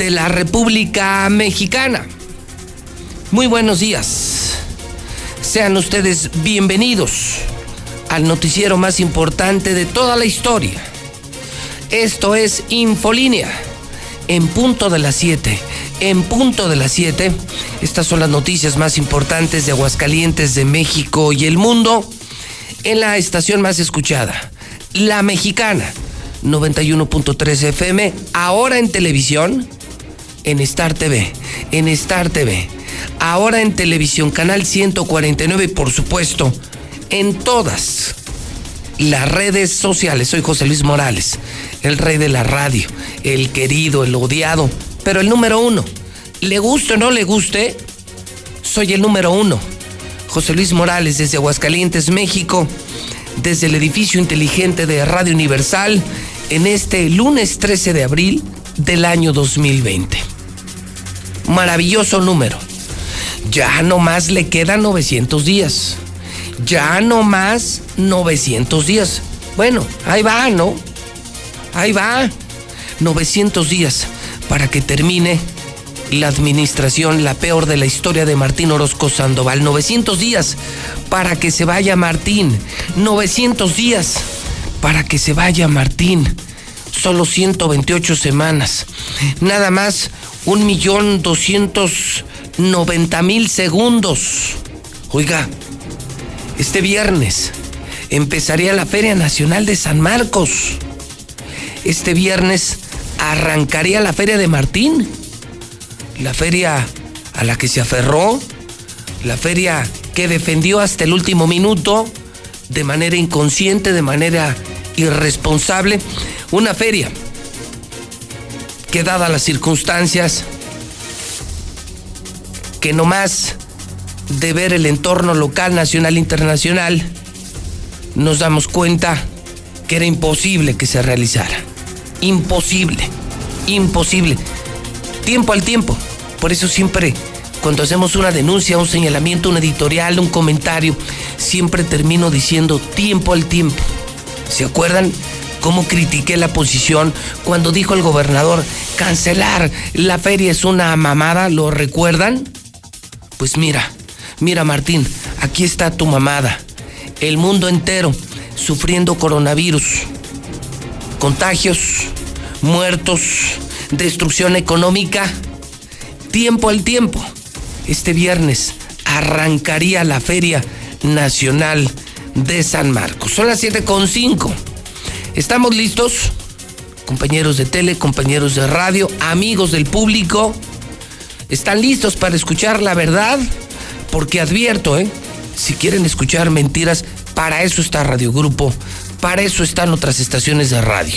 de la República Mexicana. Muy buenos días. Sean ustedes bienvenidos al noticiero más importante de toda la historia. Esto es Infolínea. En punto de las 7. En punto de las 7. Estas son las noticias más importantes de Aguascalientes, de México y el mundo. En la estación más escuchada. La Mexicana. 91.3 FM. Ahora en televisión en Star TV, en Star TV, ahora en televisión, canal 149 y por supuesto en todas las redes sociales. Soy José Luis Morales, el rey de la radio, el querido, el odiado, pero el número uno. Le guste o no le guste, soy el número uno. José Luis Morales desde Aguascalientes, México, desde el edificio inteligente de Radio Universal, en este lunes 13 de abril del año 2020. Maravilloso número. Ya no más le quedan 900 días. Ya no más 900 días. Bueno, ahí va, ¿no? Ahí va. 900 días para que termine la administración, la peor de la historia de Martín Orozco Sandoval. 900 días para que se vaya Martín. 900 días para que se vaya Martín solo 128 semanas. Nada más un millón doscientos noventa mil segundos. Oiga, este viernes empezaría la Feria Nacional de San Marcos. Este viernes arrancaría la Feria de Martín. La feria a la que se aferró. La feria que defendió hasta el último minuto de manera inconsciente, de manera irresponsable una feria que dadas las circunstancias, que no más de ver el entorno local, nacional, internacional, nos damos cuenta que era imposible que se realizara. Imposible, imposible. Tiempo al tiempo. Por eso siempre, cuando hacemos una denuncia, un señalamiento, un editorial, un comentario, siempre termino diciendo tiempo al tiempo. ¿Se acuerdan? cómo critiqué la posición cuando dijo el gobernador cancelar la feria es una mamada, ¿lo recuerdan? Pues mira, mira Martín, aquí está tu mamada. El mundo entero sufriendo coronavirus, contagios, muertos, destrucción económica. Tiempo al tiempo. Este viernes arrancaría la Feria Nacional de San Marcos. Son las 7.5. ¿Estamos listos? Compañeros de tele, compañeros de radio, amigos del público, ¿están listos para escuchar la verdad? Porque advierto, ¿eh? Si quieren escuchar mentiras, para eso está Radio Grupo, para eso están otras estaciones de radio.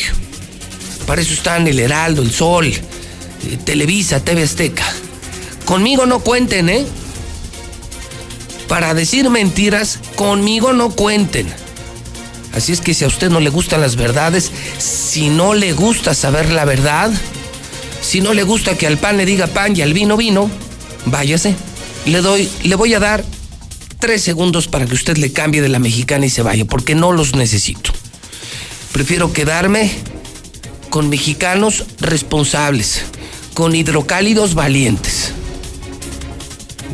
Para eso están El Heraldo, El Sol, eh, Televisa, TV Azteca. Conmigo no cuenten, ¿eh? Para decir mentiras, conmigo no cuenten. Así es que si a usted no le gustan las verdades, si no le gusta saber la verdad, si no le gusta que al pan le diga pan y al vino vino, váyase. Le doy, le voy a dar tres segundos para que usted le cambie de la mexicana y se vaya, porque no los necesito. Prefiero quedarme con mexicanos responsables, con hidrocálidos valientes.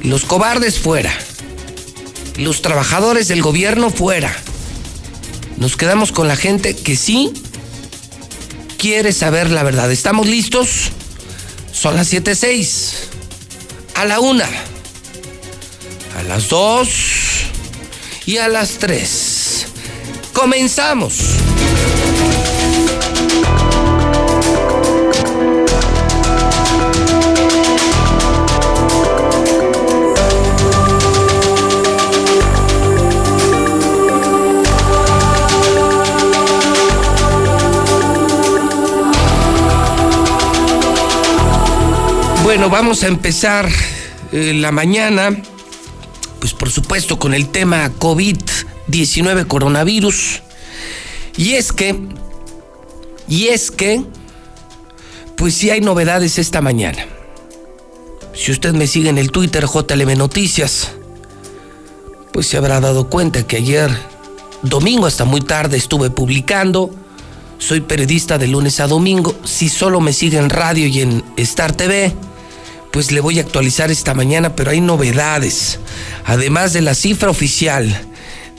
Los cobardes fuera. Los trabajadores del gobierno fuera nos quedamos con la gente que sí quiere saber la verdad. ¿Estamos listos? Son las 7.6. A la una. A las 2. Y a las 3. Comenzamos. Bueno, vamos a empezar eh, la mañana, pues por supuesto con el tema COVID-19 coronavirus. Y es que, y es que, pues sí hay novedades esta mañana. Si usted me sigue en el Twitter JLM Noticias, pues se habrá dado cuenta que ayer, domingo hasta muy tarde, estuve publicando. Soy periodista de lunes a domingo. Si solo me sigue en radio y en Star TV, pues le voy a actualizar esta mañana, pero hay novedades. Además de la cifra oficial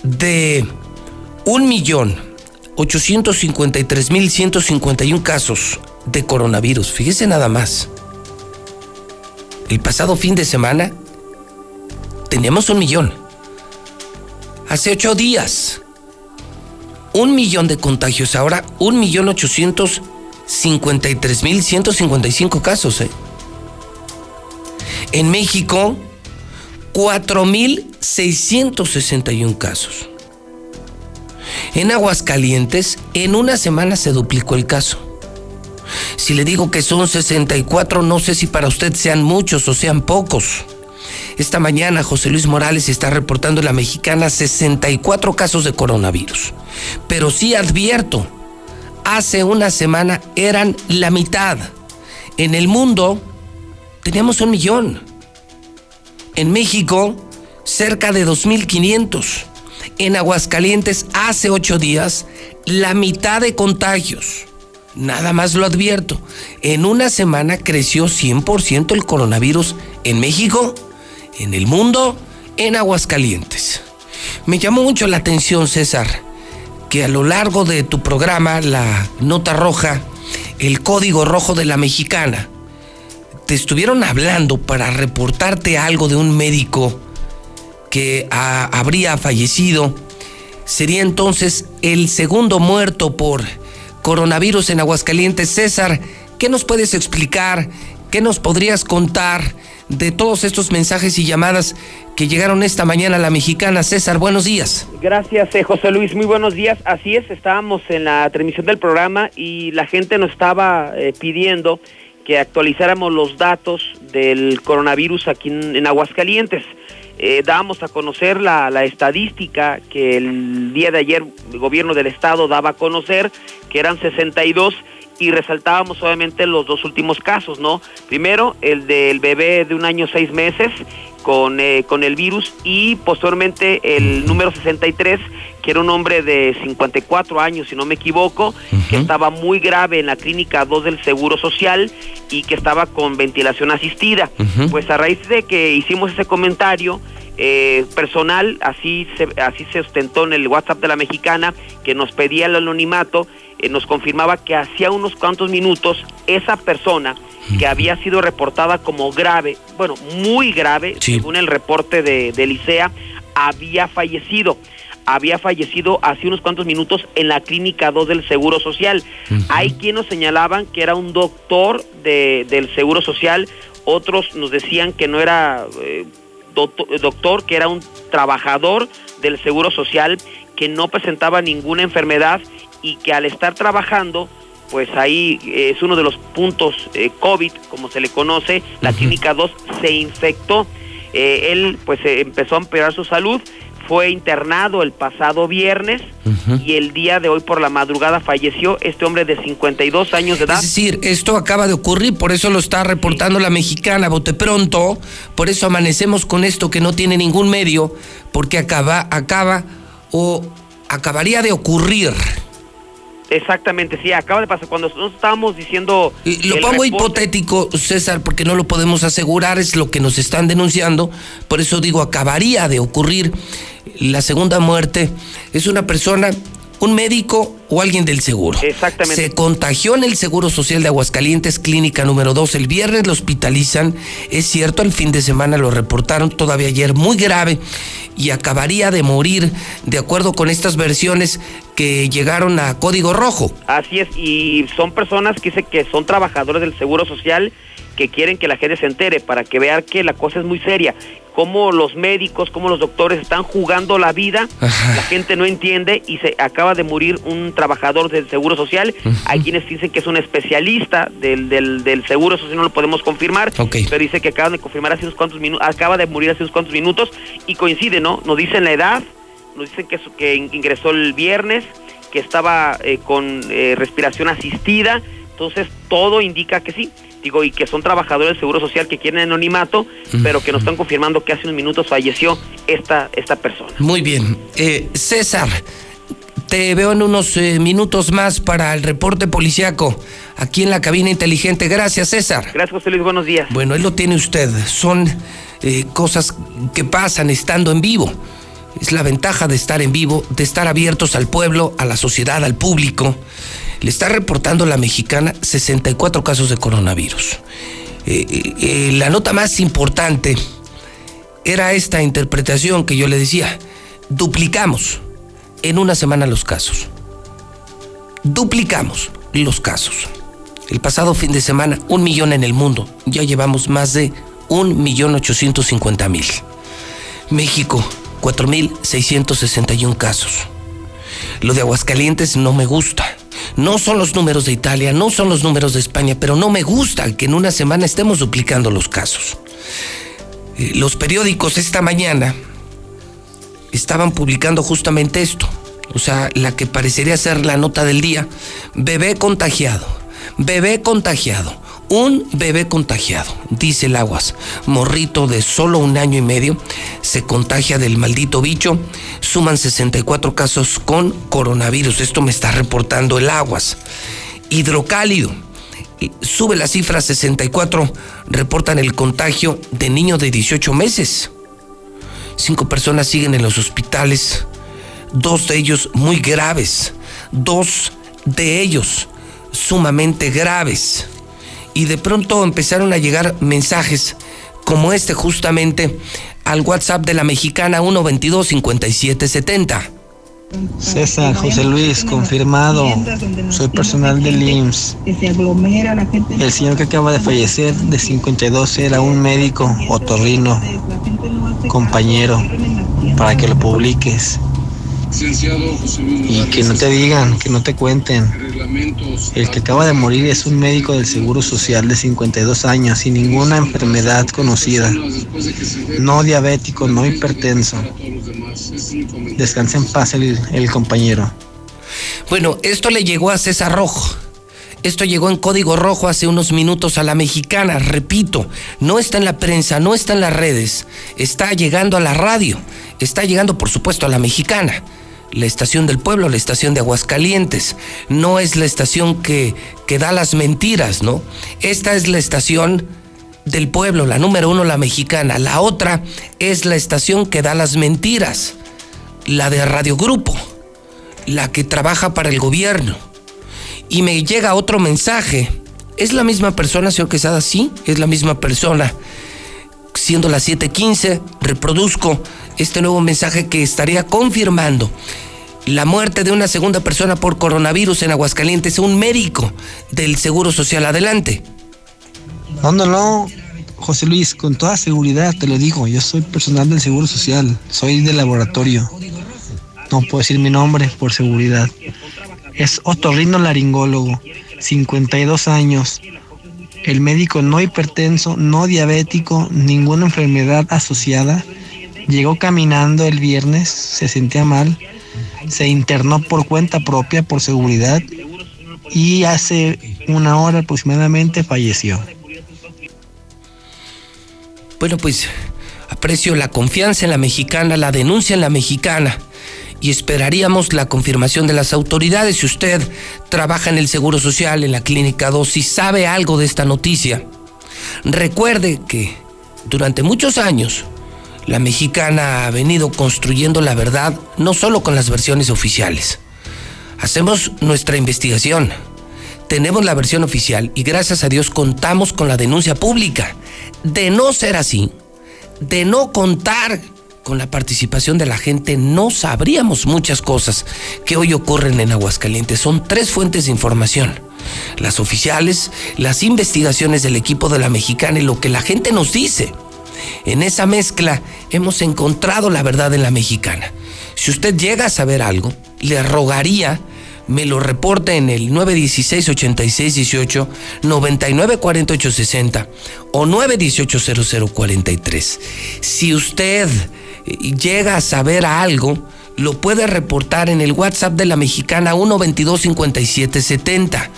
de 1.853.151 casos de coronavirus. Fíjese nada más. El pasado fin de semana teníamos un millón. Hace ocho días, un millón de contagios. Ahora, un millón ochocientos cincuenta y tres mil ciento cincuenta y cinco casos. ¿eh? En México, 4.661 casos. En Aguascalientes, en una semana se duplicó el caso. Si le digo que son 64, no sé si para usted sean muchos o sean pocos. Esta mañana José Luis Morales está reportando en la mexicana 64 casos de coronavirus. Pero sí advierto, hace una semana eran la mitad. En el mundo teníamos un millón. En México, cerca de 2.500. En Aguascalientes, hace ocho días, la mitad de contagios. Nada más lo advierto. En una semana creció 100% el coronavirus en México, en el mundo, en Aguascalientes. Me llamó mucho la atención, César, que a lo largo de tu programa, la nota roja, el código rojo de la mexicana, estuvieron hablando para reportarte algo de un médico que habría fallecido, sería entonces el segundo muerto por coronavirus en Aguascalientes. César, ¿qué nos puedes explicar? ¿Qué nos podrías contar de todos estos mensajes y llamadas que llegaron esta mañana a la mexicana? César, buenos días. Gracias, eh, José Luis. Muy buenos días. Así es, estábamos en la transmisión del programa y la gente nos estaba eh, pidiendo que actualizáramos los datos del coronavirus aquí en, Aguascalientes. Eh, dábamos a conocer la, la, estadística que el día de ayer el gobierno del estado daba a conocer, que eran 62 y resaltábamos obviamente los dos últimos casos, ¿no? Primero, el del bebé de un año seis meses con, eh, con el virus y posteriormente el número 63, que era un hombre de 54 años, si no me equivoco, que estaba muy grave en la clínica 2 del Seguro Social y que estaba con ventilación asistida. Pues a raíz de que hicimos ese comentario, eh, personal, así se, así se ostentó en el WhatsApp de la mexicana, que nos pedía el anonimato, eh, nos confirmaba que hacía unos cuantos minutos esa persona que había sido reportada como grave, bueno, muy grave, según el reporte de, de Licea, había fallecido. Había fallecido hace unos cuantos minutos en la clínica 2 del Seguro Social. Hay quienes nos señalaban que era un doctor de, del Seguro Social, otros nos decían que no era eh, doctor, que era un trabajador del Seguro Social, que no presentaba ninguna enfermedad y que al estar trabajando, pues ahí eh, es uno de los puntos eh, COVID, como se le conoce, la clínica 2 se infectó. Eh, él pues empezó a empeorar su salud, fue internado el pasado viernes y el día de hoy por la madrugada falleció este hombre de 52 años de edad. Es decir, esto acaba de ocurrir, por eso lo está reportando la mexicana, bote pronto, por eso amanecemos con esto que no tiene ningún medio, porque acaba, acaba o acabaría de ocurrir. Exactamente, sí, acaba de pasar. Cuando nosotros estábamos diciendo. Lo pongo hipotético, César, porque no lo podemos asegurar, es lo que nos están denunciando. Por eso digo, acabaría de ocurrir la segunda muerte. Es una persona un médico o alguien del seguro. Exactamente. Se contagió en el Seguro Social de Aguascalientes, clínica número 2. El viernes lo hospitalizan. Es cierto, el fin de semana lo reportaron todavía ayer muy grave y acabaría de morir, de acuerdo con estas versiones que llegaron a código rojo. Así es, y son personas que dicen que son trabajadores del Seguro Social que quieren que la gente se entere para que vean que la cosa es muy seria. Cómo los médicos, cómo los doctores están jugando la vida, la gente no entiende y se acaba de morir un trabajador del Seguro Social. Hay quienes dicen que es un especialista del, del, del Seguro Social, no lo podemos confirmar, pero dice que acaban de confirmar hace unos cuantos minutos, acaba de morir hace unos cuantos minutos y coincide, ¿no? Nos dicen la edad, nos dicen que, que ingresó el viernes, que estaba eh, con eh, respiración asistida, entonces todo indica que sí digo, y que son trabajadores del Seguro Social que quieren anonimato, pero que nos están confirmando que hace unos minutos falleció esta, esta persona. Muy bien. Eh, César, te veo en unos eh, minutos más para el reporte policiaco aquí en la cabina inteligente. Gracias, César. Gracias, José Luis. Buenos días. Bueno, ahí lo tiene usted. Son eh, cosas que pasan estando en vivo. Es la ventaja de estar en vivo, de estar abiertos al pueblo, a la sociedad, al público le está reportando la mexicana 64 casos de coronavirus. Eh, eh, eh, la nota más importante era esta interpretación que yo le decía. Duplicamos en una semana los casos. Duplicamos los casos. El pasado fin de semana, un millón en el mundo. Ya llevamos más de un millón ochocientos cincuenta mil. México, cuatro mil seiscientos sesenta y un casos. Lo de Aguascalientes no me gusta. No son los números de Italia, no son los números de España, pero no me gusta que en una semana estemos duplicando los casos. Eh, los periódicos esta mañana estaban publicando justamente esto, o sea, la que parecería ser la nota del día, bebé contagiado, bebé contagiado, un bebé contagiado, dice el aguas, morrito de solo un año y medio, se contagia del maldito bicho, suman 64 casos con coronavirus, esto me está reportando el aguas. Hidrocálido, sube la cifra 64, reportan el contagio de niño de 18 meses. Cinco personas siguen en los hospitales, dos de ellos muy graves, dos de ellos sumamente graves y de pronto empezaron a llegar mensajes como este justamente al WhatsApp de la mexicana 122 5770. César José Luis, confirmado. Soy personal del IMSS. El señor que acaba de fallecer de 52 era un médico otorrino, compañero, para que lo publiques. Y que no te digan, que no te cuenten. El que acaba de morir es un médico del Seguro Social de 52 años, sin ninguna enfermedad conocida. No diabético, no hipertenso. Descansa en paz el, el compañero. Bueno, esto le llegó a César Rojo. Esto llegó en código rojo hace unos minutos a la mexicana, repito, no está en la prensa, no está en las redes, está llegando a la radio, está llegando por supuesto a la mexicana la estación del pueblo, la estación de Aguascalientes. No es la estación que, que da las mentiras, ¿no? Esta es la estación del pueblo, la número uno, la mexicana. La otra es la estación que da las mentiras, la de Radio Grupo, la que trabaja para el gobierno. Y me llega otro mensaje. ¿Es la misma persona, señor Quesada? Sí, es la misma persona. Siendo las 7:15, reproduzco este nuevo mensaje que estaría confirmando la muerte de una segunda persona por coronavirus en Aguascalientes, un médico del Seguro Social. Adelante. No, José Luis, con toda seguridad te lo digo, yo soy personal del Seguro Social, soy del laboratorio. No puedo decir mi nombre por seguridad. Es otorrino laringólogo, 52 años. El médico no hipertenso, no diabético, ninguna enfermedad asociada Llegó caminando el viernes, se sentía mal, se internó por cuenta propia, por seguridad, y hace una hora aproximadamente falleció. Bueno, pues aprecio la confianza en la mexicana, la denuncia en la mexicana y esperaríamos la confirmación de las autoridades. Si usted trabaja en el Seguro Social, en la Clínica 2, si sabe algo de esta noticia, recuerde que durante muchos años la mexicana ha venido construyendo la verdad no solo con las versiones oficiales. Hacemos nuestra investigación, tenemos la versión oficial y gracias a Dios contamos con la denuncia pública. De no ser así, de no contar con la participación de la gente no sabríamos muchas cosas que hoy ocurren en Aguascalientes. Son tres fuentes de información. Las oficiales, las investigaciones del equipo de la mexicana y lo que la gente nos dice. En esa mezcla hemos encontrado la verdad en la mexicana. Si usted llega a saber algo, le rogaría me lo reporte en el 916-8618, 994860 o 918-0043. Si usted eh, llega a saber algo, lo puede reportar en el WhatsApp de la mexicana 122-5770.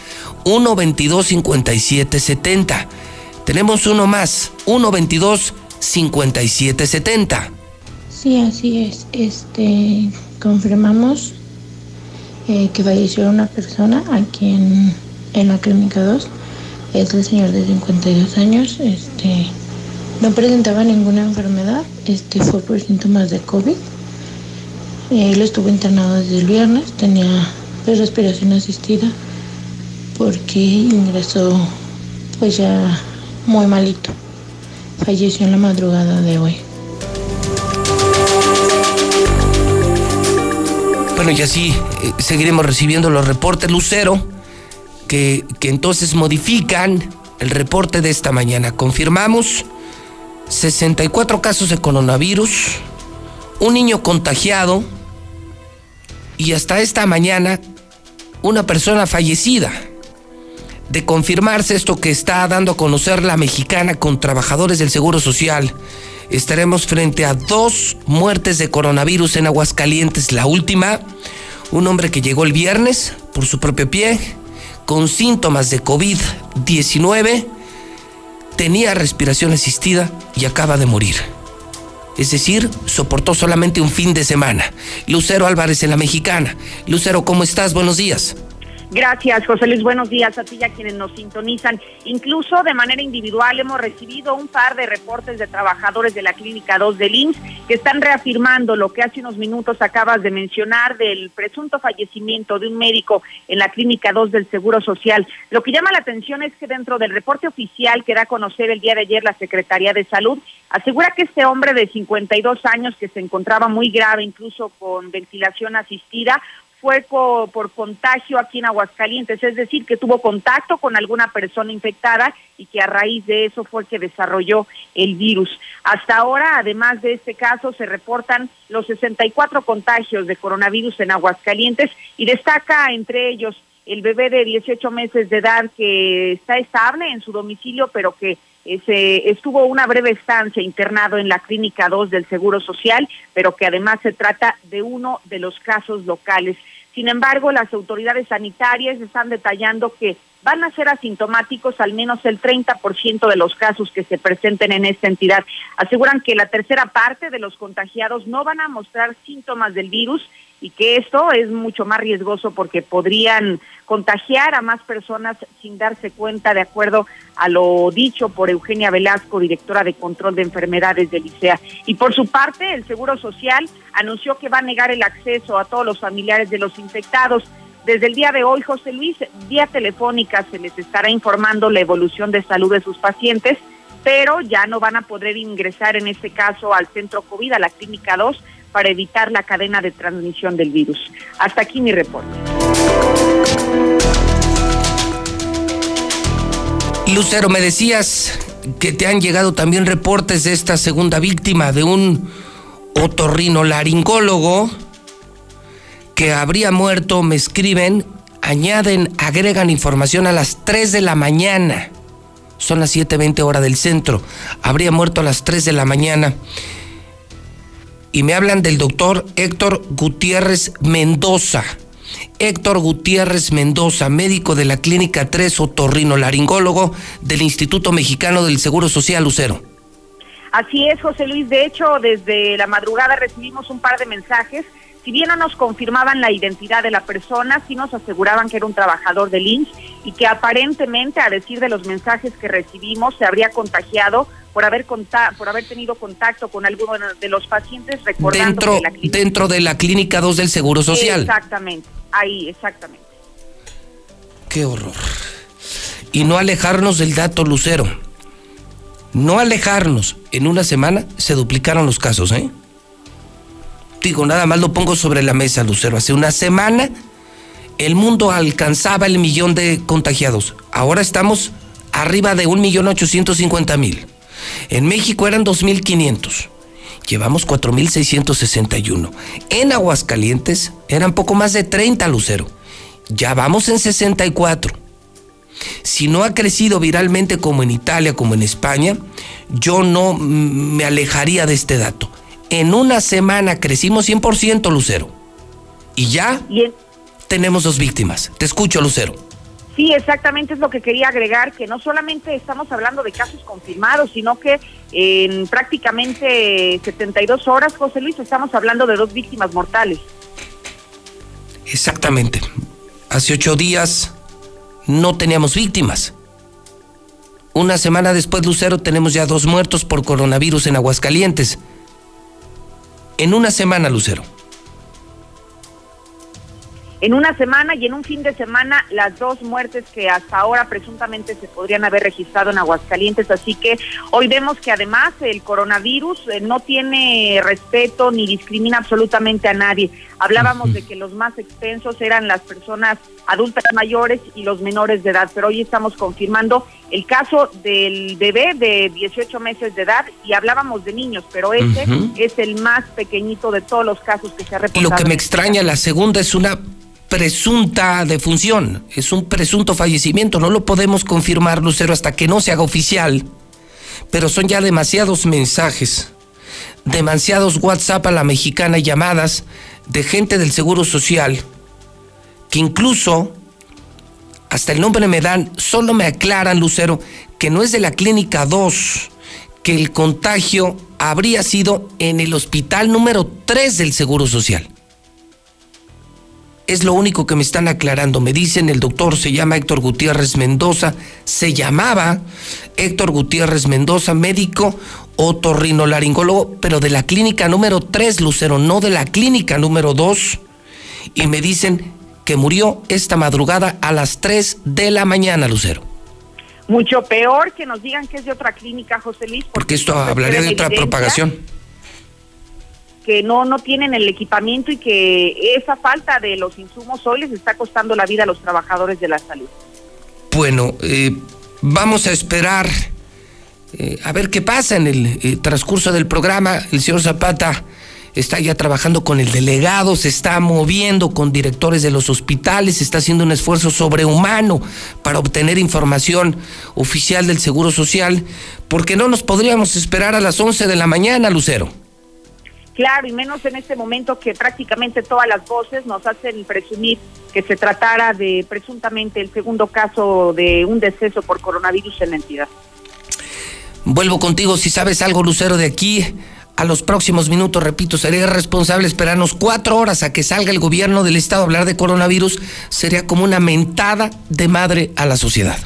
122-5770. Tenemos uno más, 122-5770. Sí, así es. Este, confirmamos eh, que falleció una persona aquí en, en, la clínica 2. Es el señor de 52 años. Este, no presentaba ninguna enfermedad. Este, fue por síntomas de COVID. Él estuvo internado desde el viernes. Tenía respiración asistida porque ingresó pues ya muy malito. Falleció en la madrugada de hoy. Bueno, y así eh, seguiremos recibiendo los reportes Lucero, que, que entonces modifican el reporte de esta mañana. Confirmamos 64 casos de coronavirus, un niño contagiado y hasta esta mañana una persona fallecida. De confirmarse esto que está dando a conocer la mexicana con trabajadores del Seguro Social, estaremos frente a dos muertes de coronavirus en Aguascalientes. La última, un hombre que llegó el viernes por su propio pie, con síntomas de COVID-19, tenía respiración asistida y acaba de morir. Es decir, soportó solamente un fin de semana. Lucero Álvarez en la Mexicana. Lucero, ¿cómo estás? Buenos días. Gracias, José Luis. Buenos días a ti y a quienes nos sintonizan. Incluso de manera individual hemos recibido un par de reportes de trabajadores de la Clínica 2 del IMSS que están reafirmando lo que hace unos minutos acabas de mencionar del presunto fallecimiento de un médico en la Clínica 2 del Seguro Social. Lo que llama la atención es que dentro del reporte oficial que da a conocer el día de ayer la Secretaría de Salud, asegura que este hombre de 52 años que se encontraba muy grave, incluso con ventilación asistida, fue por contagio aquí en Aguascalientes, es decir, que tuvo contacto con alguna persona infectada y que a raíz de eso fue que desarrolló el virus. Hasta ahora, además de este caso, se reportan los 64 contagios de coronavirus en Aguascalientes y destaca entre ellos el bebé de 18 meses de edad que está estable en su domicilio, pero que se estuvo una breve estancia internado en la Clínica 2 del Seguro Social, pero que además se trata de uno de los casos locales. Sin embargo, las autoridades sanitarias están detallando que van a ser asintomáticos al menos el 30% de los casos que se presenten en esta entidad. Aseguran que la tercera parte de los contagiados no van a mostrar síntomas del virus y que esto es mucho más riesgoso porque podrían contagiar a más personas sin darse cuenta, de acuerdo a lo dicho por Eugenia Velasco, directora de control de enfermedades del ICEA. Y por su parte, el Seguro Social anunció que va a negar el acceso a todos los familiares de los infectados. Desde el día de hoy, José Luis, vía telefónica se les estará informando la evolución de salud de sus pacientes, pero ya no van a poder ingresar en este caso al centro COVID, a la clínica 2, para evitar la cadena de transmisión del virus. Hasta aquí mi reporte. Lucero, me decías que te han llegado también reportes de esta segunda víctima, de un otorrinolaringólogo que habría muerto, me escriben, añaden, agregan información a las 3 de la mañana. Son las 7.20 hora del centro. Habría muerto a las 3 de la mañana y me hablan del doctor Héctor Gutiérrez Mendoza. Héctor Gutiérrez Mendoza, médico de la Clínica 3 Otorrino Laringólogo del Instituto Mexicano del Seguro Social, Lucero. Así es, José Luis. De hecho, desde la madrugada recibimos un par de mensajes. Si bien no nos confirmaban la identidad de la persona, sí nos aseguraban que era un trabajador del INS y que aparentemente, a decir de los mensajes que recibimos, se habría contagiado por haber por haber tenido contacto con alguno de los pacientes recordando dentro, la clínica, dentro de la clínica 2 del Seguro Social. Exactamente, ahí, exactamente. Qué horror. Y no alejarnos del dato Lucero. No alejarnos. En una semana se duplicaron los casos, ¿eh? Digo, nada más lo pongo sobre la mesa, Lucero. Hace una semana el mundo alcanzaba el millón de contagiados. Ahora estamos arriba de un millón ochocientos cincuenta mil. En México eran 2.500. Llevamos 4.661. En Aguascalientes eran poco más de 30, Lucero. Ya vamos en 64. Si no ha crecido viralmente como en Italia, como en España, yo no me alejaría de este dato. En una semana crecimos 100%, Lucero. Y ya tenemos dos víctimas. Te escucho, Lucero. Sí, exactamente es lo que quería agregar, que no solamente estamos hablando de casos confirmados, sino que en prácticamente 72 horas, José Luis, estamos hablando de dos víctimas mortales. Exactamente. Hace ocho días no teníamos víctimas. Una semana después, Lucero, tenemos ya dos muertos por coronavirus en Aguascalientes. En una semana, Lucero en una semana y en un fin de semana las dos muertes que hasta ahora presuntamente se podrían haber registrado en Aguascalientes. Así que hoy vemos que además el coronavirus eh, no tiene respeto ni discrimina absolutamente a nadie. Hablábamos de que los más extensos eran las personas adultas mayores y los menores de edad, pero hoy estamos confirmando el caso del bebé de 18 meses de edad y hablábamos de niños, pero este es el más pequeñito de todos los casos que se ha reportado. Lo que me extraña, la segunda es una presunta defunción, es un presunto fallecimiento, no lo podemos confirmar, Lucero, hasta que no se haga oficial, pero son ya demasiados mensajes, demasiados WhatsApp a la mexicana llamadas de gente del Seguro Social, que incluso hasta el nombre me dan, solo me aclaran, Lucero, que no es de la Clínica 2, que el contagio habría sido en el hospital número 3 del Seguro Social. Es lo único que me están aclarando. Me dicen, el doctor se llama Héctor Gutiérrez Mendoza, se llamaba Héctor Gutiérrez Mendoza, médico otorrinolaringólogo, pero de la clínica número 3, Lucero, no de la clínica número 2. Y me dicen que murió esta madrugada a las 3 de la mañana, Lucero. Mucho peor que nos digan que es de otra clínica, José Luis. Porque, esto hablaría de otra propagación que no, no tienen el equipamiento y que esa falta de los insumos hoy les está costando la vida a los trabajadores de la salud. Bueno, eh, vamos a esperar eh, a ver qué pasa en el eh, transcurso del programa. El señor Zapata está ya trabajando con el delegado, se está moviendo con directores de los hospitales, está haciendo un esfuerzo sobrehumano para obtener información oficial del Seguro Social, porque no nos podríamos esperar a las 11 de la mañana, Lucero. Claro, y menos en este momento que prácticamente todas las voces nos hacen presumir que se tratara de presuntamente el segundo caso de un deceso por coronavirus en la entidad. Vuelvo contigo si sabes algo, Lucero, de aquí a los próximos minutos, repito, sería responsable esperarnos cuatro horas a que salga el gobierno del estado a hablar de coronavirus, sería como una mentada de madre a la sociedad.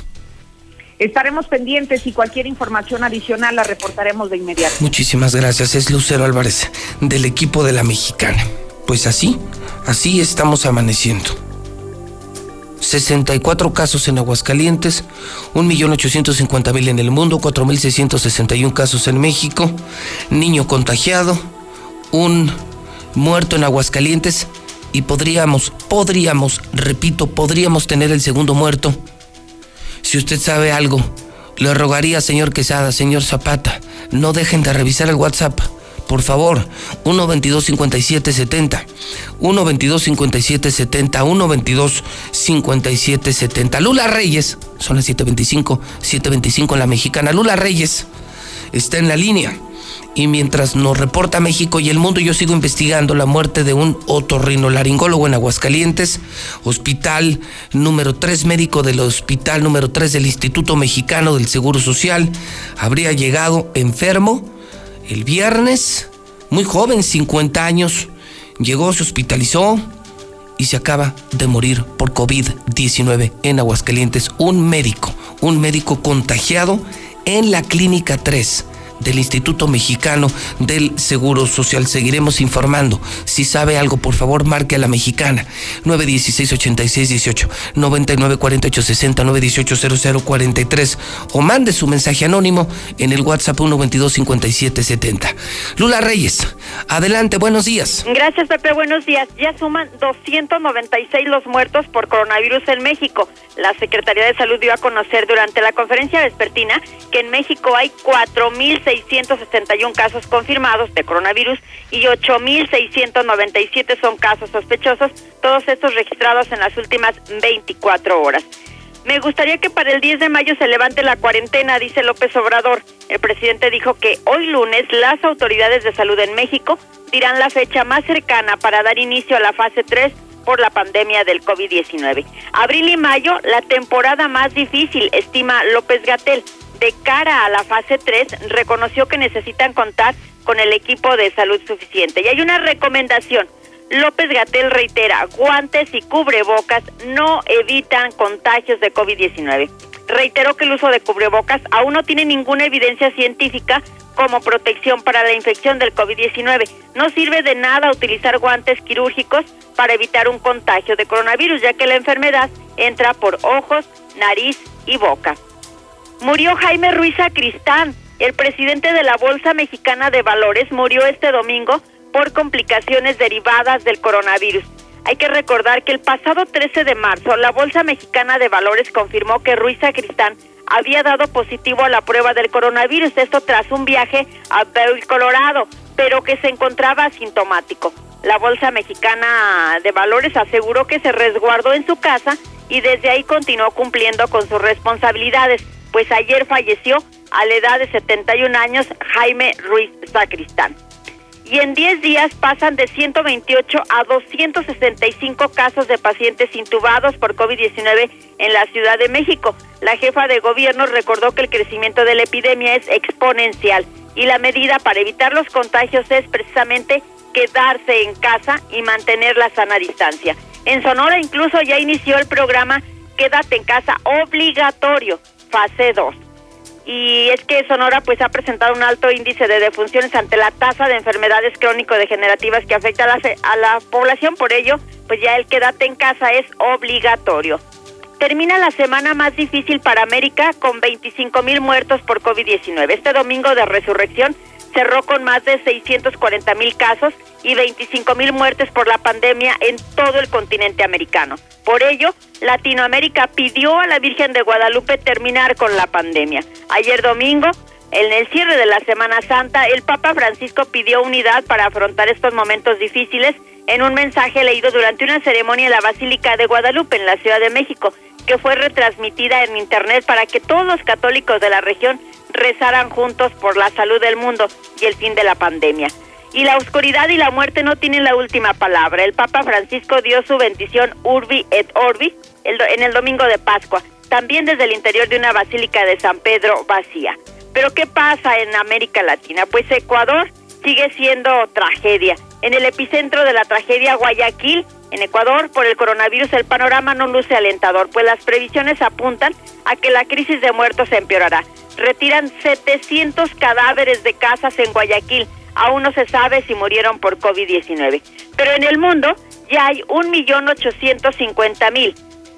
Estaremos pendientes y cualquier información adicional la reportaremos de inmediato. Muchísimas gracias. Es Lucero Álvarez del equipo de la Mexicana. Pues así, así estamos amaneciendo. 64 casos en Aguascalientes, 1.850.000 en el mundo, 4.661 casos en México, niño contagiado, un muerto en Aguascalientes y podríamos, podríamos, repito, podríamos tener el segundo muerto si usted sabe algo, le rogaría, señor Quesada, señor Zapata, no dejen de revisar el WhatsApp. Por favor, 122 5770 122 5770 122 5770 Lula Reyes, son las 725, 725 en la mexicana. Lula Reyes está en la línea y mientras nos reporta México y el mundo, yo sigo investigando la muerte de un otorrinolaringólogo en Aguascalientes, hospital número 3, médico del hospital número 3 del Instituto Mexicano del Seguro Social. Habría llegado enfermo el viernes, muy joven, 50 años. Llegó, se hospitalizó y se acaba de morir por COVID-19 en Aguascalientes. Un médico, un médico contagiado en la Clínica 3 del Instituto Mexicano del Seguro Social. Seguiremos informando. Si sabe algo, por favor, marque a la mexicana 916-8618, 994860, 918-0043 o mande su mensaje anónimo en el WhatsApp 122-5770. Lula Reyes Adelante, buenos días. Gracias, Pepe. Buenos días. Ya suman 296 los muertos por coronavirus en México. La Secretaría de Salud dio a conocer durante la conferencia vespertina que en México hay 4.661 casos confirmados de coronavirus y 8.697 son casos sospechosos, todos estos registrados en las últimas 24 horas. Me gustaría que para el 10 de mayo se levante la cuarentena, dice López Obrador. El presidente dijo que hoy lunes las autoridades de salud en México dirán la fecha más cercana para dar inicio a la fase 3 por la pandemia del COVID-19. Abril y mayo, la temporada más difícil, estima López Gatel. De cara a la fase 3, reconoció que necesitan contar con el equipo de salud suficiente. Y hay una recomendación López Gatel reitera, guantes y cubrebocas no evitan contagios de COVID-19. Reiteró que el uso de cubrebocas aún no tiene ninguna evidencia científica como protección para la infección del COVID-19. No sirve de nada utilizar guantes quirúrgicos para evitar un contagio de coronavirus, ya que la enfermedad entra por ojos, nariz y boca. Murió Jaime Ruiz Cristán, el presidente de la Bolsa Mexicana de Valores, murió este domingo por complicaciones derivadas del coronavirus. Hay que recordar que el pasado 13 de marzo la Bolsa Mexicana de Valores confirmó que Ruiz Sacristán había dado positivo a la prueba del coronavirus, esto tras un viaje a Vail, Colorado, pero que se encontraba asintomático. La Bolsa Mexicana de Valores aseguró que se resguardó en su casa y desde ahí continuó cumpliendo con sus responsabilidades, pues ayer falleció a la edad de 71 años Jaime Ruiz Sacristán y en 10 días pasan de 128 a 265 casos de pacientes intubados por COVID-19 en la Ciudad de México. La jefa de gobierno recordó que el crecimiento de la epidemia es exponencial y la medida para evitar los contagios es precisamente quedarse en casa y mantener la sana distancia. En Sonora incluso ya inició el programa Quédate en casa obligatorio, fase 2 y es que Sonora pues ha presentado un alto índice de defunciones ante la tasa de enfermedades crónico-degenerativas que afecta a la, a la población, por ello pues ya el quédate en casa es obligatorio. Termina la semana más difícil para América con 25 mil muertos por COVID-19. Este domingo de resurrección cerró con más de 640 mil casos y 25 mil muertes por la pandemia en todo el continente americano. Por ello, Latinoamérica pidió a la Virgen de Guadalupe terminar con la pandemia. Ayer domingo, en el cierre de la Semana Santa, el Papa Francisco pidió unidad para afrontar estos momentos difíciles en un mensaje leído durante una ceremonia en la Basílica de Guadalupe, en la Ciudad de México, que fue retransmitida en Internet para que todos los católicos de la región rezaran juntos por la salud del mundo y el fin de la pandemia. Y la oscuridad y la muerte no tienen la última palabra. El Papa Francisco dio su bendición Urbi et Orbi en el domingo de Pascua, también desde el interior de una basílica de San Pedro vacía. Pero ¿qué pasa en América Latina? Pues Ecuador sigue siendo tragedia. En el epicentro de la tragedia Guayaquil, en Ecuador, por el coronavirus, el panorama no luce alentador, pues las previsiones apuntan a que la crisis de muertos se empeorará retiran 700 cadáveres de casas en Guayaquil. Aún no se sabe si murieron por COVID-19. Pero en el mundo ya hay 1.850.000,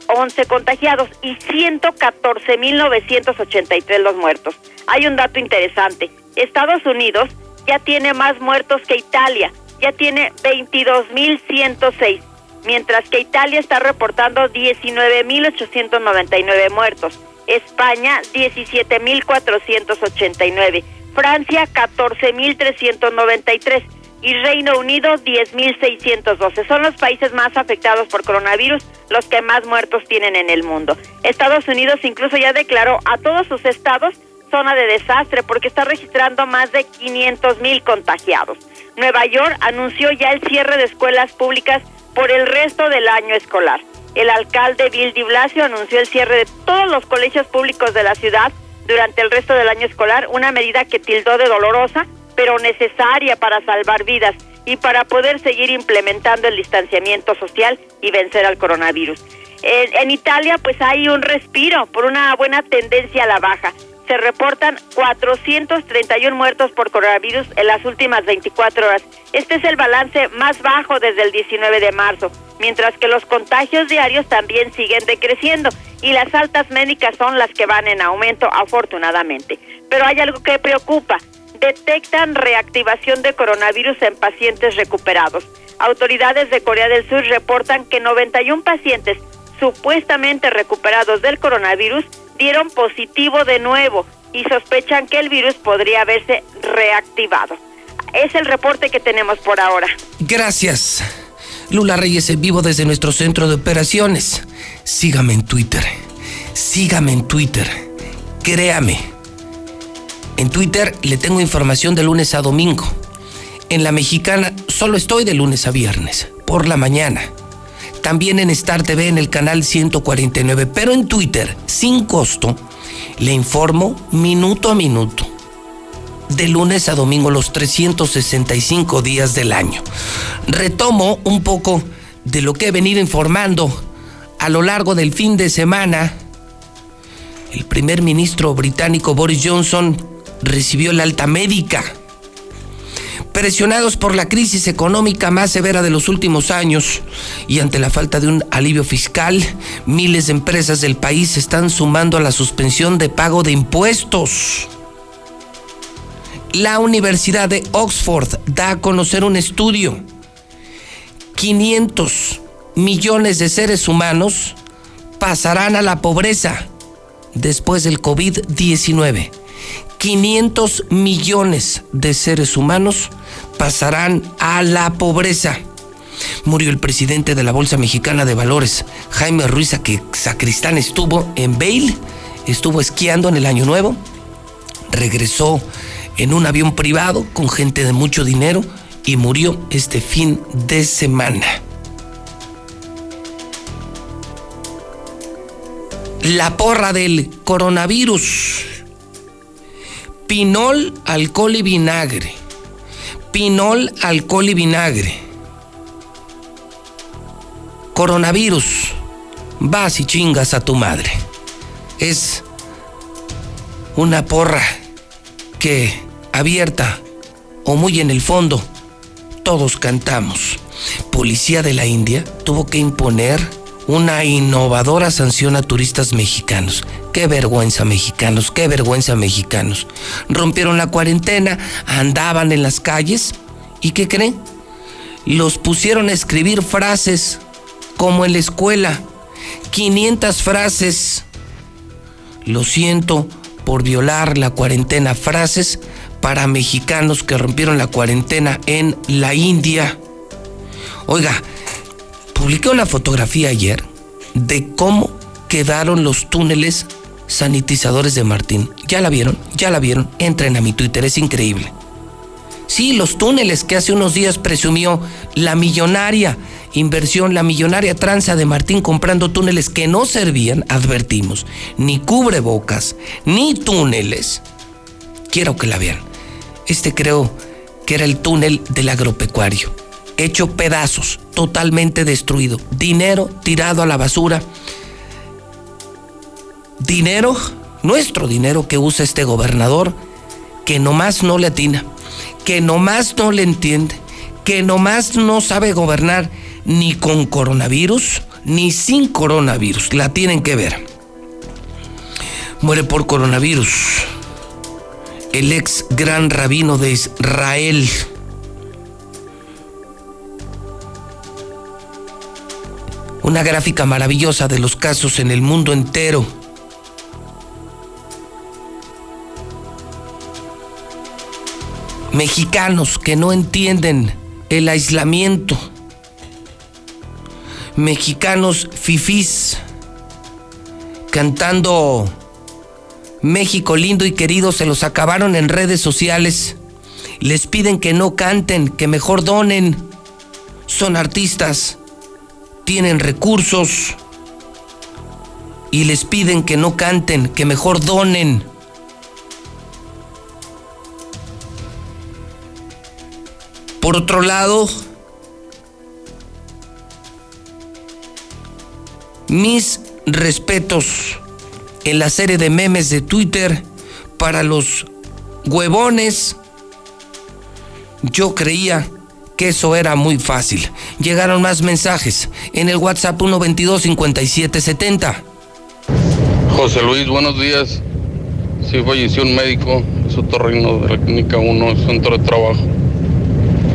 11 contagiados y 114.983 los muertos. Hay un dato interesante. Estados Unidos ya tiene más muertos que Italia, ya tiene 22.106, mientras que Italia está reportando 19.899 muertos. España 17.489, Francia 14.393 y Reino Unido 10.612. Son los países más afectados por coronavirus, los que más muertos tienen en el mundo. Estados Unidos incluso ya declaró a todos sus estados zona de desastre porque está registrando más de 500.000 contagiados. Nueva York anunció ya el cierre de escuelas públicas por el resto del año escolar el alcalde Bill de Blasio anunció el cierre de todos los colegios públicos de la ciudad durante el resto del año escolar, una medida que tildó de dolorosa, pero necesaria para salvar vidas y para poder seguir implementando el distanciamiento social y vencer al coronavirus. En Italia pues hay un respiro por una buena tendencia a la baja se reportan 431 muertos por coronavirus en las últimas 24 horas. Este es el balance más bajo desde el 19 de marzo, mientras que los contagios diarios también siguen decreciendo y las altas médicas son las que van en aumento afortunadamente. Pero hay algo que preocupa. detectan reactivación de coronavirus en pacientes recuperados. Autoridades de Corea del Sur reportan que 91 pacientes supuestamente recuperados del coronavirus dieron positivo de nuevo y sospechan que el virus podría haberse reactivado. Es el reporte que tenemos por ahora. Gracias. Lula Reyes en vivo desde nuestro centro de operaciones. Sígame en Twitter. Sígame en Twitter. Créame. En Twitter le tengo información de lunes a domingo. En la mexicana solo estoy de lunes a viernes, por la mañana. También en Star TV en el canal 149, pero en Twitter, sin costo, le informo minuto a minuto. De lunes a domingo los 365 días del año. Retomo un poco de lo que he venido informando a lo largo del fin de semana. El primer ministro británico Boris Johnson recibió la alta médica Presionados por la crisis económica más severa de los últimos años y ante la falta de un alivio fiscal, miles de empresas del país se están sumando a la suspensión de pago de impuestos. La Universidad de Oxford da a conocer un estudio. 500 millones de seres humanos pasarán a la pobreza después del COVID-19. 500 millones de seres humanos pasarán a la pobreza. Murió el presidente de la Bolsa Mexicana de Valores, Jaime Ruiz que Sacristán estuvo en Bale, estuvo esquiando en el Año Nuevo, regresó en un avión privado con gente de mucho dinero y murió este fin de semana. La porra del coronavirus. Pinol, alcohol y vinagre pinol, alcohol y vinagre. Coronavirus, vas y chingas a tu madre. Es una porra que abierta o muy en el fondo todos cantamos. Policía de la India tuvo que imponer una innovadora sanción a turistas mexicanos. Qué vergüenza mexicanos, qué vergüenza mexicanos. Rompieron la cuarentena, andaban en las calles y ¿qué creen? Los pusieron a escribir frases como en la escuela. 500 frases. Lo siento por violar la cuarentena. Frases para mexicanos que rompieron la cuarentena en la India. Oiga, publiqué una fotografía ayer de cómo quedaron los túneles sanitizadores de Martín. ¿Ya la vieron? ¿Ya la vieron? Entren a mi Twitter, es increíble. Sí, los túneles que hace unos días presumió la millonaria inversión, la millonaria tranza de Martín comprando túneles que no servían, advertimos, ni cubrebocas, ni túneles. Quiero que la vean. Este creo que era el túnel del agropecuario hecho pedazos, totalmente destruido, dinero tirado a la basura, dinero, nuestro dinero que usa este gobernador, que nomás no le atina, que nomás no le entiende, que nomás no sabe gobernar ni con coronavirus ni sin coronavirus, la tienen que ver. Muere por coronavirus el ex gran rabino de Israel, una gráfica maravillosa de los casos en el mundo entero. Mexicanos que no entienden el aislamiento. Mexicanos fifís cantando México lindo y querido se los acabaron en redes sociales. Les piden que no canten, que mejor donen. Son artistas tienen recursos y les piden que no canten, que mejor donen. Por otro lado, mis respetos en la serie de memes de Twitter para los huevones. Yo creía que eso era muy fácil. Llegaron más mensajes en el WhatsApp 122 5770. José Luis, buenos días. Sí, falleció un médico, su otorrino de la Clínica 1, centro de trabajo.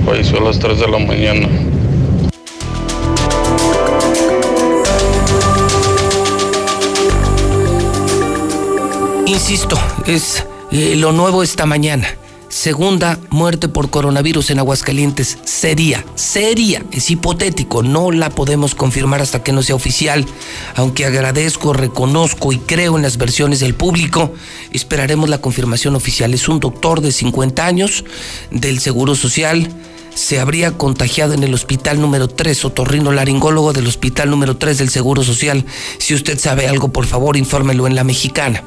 Falleció a las 3 de la mañana. Insisto, es eh, lo nuevo esta mañana. Segunda muerte por coronavirus en Aguascalientes. Sería, sería, es hipotético, no la podemos confirmar hasta que no sea oficial. Aunque agradezco, reconozco y creo en las versiones del público, esperaremos la confirmación oficial. Es un doctor de 50 años del Seguro Social. Se habría contagiado en el hospital número 3, otorrino laringólogo del hospital número 3 del Seguro Social. Si usted sabe algo, por favor, infórmelo en la mexicana.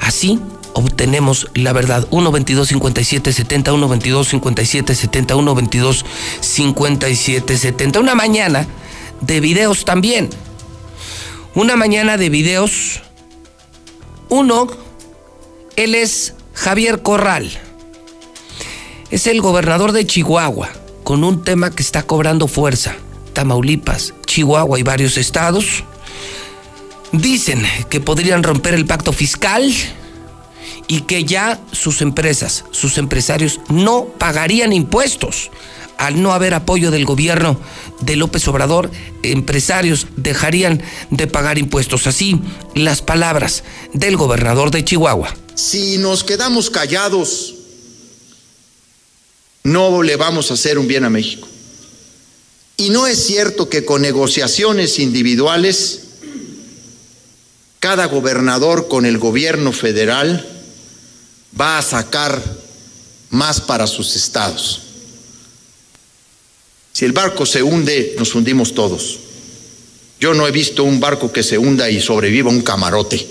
Así obtenemos la verdad. 1 22 57 70 1 22 57 70 1 22 57 70 Una mañana de videos también. Una mañana de videos. Uno, él es Javier Corral. Es el gobernador de Chihuahua, con un tema que está cobrando fuerza. Tamaulipas, Chihuahua y varios estados dicen que podrían romper el pacto fiscal y que ya sus empresas, sus empresarios no pagarían impuestos. Al no haber apoyo del gobierno de López Obrador, empresarios dejarían de pagar impuestos. Así, las palabras del gobernador de Chihuahua. Si nos quedamos callados, no le vamos a hacer un bien a México. Y no es cierto que con negociaciones individuales, cada gobernador con el gobierno federal va a sacar más para sus estados. Si el barco se hunde, nos hundimos todos. Yo no he visto un barco que se hunda y sobreviva un camarote.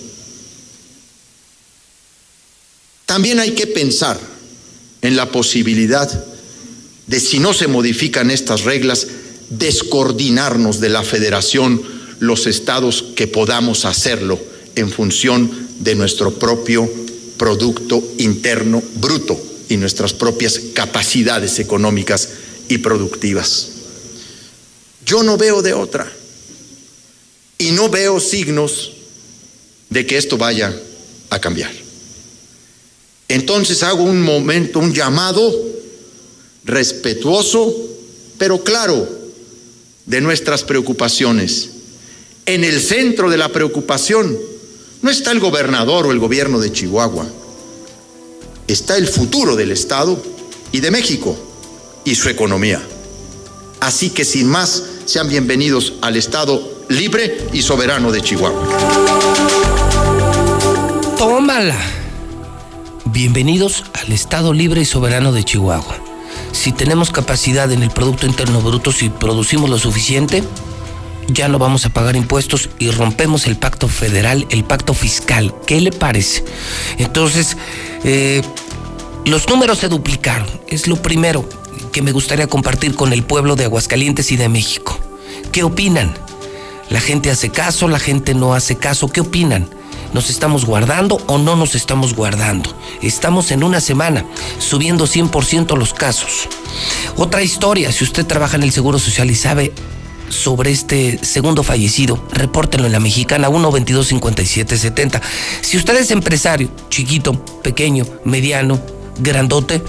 También hay que pensar en la posibilidad de, si no se modifican estas reglas, descoordinarnos de la federación los estados que podamos hacerlo en función de nuestro propio Producto Interno Bruto y nuestras propias capacidades económicas y productivas. Yo no veo de otra y no veo signos de que esto vaya a cambiar. Entonces hago un momento, un llamado respetuoso, pero claro, de nuestras preocupaciones. En el centro de la preocupación no está el gobernador o el gobierno de Chihuahua, está el futuro del Estado y de México y su economía. Así que sin más, sean bienvenidos al Estado libre y soberano de Chihuahua. Tómala. Bienvenidos al Estado libre y soberano de Chihuahua. Si tenemos capacidad en el Producto Interno Bruto, si producimos lo suficiente, ya no vamos a pagar impuestos y rompemos el pacto federal, el pacto fiscal. ¿Qué le parece? Entonces, eh, los números se duplicaron. Es lo primero que me gustaría compartir con el pueblo de Aguascalientes y de México. ¿Qué opinan? ¿La gente hace caso? ¿La gente no hace caso? ¿Qué opinan? ¿Nos estamos guardando o no nos estamos guardando? Estamos en una semana subiendo 100% los casos. Otra historia, si usted trabaja en el Seguro Social y sabe sobre este segundo fallecido, repórtenlo en la mexicana 1225770. Si usted es empresario, chiquito, pequeño, mediano, grandote,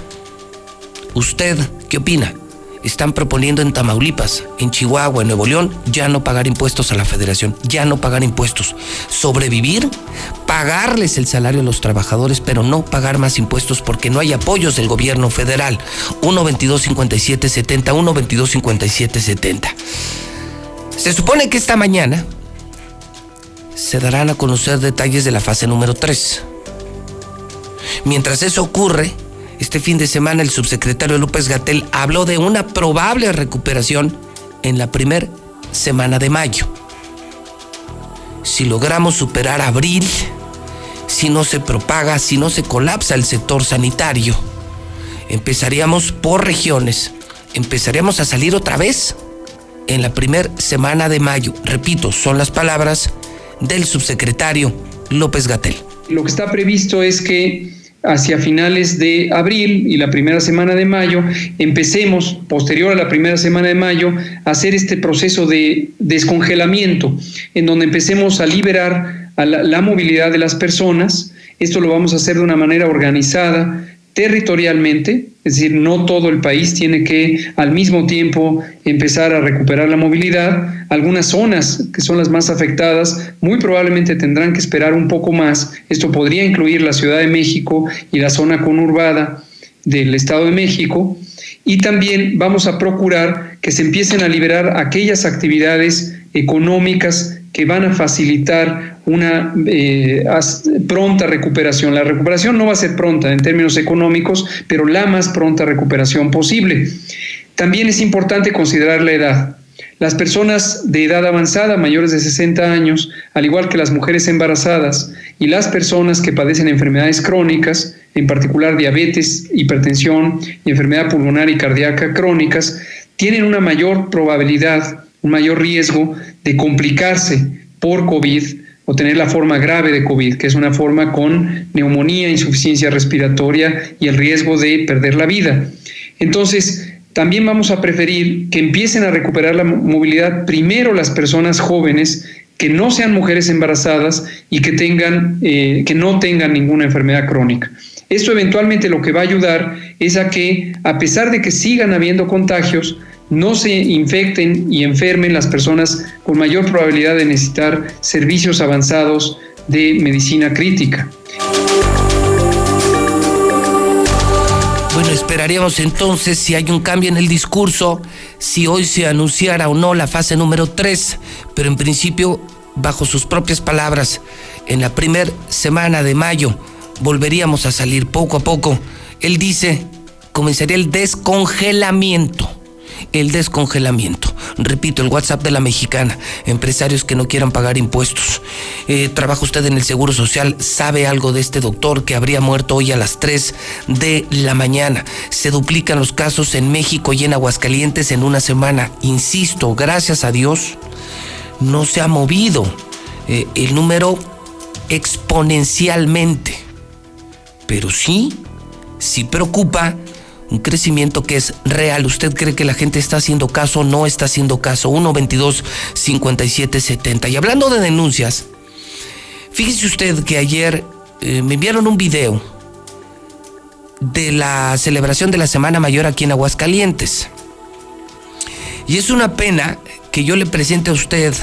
¿usted qué opina? Están proponiendo en Tamaulipas, en Chihuahua, en Nuevo León, ya no pagar impuestos a la federación, ya no pagar impuestos. Sobrevivir, pagarles el salario a los trabajadores, pero no pagar más impuestos porque no hay apoyos del gobierno federal. 1225770, 1225770. Se supone que esta mañana se darán a conocer detalles de la fase número 3. Mientras eso ocurre, este fin de semana el subsecretario López Gatel habló de una probable recuperación en la primera semana de mayo. Si logramos superar abril, si no se propaga, si no se colapsa el sector sanitario, empezaríamos por regiones, empezaríamos a salir otra vez en la primera semana de mayo. Repito, son las palabras del subsecretario López Gatel. Lo que está previsto es que hacia finales de abril y la primera semana de mayo, empecemos, posterior a la primera semana de mayo, a hacer este proceso de descongelamiento, en donde empecemos a liberar la movilidad de las personas, Esto lo vamos a hacer de una manera organizada, territorialmente, es decir, no todo el país tiene que al mismo tiempo empezar a recuperar la movilidad. Algunas zonas que son las más afectadas muy probablemente tendrán que esperar un poco más. Esto podría incluir la Ciudad de México y la zona conurbada del Estado de México. Y también vamos a procurar que se empiecen a liberar aquellas actividades económicas que van a facilitar una eh, pronta recuperación. La recuperación no va a ser pronta en términos económicos, pero la más pronta recuperación posible. También es importante considerar la edad. Las personas de edad avanzada, mayores de 60 años, al igual que las mujeres embarazadas y las personas que padecen enfermedades crónicas, en particular diabetes, hipertensión y enfermedad pulmonar y cardíaca crónicas, tienen una mayor probabilidad, un mayor riesgo de complicarse por COVID o tener la forma grave de COVID, que es una forma con neumonía, insuficiencia respiratoria y el riesgo de perder la vida. Entonces, también vamos a preferir que empiecen a recuperar la movilidad primero las personas jóvenes que no sean mujeres embarazadas y que tengan eh, que no tengan ninguna enfermedad crónica. Esto eventualmente lo que va a ayudar es a que a pesar de que sigan habiendo contagios, no se infecten y enfermen las personas con mayor probabilidad de necesitar servicios avanzados de medicina crítica. Bueno, esperaríamos entonces si hay un cambio en el discurso, si hoy se anunciara o no la fase número 3, pero en principio, bajo sus propias palabras, en la primera semana de mayo volveríamos a salir poco a poco. Él dice, comenzaría el descongelamiento el descongelamiento. Repito, el WhatsApp de la mexicana, empresarios que no quieran pagar impuestos. Eh, ¿Trabaja usted en el Seguro Social? ¿Sabe algo de este doctor que habría muerto hoy a las 3 de la mañana? Se duplican los casos en México y en Aguascalientes en una semana. Insisto, gracias a Dios, no se ha movido eh, el número exponencialmente. Pero sí, sí preocupa un crecimiento que es real. ¿Usted cree que la gente está haciendo caso no está haciendo caso? 1 22 57 70. Y hablando de denuncias, fíjese usted que ayer eh, me enviaron un video de la celebración de la Semana Mayor aquí en Aguascalientes. Y es una pena que yo le presente a usted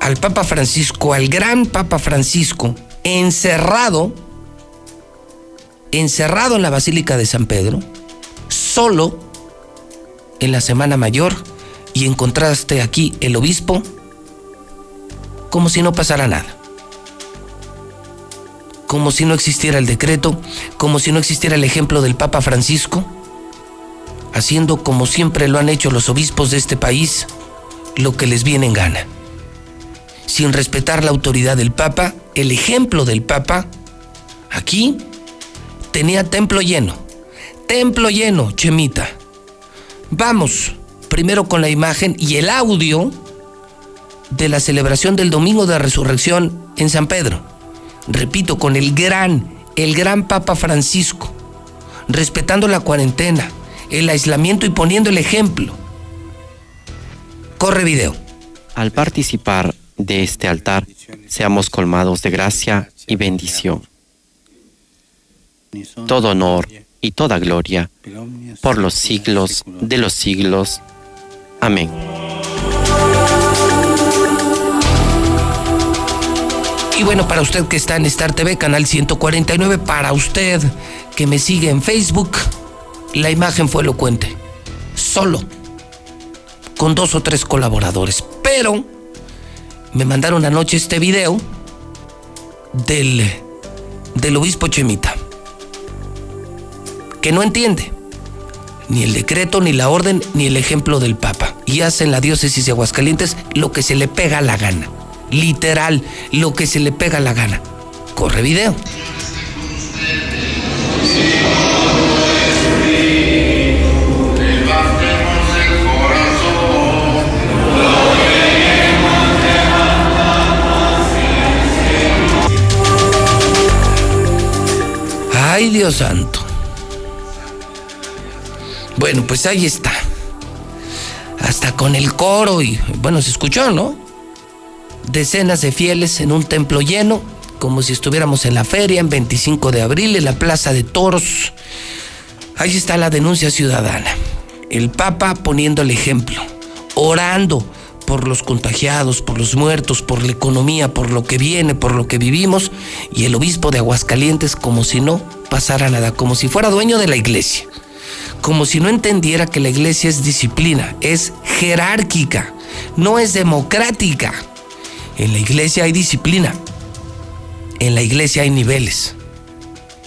al Papa Francisco, al gran Papa Francisco, encerrado, encerrado en la Basílica de San Pedro, solo en la Semana Mayor y encontraste aquí el obispo como si no pasara nada. Como si no existiera el decreto, como si no existiera el ejemplo del Papa Francisco, haciendo como siempre lo han hecho los obispos de este país, lo que les viene en gana. Sin respetar la autoridad del Papa, el ejemplo del Papa, aquí tenía templo lleno Templo lleno, Chemita. Vamos primero con la imagen y el audio de la celebración del Domingo de Resurrección en San Pedro. Repito, con el gran, el gran Papa Francisco, respetando la cuarentena, el aislamiento y poniendo el ejemplo. Corre video. Al participar de este altar, seamos colmados de gracia y bendición. Todo honor y toda gloria por los siglos de los siglos. Amén. Y bueno, para usted que está en Star TV, canal 149, para usted que me sigue en Facebook, la imagen fue elocuente. Solo, con dos o tres colaboradores. Pero me mandaron anoche este video del, del obispo Chemita que no entiende ni el decreto, ni la orden, ni el ejemplo del Papa. Y hace en la diócesis de Aguascalientes lo que se le pega la gana. Literal, lo que se le pega la gana. Corre video. Ay, Dios santo. Bueno, pues ahí está. Hasta con el coro y, bueno, se escuchó, ¿no? Decenas de fieles en un templo lleno, como si estuviéramos en la feria, en 25 de abril, en la Plaza de Toros. Ahí está la denuncia ciudadana. El Papa poniendo el ejemplo, orando por los contagiados, por los muertos, por la economía, por lo que viene, por lo que vivimos, y el obispo de Aguascalientes como si no pasara nada, como si fuera dueño de la iglesia, como si no entendiera que la iglesia es disciplina, es jerárquica, no es democrática. En la iglesia hay disciplina, en la iglesia hay niveles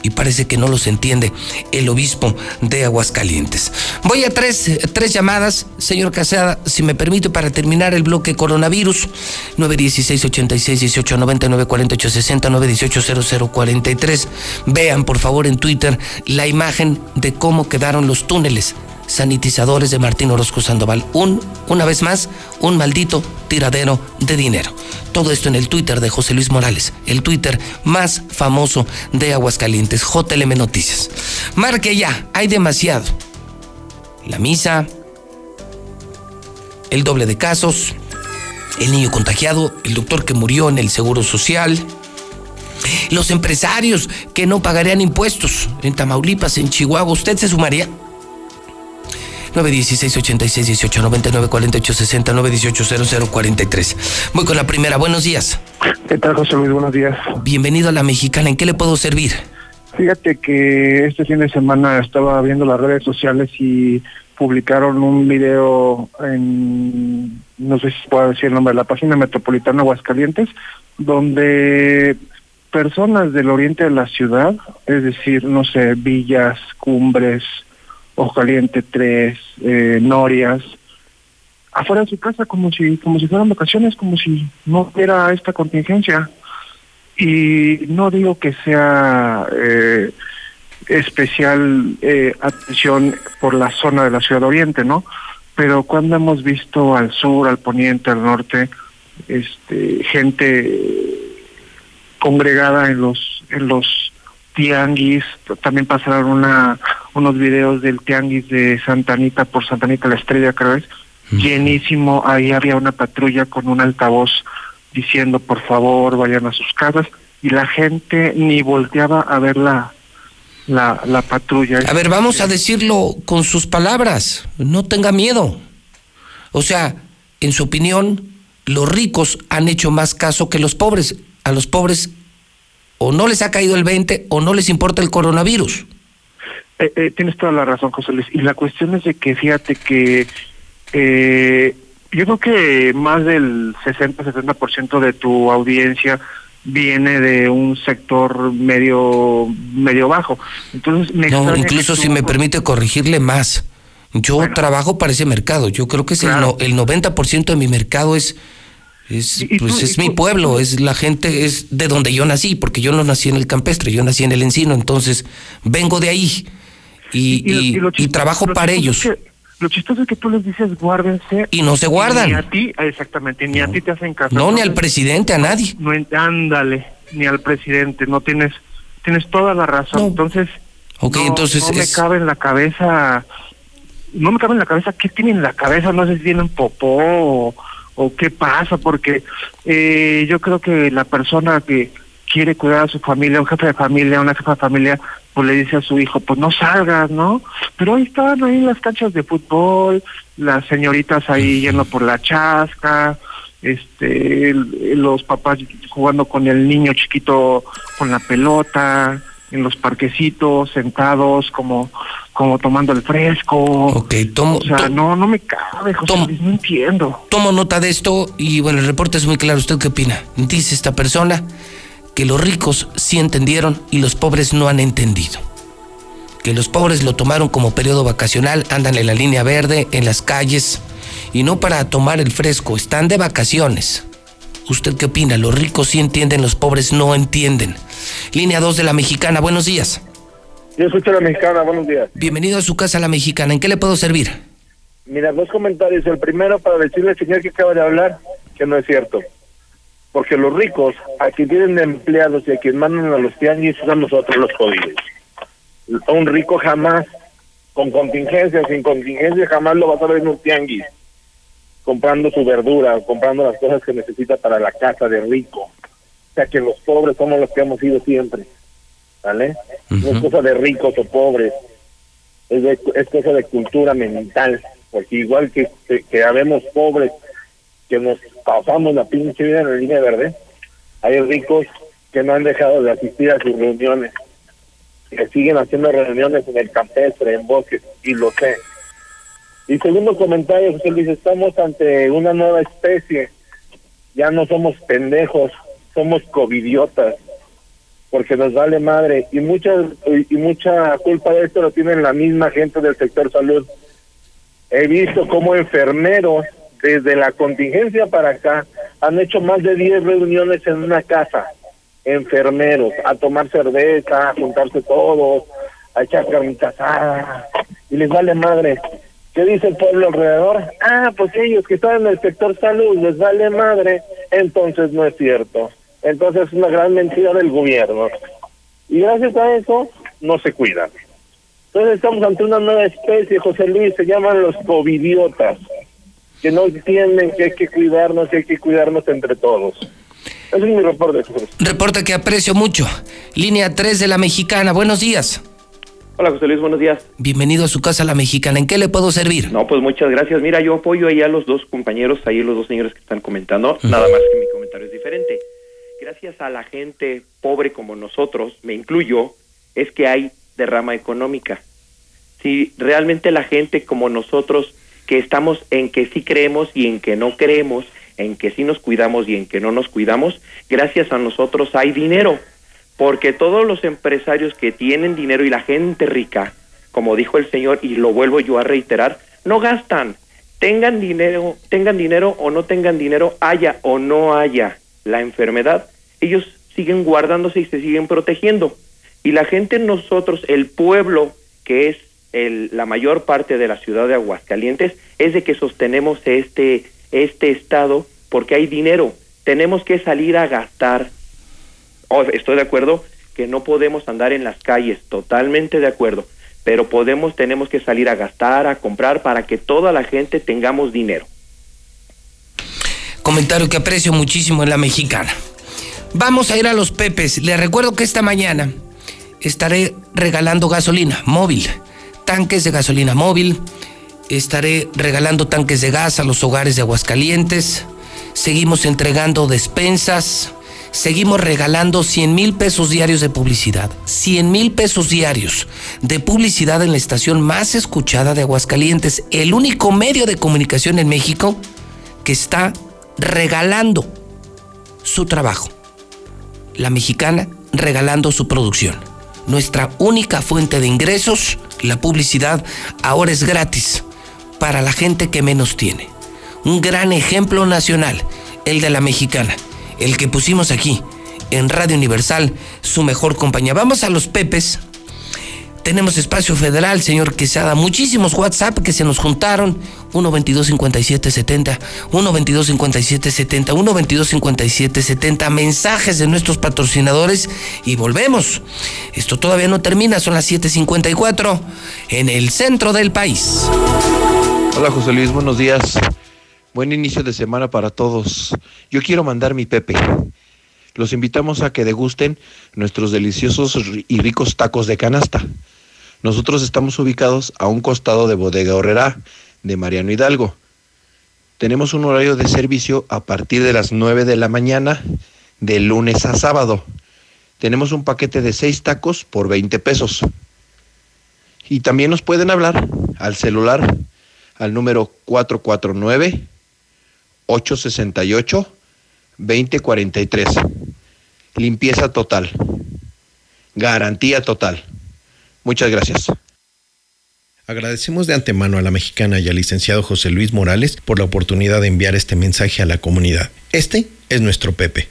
y parece que no los entiende el obispo de Aguascalientes. Voy a tres, tres llamadas, señor Casada, si me permite, para terminar el bloque coronavirus. 916 86 18 99 48 60 918 0043. Vean, por favor, en Twitter la imagen de cómo quedaron los túneles sanitizadores de Martín Orozco Sandoval. Un, una vez más, un maldito tiradero de dinero. Todo esto en el Twitter de José Luis Morales, el Twitter más famoso de Aguascalientes, JLM Noticias. Marque ya, hay demasiado. La misa, el doble de casos, el niño contagiado, el doctor que murió en el Seguro Social, los empresarios que no pagarían impuestos en Tamaulipas, en Chihuahua. ¿Usted se sumaría? 916 86 18 99 48 60 918 0043. Voy con la primera. Buenos días. ¿Qué tal, José Luis? Buenos días. Bienvenido a la Mexicana. ¿En qué le puedo servir? Fíjate que este fin de semana estaba viendo las redes sociales y publicaron un video en, no sé si puedo decir el nombre, la página metropolitana Aguascalientes, donde personas del oriente de la ciudad, es decir, no sé, villas, cumbres, Ojo Caliente 3, eh, Norias, afuera de su casa como si, como si fueran vacaciones, como si no hubiera esta contingencia. Y no digo que sea eh, especial eh, atención por la zona de la Ciudad Oriente, ¿no? Pero cuando hemos visto al sur, al poniente, al norte, este, gente congregada en los, en los tianguis, también pasaron una, unos videos del tianguis de Santanita por Santanita la Estrella, creo es, llenísimo, ahí había una patrulla con un altavoz diciendo por favor vayan a sus casas y la gente ni volteaba a ver la, la, la patrulla. A ver, vamos a decirlo con sus palabras, no tenga miedo. O sea, en su opinión, los ricos han hecho más caso que los pobres. A los pobres o no les ha caído el 20 o no les importa el coronavirus. Eh, eh, tienes toda la razón, José Luis. Y la cuestión es de que fíjate que eh, yo creo que más del 60-70% de tu audiencia viene de un sector medio medio bajo. Entonces, no, incluso si me permite corregirle más. Yo trabajo para ese mercado. Yo creo que es el, no, el 90% de mi mercado es es, pues es mi pueblo, es la gente, es de donde yo nací, porque yo no nací en el campestre, yo nací en el encino, entonces vengo de ahí y, y, trabajo para ellos. lo chistoso es que tú les dices guárdense. Y no se guardan. Ni a ti, exactamente, ni a ti te hacen caso. No, ni al presidente, a nadie. No, ándale, ni al presidente, no tienes, tienes toda la razón. Entonces, okay, entonces no me cabe en la cabeza, no me cabe en la cabeza, ¿qué tienen en la cabeza? No sé si tienen popó o o qué pasa, porque eh, yo creo que la persona que quiere cuidar a su familia, un jefe de familia, una jefa de familia, pues le dice a su hijo, pues no salgas, ¿no? Pero ahí están ahí las canchas de fútbol, las señoritas ahí yendo por la chasca, este, los papás jugando con el niño chiquito con la pelota, en los parquecitos, sentados, como, como tomando el fresco. Ok, tomo. O sea, no, no me cabe, José no entiendo. Tomo nota de esto y bueno, el reporte es muy claro. ¿Usted qué opina? Dice esta persona que los ricos sí entendieron y los pobres no han entendido. Que los pobres lo tomaron como periodo vacacional, andan en la línea verde, en las calles, y no para tomar el fresco, están de vacaciones. ¿Usted qué opina? Los ricos sí entienden, los pobres no entienden. Línea 2 de la Mexicana, buenos días. Yo escucho a la Mexicana, buenos días. Bienvenido a su casa, la Mexicana. ¿En qué le puedo servir? Mira, dos comentarios. El primero para decirle al señor que acaba de hablar que no es cierto. Porque los ricos, a quien tienen empleados y a quien mandan a los tianguis, son nosotros los jodidos. Un rico jamás, con contingencia, sin contingencia, jamás lo vas a ver en un tianguis comprando su verdura, comprando las cosas que necesita para la casa de rico. sea que los pobres somos los que hemos sido siempre, ¿vale? No es cosa de ricos o pobres, es, es cosa de cultura mental, porque igual que, que, habemos pobres que nos pasamos la pinche vida en la línea verde, hay ricos que no han dejado de asistir a sus reuniones, que siguen haciendo reuniones en el campestre, en bosques, y lo sé. Y segundo comentario, José Luis, estamos ante una nueva especie, ya no somos pendejos, somos covidiotas, porque nos vale madre, y mucha, y mucha culpa de esto lo tienen la misma gente del sector salud. He visto como enfermeros, desde la contingencia para acá, han hecho más de 10 reuniones en una casa enfermeros, a tomar cerveza, a juntarse todos, a echar carnita asada, y les vale madre. ¿Qué dice el pueblo alrededor? Ah, pues ellos que están en el sector salud les vale madre, entonces no es cierto. Entonces es una gran mentira del gobierno. Y gracias a eso no se cuidan. Entonces estamos ante una nueva especie, José Luis, se llaman los covidiotas, que no entienden que hay que cuidarnos y hay que cuidarnos entre todos. Ese es mi reporte. Reporte que aprecio mucho. Línea 3 de la Mexicana. Buenos días. Hola José Luis, buenos días. Bienvenido a su casa La Mexicana. ¿En qué le puedo servir? No, pues muchas gracias. Mira, yo apoyo ahí a los dos compañeros, ahí los dos señores que están comentando. Nada más que mi comentario es diferente. Gracias a la gente pobre como nosotros, me incluyo, es que hay derrama económica. Si realmente la gente como nosotros, que estamos en que sí creemos y en que no creemos, en que sí nos cuidamos y en que no nos cuidamos, gracias a nosotros hay dinero, porque todos los empresarios que tienen dinero y la gente rica, como dijo el Señor y lo vuelvo yo a reiterar, no gastan, tengan dinero, tengan dinero o no tengan dinero, haya o no haya la enfermedad, ellos siguen guardándose y se siguen protegiendo. Y la gente, nosotros, el pueblo, que es la mayor parte de la ciudad de Aguascalientes, es de que sostenemos este este Estado porque hay dinero. Tenemos que salir a gastar. Oh, estoy de acuerdo que no podemos andar en las calles, totalmente de acuerdo, pero podemos, tenemos que salir a gastar, a comprar para que toda la gente tengamos dinero. Comentario que aprecio muchísimo en la mexicana. Vamos a ir a los Pepes. Les recuerdo que esta mañana estaré regalando gasolina móvil, tanques de gasolina móvil estaré regalando tanques de gas a los hogares de Aguascalientes, seguimos entregando despensas, seguimos regalando 100 mil pesos diarios de publicidad, 100 mil pesos diarios de publicidad en la estación más escuchada de Aguascalientes, el único medio de comunicación en México que está regalando su trabajo, la mexicana regalando su producción. Nuestra única fuente de ingresos, la publicidad, ahora es gratis para la gente que menos tiene. Un gran ejemplo nacional, el de la mexicana, el que pusimos aquí en Radio Universal, su mejor compañía. Vamos a los Pepes. Tenemos espacio federal, señor Quesada. Muchísimos WhatsApp que se nos juntaron. 122-5770, 122-5770, 122-5770. Mensajes de nuestros patrocinadores y volvemos. Esto todavía no termina, son las 7:54 en el centro del país. Hola José Luis, buenos días. Buen inicio de semana para todos. Yo quiero mandar mi Pepe. Los invitamos a que degusten nuestros deliciosos y ricos tacos de canasta. Nosotros estamos ubicados a un costado de Bodega Horrera de Mariano Hidalgo. Tenemos un horario de servicio a partir de las 9 de la mañana de lunes a sábado. Tenemos un paquete de 6 tacos por 20 pesos. Y también nos pueden hablar al celular al número 449-868-2043. Limpieza total. Garantía total. Muchas gracias. Agradecemos de antemano a la mexicana y al licenciado José Luis Morales por la oportunidad de enviar este mensaje a la comunidad. Este es nuestro Pepe.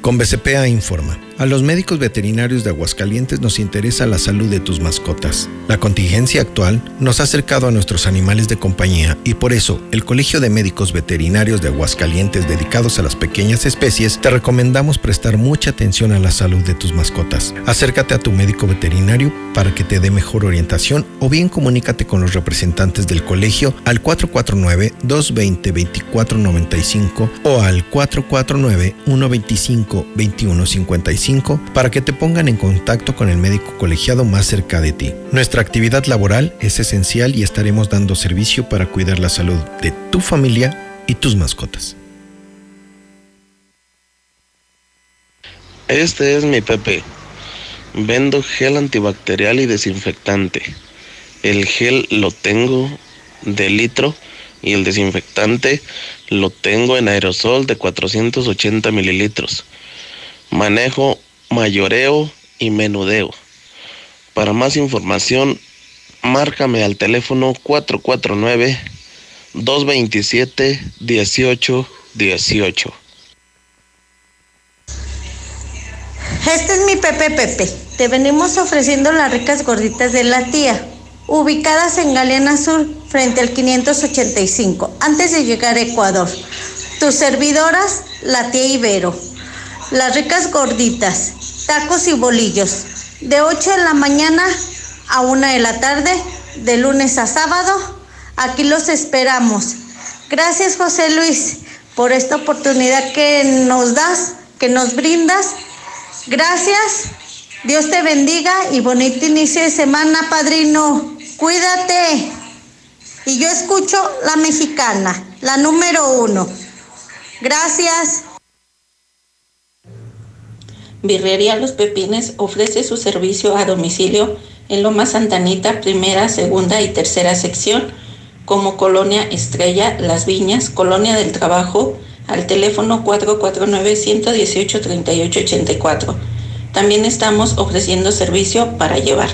Con BCPA informa. A los médicos veterinarios de Aguascalientes nos interesa la salud de tus mascotas. La contingencia actual nos ha acercado a nuestros animales de compañía y por eso el Colegio de Médicos Veterinarios de Aguascalientes dedicados a las pequeñas especies te recomendamos prestar mucha atención a la salud de tus mascotas. Acércate a tu médico veterinario para que te dé mejor orientación o bien comunícate con los representantes del colegio al 449-220-2495 o al 449-125-2155 para que te pongan en contacto con el médico colegiado más cerca de ti. Nuestra actividad laboral es esencial y estaremos dando servicio para cuidar la salud de tu familia y tus mascotas. Este es mi Pepe. Vendo gel antibacterial y desinfectante. El gel lo tengo de litro y el desinfectante lo tengo en aerosol de 480 mililitros. Manejo mayoreo y menudeo. Para más información, márcame al teléfono 449 227 1818. Este es mi Pepe Pepe. Te venimos ofreciendo las ricas gorditas de la tía, ubicadas en Galeana Sur, frente al 585, antes de llegar a Ecuador. Tus servidoras, la tía Ibero las ricas gorditas, tacos y bolillos, de 8 de la mañana a 1 de la tarde, de lunes a sábado. Aquí los esperamos. Gracias José Luis por esta oportunidad que nos das, que nos brindas. Gracias. Dios te bendiga y bonito inicio de semana, padrino. Cuídate. Y yo escucho la mexicana, la número uno. Gracias. Birrería Los Pepines ofrece su servicio a domicilio en Loma Santanita, primera, segunda y tercera sección, como Colonia Estrella, Las Viñas, Colonia del Trabajo, al teléfono 449-118-3884. También estamos ofreciendo servicio para llevar.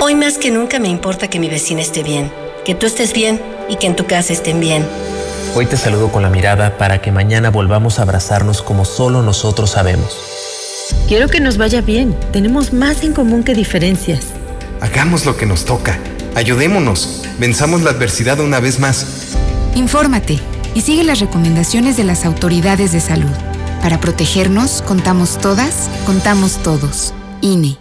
Hoy más que nunca me importa que mi vecina esté bien, que tú estés bien y que en tu casa estén bien. Hoy te saludo con la mirada para que mañana volvamos a abrazarnos como solo nosotros sabemos. Quiero que nos vaya bien. Tenemos más en común que diferencias. Hagamos lo que nos toca. Ayudémonos. Venzamos la adversidad una vez más. Infórmate y sigue las recomendaciones de las autoridades de salud. Para protegernos, contamos todas, contamos todos. INE.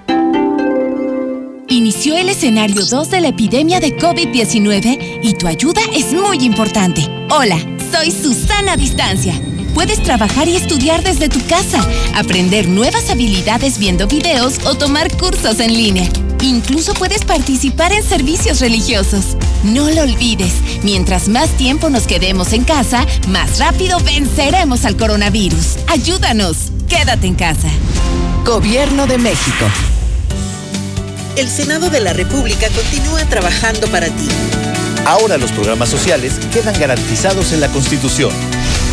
Inició el escenario 2 de la epidemia de COVID-19 y tu ayuda es muy importante. Hola, soy Susana Distancia Puedes trabajar y estudiar desde tu casa, aprender nuevas habilidades viendo videos o tomar cursos en línea. Incluso puedes participar en servicios religiosos. No lo olvides, mientras más tiempo nos quedemos en casa, más rápido venceremos al coronavirus. Ayúdanos, quédate en casa. Gobierno de México. El Senado de la República continúa trabajando para ti. Ahora los programas sociales quedan garantizados en la Constitución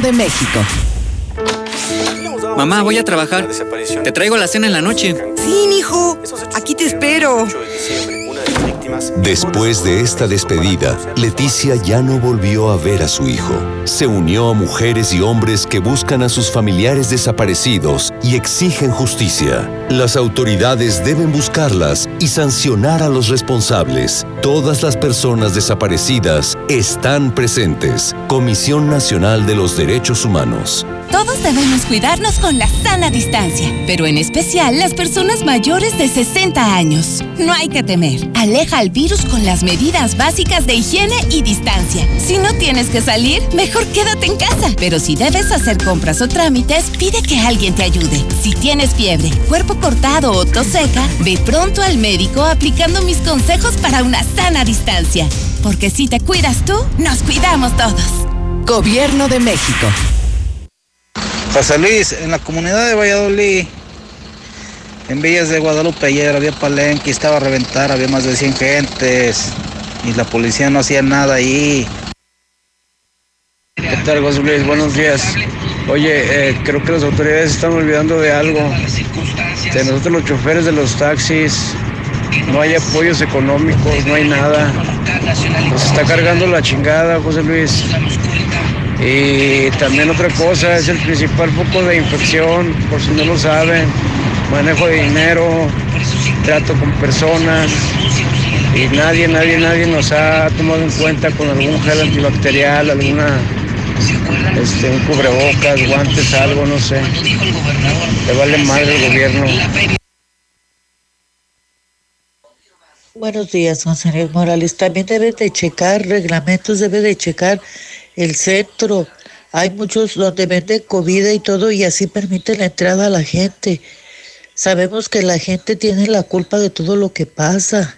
de México. Mamá, voy a trabajar. Te traigo la cena en la noche. Sí, mijo. Aquí te espero. Después de esta despedida, Leticia ya no volvió a ver a su hijo. Se unió a mujeres y hombres que buscan a sus familiares desaparecidos y exigen justicia. Las autoridades deben buscarlas y sancionar a los responsables. Todas las personas desaparecidas están presentes. Comisión Nacional de los Derechos Humanos. Todos debemos cuidarnos con la sana distancia, pero en especial las personas mayores de 60 años. No hay que temer. Aleja al virus con las medidas básicas de higiene y distancia. Si no tienes que salir, mejor quédate en casa. Pero si debes hacer compras o trámites, pide que alguien te ayude. Si tienes fiebre, cuerpo cortado o tos seca, ve pronto al médico aplicando mis consejos para una sana distancia. Porque si te cuidas tú, nos cuidamos todos. Gobierno de México. José Luis, en la comunidad de Valladolid, en Villas de Guadalupe, ayer había palenque, estaba a reventar, había más de 100 gentes y la policía no hacía nada ahí. ¿Qué tal, José Luis? Buenos días. Oye, eh, creo que las autoridades están olvidando de algo. De nosotros los choferes de los taxis, no hay apoyos económicos, no hay nada. Nos está cargando la chingada, José Luis. Y también otra cosa, es el principal foco de infección, por si no lo saben. Manejo de dinero, trato con personas. Y nadie, nadie, nadie nos ha tomado en cuenta con algún gel antibacterial, alguna este, un cubrebocas, guantes, algo, no sé. Le vale madre el gobierno. Buenos días, Luis Morales. También debe de checar reglamentos, debe de checar el centro. Hay muchos donde venden comida y todo y así permite la entrada a la gente. Sabemos que la gente tiene la culpa de todo lo que pasa.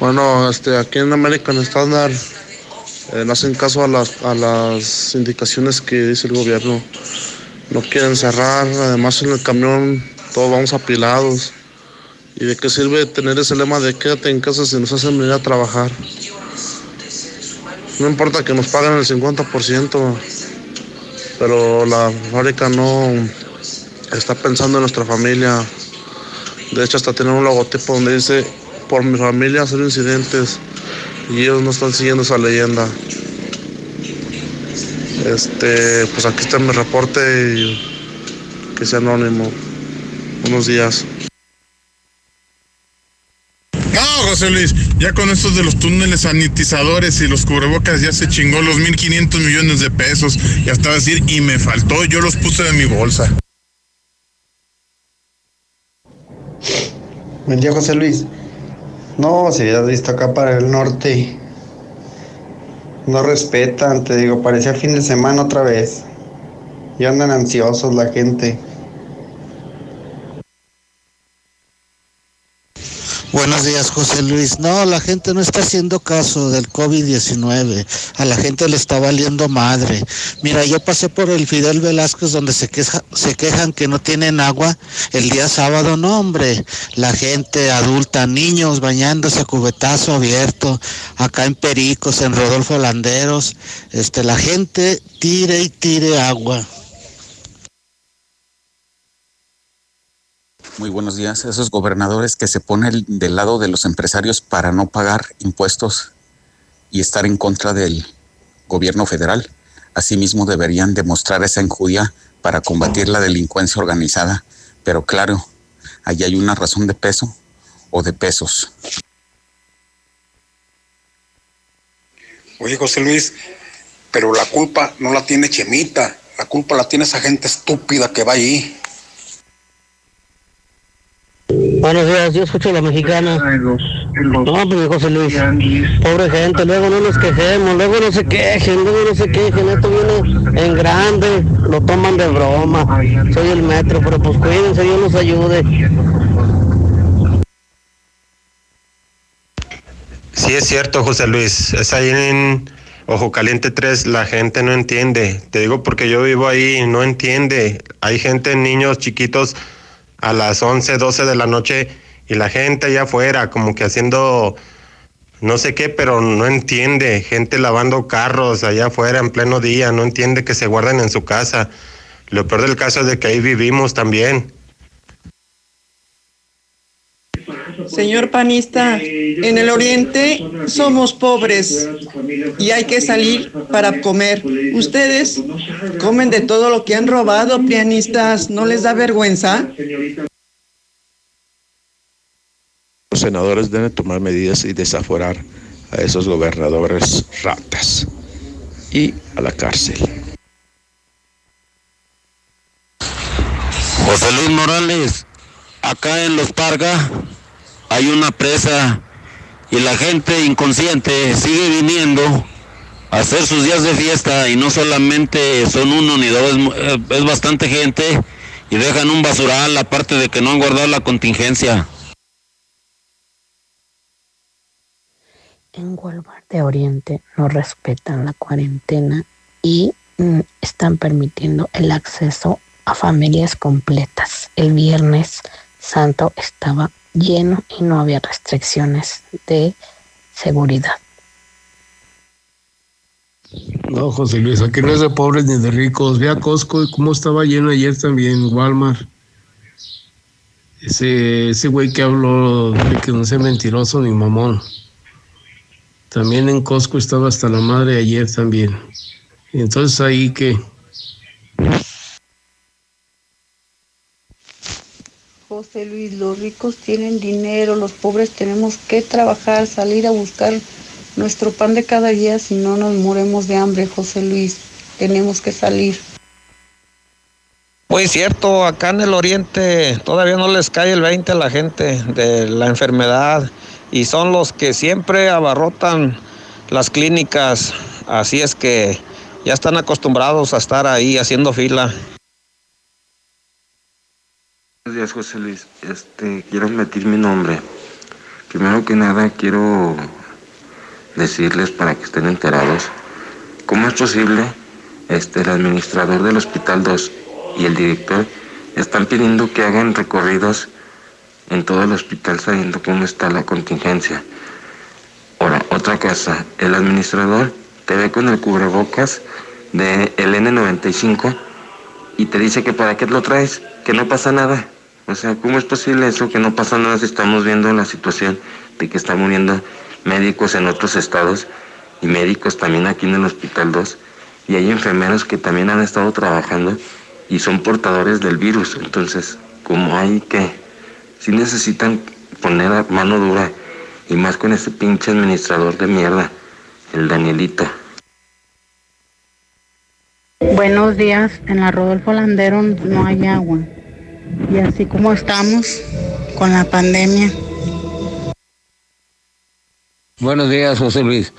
Bueno, este, aquí en American Standard eh, no hacen caso a las, a las indicaciones que dice el gobierno. No quieren cerrar, además en el camión todos vamos apilados. ¿Y de qué sirve tener ese lema de quédate en casa si nos hacen venir a trabajar? No importa que nos paguen el 50%, pero la fábrica no está pensando en nuestra familia. De hecho, hasta tener un logotipo donde dice, por mi familia hacer incidentes, y ellos no están siguiendo esa leyenda. Este, pues aquí está mi reporte y que sea anónimo. Buenos días. No, José Luis, ya con estos de los túneles sanitizadores y los cubrebocas ya se chingó los 1.500 millones de pesos. Ya estaba a decir, y me faltó, yo los puse de mi bolsa. Buen día, José Luis. No, si has visto acá para el norte. No respetan, te digo, parecía fin de semana otra vez. Y andan ansiosos la gente. Buenos días, José Luis. No, la gente no está haciendo caso del COVID-19. A la gente le está valiendo madre. Mira, yo pasé por el Fidel Velázquez donde se, queja, se quejan que no tienen agua el día sábado. No, hombre. La gente adulta, niños bañándose a cubetazo abierto. Acá en Pericos, en Rodolfo Landeros. Este, la gente tire y tire agua. Muy buenos días. Esos gobernadores que se ponen del lado de los empresarios para no pagar impuestos y estar en contra del gobierno federal, asimismo deberían demostrar esa enjudia para combatir la delincuencia organizada. Pero claro, allí hay una razón de peso o de pesos. Oye, José Luis, pero la culpa no la tiene Chemita, la culpa la tiene esa gente estúpida que va ahí. Buenos días, yo escucho a la mexicana. No, pues José Luis, pobre gente, luego no nos quejemos, luego no se quejen, luego no se quejen, esto viene en grande, lo toman de broma. Soy el metro, pero pues cuídense, Dios nos ayude. Sí es cierto, José Luis, es ahí en Ojo Caliente 3, la gente no entiende. Te digo porque yo vivo ahí, no entiende. Hay gente, niños chiquitos a las 11, 12 de la noche y la gente allá afuera como que haciendo no sé qué, pero no entiende, gente lavando carros allá afuera en pleno día, no entiende que se guarden en su casa. Lo peor del caso es de que ahí vivimos también. Señor panista, en el oriente somos pobres y hay que salir para comer. Ustedes comen de todo lo que han robado, pianistas, ¿no les da vergüenza? senadores deben tomar medidas y desaforar a esos gobernadores ratas y a la cárcel. José Luis Morales, acá en Los Parga hay una presa y la gente inconsciente sigue viniendo a hacer sus días de fiesta y no solamente son uno ni dos, es, es bastante gente y dejan un basural aparte de que no han guardado la contingencia. En Walmart de Oriente no respetan la cuarentena y mm, están permitiendo el acceso a familias completas. El viernes santo estaba lleno y no había restricciones de seguridad. No, José Luis, aquí no es de pobres ni de ricos. Ve a Costco cómo estaba lleno ayer también, Walmart. Ese, ese güey que habló de que no sea mentiroso ni mamón. También en Costco estaba hasta la madre ayer también. Entonces ahí que... José Luis, los ricos tienen dinero, los pobres tenemos que trabajar, salir a buscar nuestro pan de cada día, si no nos moremos de hambre, José Luis. Tenemos que salir. Muy cierto, acá en el oriente todavía no les cae el 20 a la gente de la enfermedad y son los que siempre abarrotan las clínicas, así es que ya están acostumbrados a estar ahí haciendo fila. Buenos días, José Luis. Este, quiero meter mi nombre. Primero que nada, quiero decirles para que estén enterados cómo es posible este, el administrador del Hospital 2 y el director están pidiendo que hagan recorridos en todo el hospital sabiendo cómo está la contingencia. Ahora, otra cosa, el administrador te ve con el cubrebocas de el N95 y te dice que para qué lo traes, que no pasa nada. O sea, ¿cómo es posible eso que no pasa nada si estamos viendo la situación de que están muriendo médicos en otros estados y médicos también aquí en el Hospital 2 y hay enfermeros que también han estado trabajando y son portadores del virus. Entonces, como hay que, si necesitan poner mano dura y más con ese pinche administrador de mierda, el Danielito. Buenos días, en la Rodolfo Landero no hay agua. Y así como estamos con la pandemia. Buenos días, José Luis.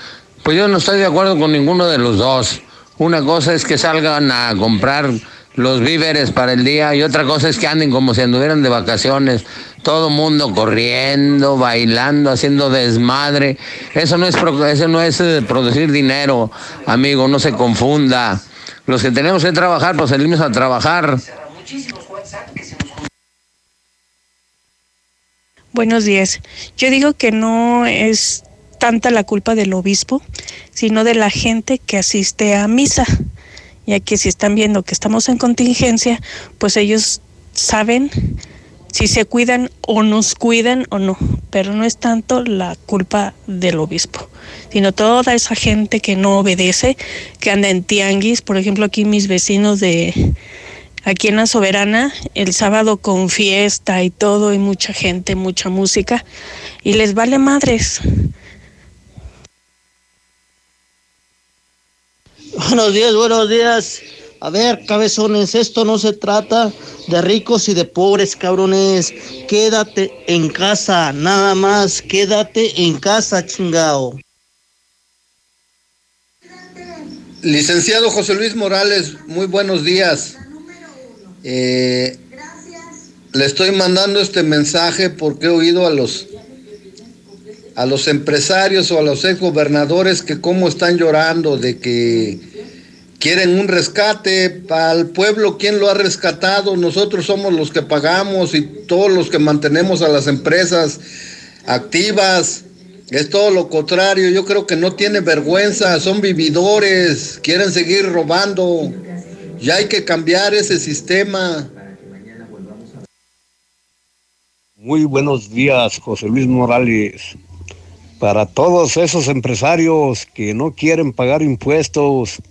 Pues yo no estoy de acuerdo con ninguno de los dos. Una cosa es que salgan a comprar los víveres para el día y otra cosa es que anden como si anduvieran de vacaciones. Todo mundo corriendo, bailando, haciendo desmadre. Eso no es, eso no es eh, producir dinero, amigo, no se confunda. Los que tenemos que trabajar, pues salimos a trabajar. Buenos días. Yo digo que no es tanta la culpa del obispo, sino de la gente que asiste a misa, ya que si están viendo que estamos en contingencia, pues ellos saben si se cuidan o nos cuidan o no, pero no es tanto la culpa del obispo, sino toda esa gente que no obedece, que anda en tianguis, por ejemplo aquí mis vecinos de aquí en la Soberana, el sábado con fiesta y todo, y mucha gente, mucha música, y les vale madres. Buenos días, buenos días. A ver, cabezones, esto no se trata de ricos y de pobres, cabrones. Quédate en casa, nada más. Quédate en casa, chingao. Licenciado José Luis Morales, muy buenos días. Eh, le estoy mandando este mensaje porque he oído a los a los empresarios o a los ex gobernadores que cómo están llorando de que quieren un rescate para el pueblo, ¿quién lo ha rescatado? Nosotros somos los que pagamos y todos los que mantenemos a las empresas activas. Es todo lo contrario, yo creo que no tiene vergüenza, son vividores, quieren seguir robando. Ya hay que cambiar ese sistema. Muy buenos días, José Luis Morales. Para todos esos empresarios que no quieren pagar impuestos,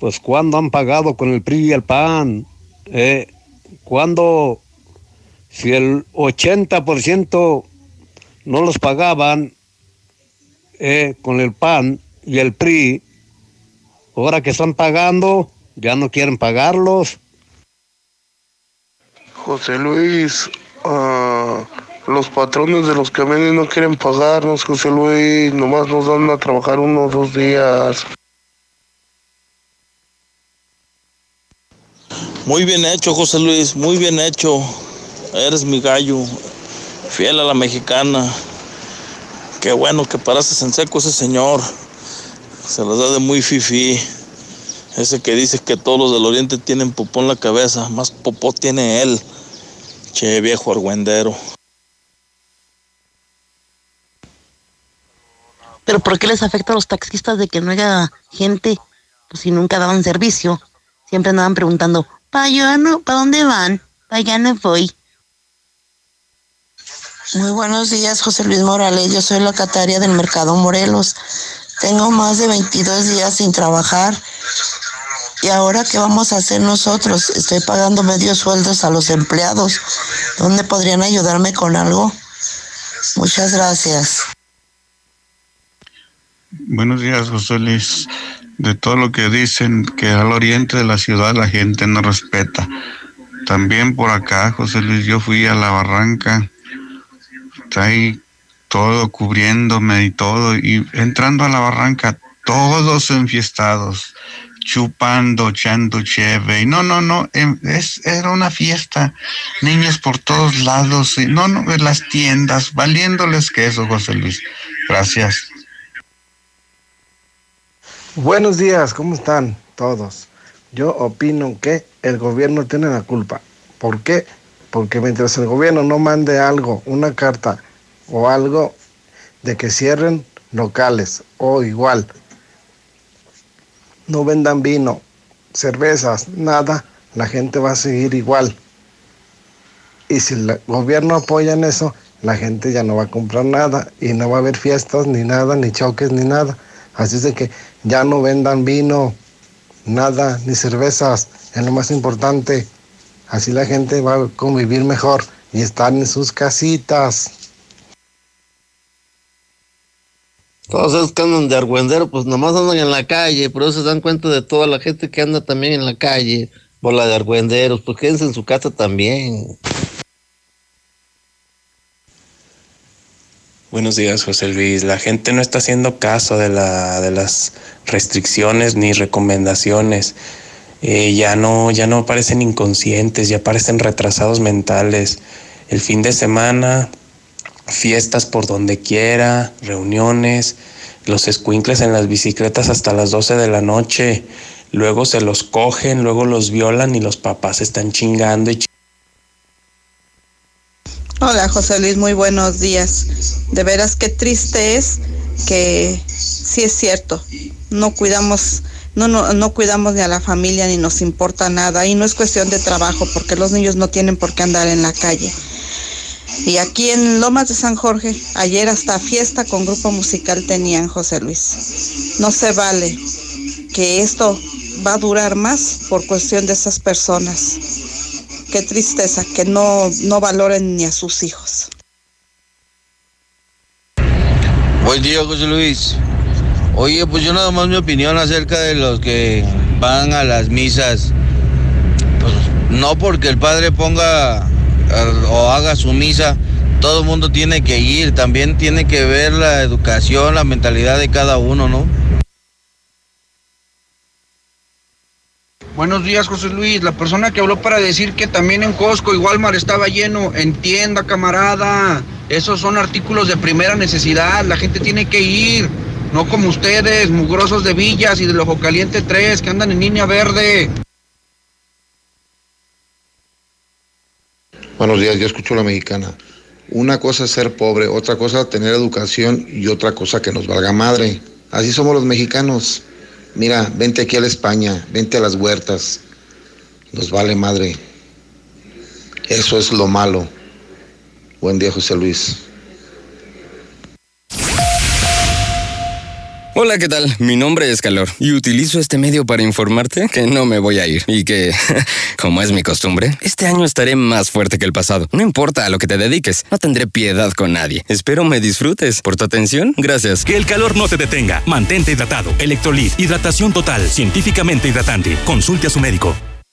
pues cuando han pagado con el PRI y el PAN, eh, cuando si el 80% no los pagaban eh, con el PAN y el PRI. Ahora que están pagando, ya no quieren pagarlos. José Luis, ah, los patrones de los camiones no quieren pagarnos, José Luis, nomás nos dan a trabajar unos dos días. Muy bien hecho, José Luis, muy bien hecho. Eres mi gallo, fiel a la mexicana. Qué bueno que paraste en seco ese señor. Se las da de muy fifi. Ese que dice que todos los del oriente tienen popó en la cabeza, más popó tiene él. Che, viejo argüendero. Pero ¿por qué les afecta a los taxistas de que no haya gente? Pues si nunca daban servicio. Siempre andaban preguntando, ¿para allá no? ¿Para dónde van? Para allá no voy. Muy buenos días, José Luis Morales. Yo soy locataria del Mercado Morelos. Tengo más de 22 días sin trabajar. ¿Y ahora qué vamos a hacer nosotros? Estoy pagando medios sueldos a los empleados. ¿Dónde podrían ayudarme con algo? Muchas gracias. Buenos días, José Luis. De todo lo que dicen que al oriente de la ciudad la gente no respeta. También por acá, José Luis, yo fui a la barranca está ahí todo cubriéndome y todo, y entrando a la barranca, todos enfiestados, chupando, echando cheve, no, no, no, em, es, era una fiesta, niños por todos lados, no, no, en las tiendas, valiéndoles queso, José Luis. Gracias. Buenos días, ¿cómo están todos? Yo opino que el gobierno tiene la culpa. ¿Por qué? porque mientras el gobierno no mande algo, una carta o algo de que cierren locales o igual, no vendan vino, cervezas, nada, la gente va a seguir igual. Y si el gobierno apoya en eso, la gente ya no va a comprar nada y no va a haber fiestas ni nada, ni choques ni nada. Así es de que ya no vendan vino, nada, ni cervezas, es lo más importante. Así la gente va a convivir mejor y estar en sus casitas. Todos esos que andan de argüendero, pues nomás andan en la calle, pero eso se dan cuenta de toda la gente que anda también en la calle, por la de argüenderos, pues quédense en su casa también. Buenos días, José Luis. La gente no está haciendo caso de, la, de las restricciones ni recomendaciones. Eh, ya no, ya no parecen inconscientes, ya parecen retrasados mentales. El fin de semana, fiestas por donde quiera, reuniones, los escuincles en las bicicletas hasta las 12 de la noche, luego se los cogen, luego los violan y los papás están chingando y Hola José Luis, muy buenos días. De veras qué triste es que sí es cierto, no cuidamos no, no, no cuidamos ni a la familia ni nos importa nada y no es cuestión de trabajo porque los niños no tienen por qué andar en la calle. Y aquí en Lomas de San Jorge, ayer hasta fiesta con grupo musical tenían José Luis. No se vale que esto va a durar más por cuestión de esas personas. Qué tristeza que no, no valoren ni a sus hijos. Buen día, José Luis. Oye, pues yo nada más mi opinión acerca de los que van a las misas. Pues no porque el padre ponga o haga su misa, todo el mundo tiene que ir, también tiene que ver la educación, la mentalidad de cada uno, ¿no? Buenos días, José Luis. La persona que habló para decir que también en Costco y Walmart estaba lleno, entienda, camarada. Esos son artículos de primera necesidad. La gente tiene que ir. No como ustedes, mugrosos de Villas y del Ojo Caliente 3, que andan en línea verde. Buenos días, yo escucho la mexicana. Una cosa es ser pobre, otra cosa tener educación y otra cosa que nos valga madre. Así somos los mexicanos. Mira, vente aquí a la España, vente a las huertas. Nos vale madre. Eso es lo malo. Buen día, José Luis. Hola, ¿qué tal? Mi nombre es Calor y utilizo este medio para informarte que no me voy a ir y que, como es mi costumbre, este año estaré más fuerte que el pasado. No importa a lo que te dediques, no tendré piedad con nadie. Espero me disfrutes. Por tu atención, gracias. Que el calor no te detenga. Mantente hidratado. Electrolit, hidratación total, científicamente hidratante. Consulte a su médico.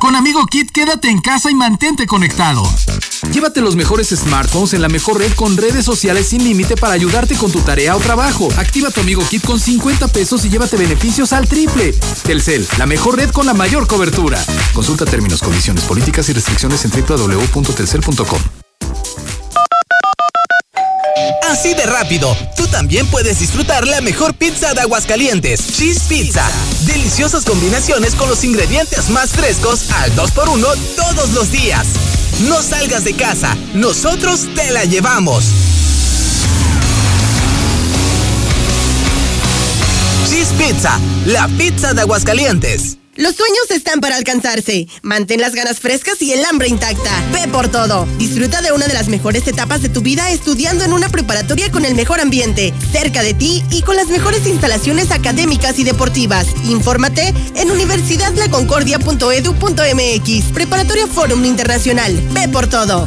Con Amigo Kit quédate en casa y mantente conectado. Llévate los mejores smartphones en la mejor red con redes sociales sin límite para ayudarte con tu tarea o trabajo. Activa tu Amigo Kit con 50 pesos y llévate beneficios al triple. Telcel, la mejor red con la mayor cobertura. Consulta términos, condiciones, políticas y restricciones en www.telcel.com. Así de rápido, tú también puedes disfrutar la mejor pizza de Aguascalientes, Cheese Pizza. Deliciosas combinaciones con los ingredientes más frescos al 2x1 todos los días. No salgas de casa, nosotros te la llevamos. Cheese Pizza, la pizza de Aguascalientes. Los sueños están para alcanzarse. Mantén las ganas frescas y el hambre intacta. Ve por todo. Disfruta de una de las mejores etapas de tu vida estudiando en una preparatoria con el mejor ambiente, cerca de ti y con las mejores instalaciones académicas y deportivas. Infórmate en universidadlaconcordia.edu.mx. Preparatoria Forum Internacional. Ve por todo.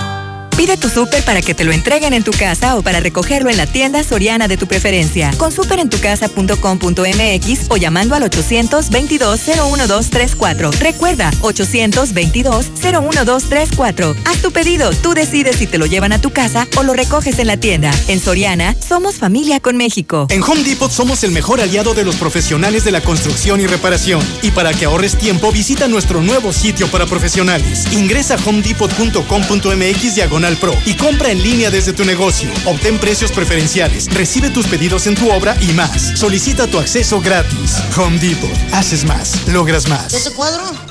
Pide tu súper para que te lo entreguen en tu casa o para recogerlo en la tienda soriana de tu preferencia. Con superentucasa.com.mx o llamando al 822-01234. Recuerda, 822-01234. Haz tu pedido, tú decides si te lo llevan a tu casa o lo recoges en la tienda. En Soriana, somos familia con México. En Home Depot somos el mejor aliado de los profesionales de la construcción y reparación. Y para que ahorres tiempo, visita nuestro nuevo sitio para profesionales. Ingresa a homedepot.com.mx diagonal Pro y compra en línea desde tu negocio. Obtén precios preferenciales, recibe tus pedidos en tu obra y más. Solicita tu acceso gratis. Home Depot. Haces más, logras más. ¿Ese cuadro?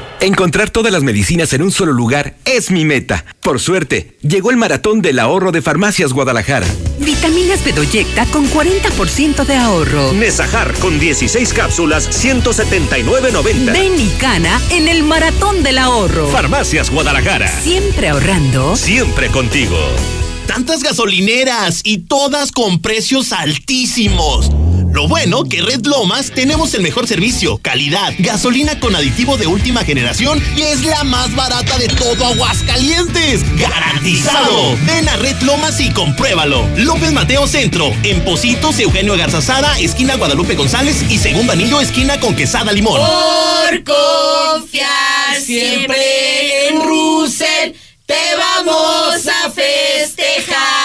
Encontrar todas las medicinas en un solo lugar es mi meta. Por suerte, llegó el maratón del ahorro de Farmacias Guadalajara. Vitaminas Bedoyecta con 40% de ahorro. Nesajar con 16 cápsulas, 179.90. Ven y cana en el maratón del ahorro. Farmacias Guadalajara. Siempre ahorrando. Siempre contigo. Tantas gasolineras y todas con precios altísimos. Lo bueno que Red Lomas tenemos el mejor servicio, calidad, gasolina con aditivo de última generación y es la más barata de todo Aguascalientes. ¡Garantizado! Ven a Red Lomas y compruébalo. López Mateo Centro, en Positos, Eugenio Garzazada, esquina Guadalupe González y segundo anillo, esquina con Quesada Limón. Por confiar siempre en Russell, te vamos a festejar.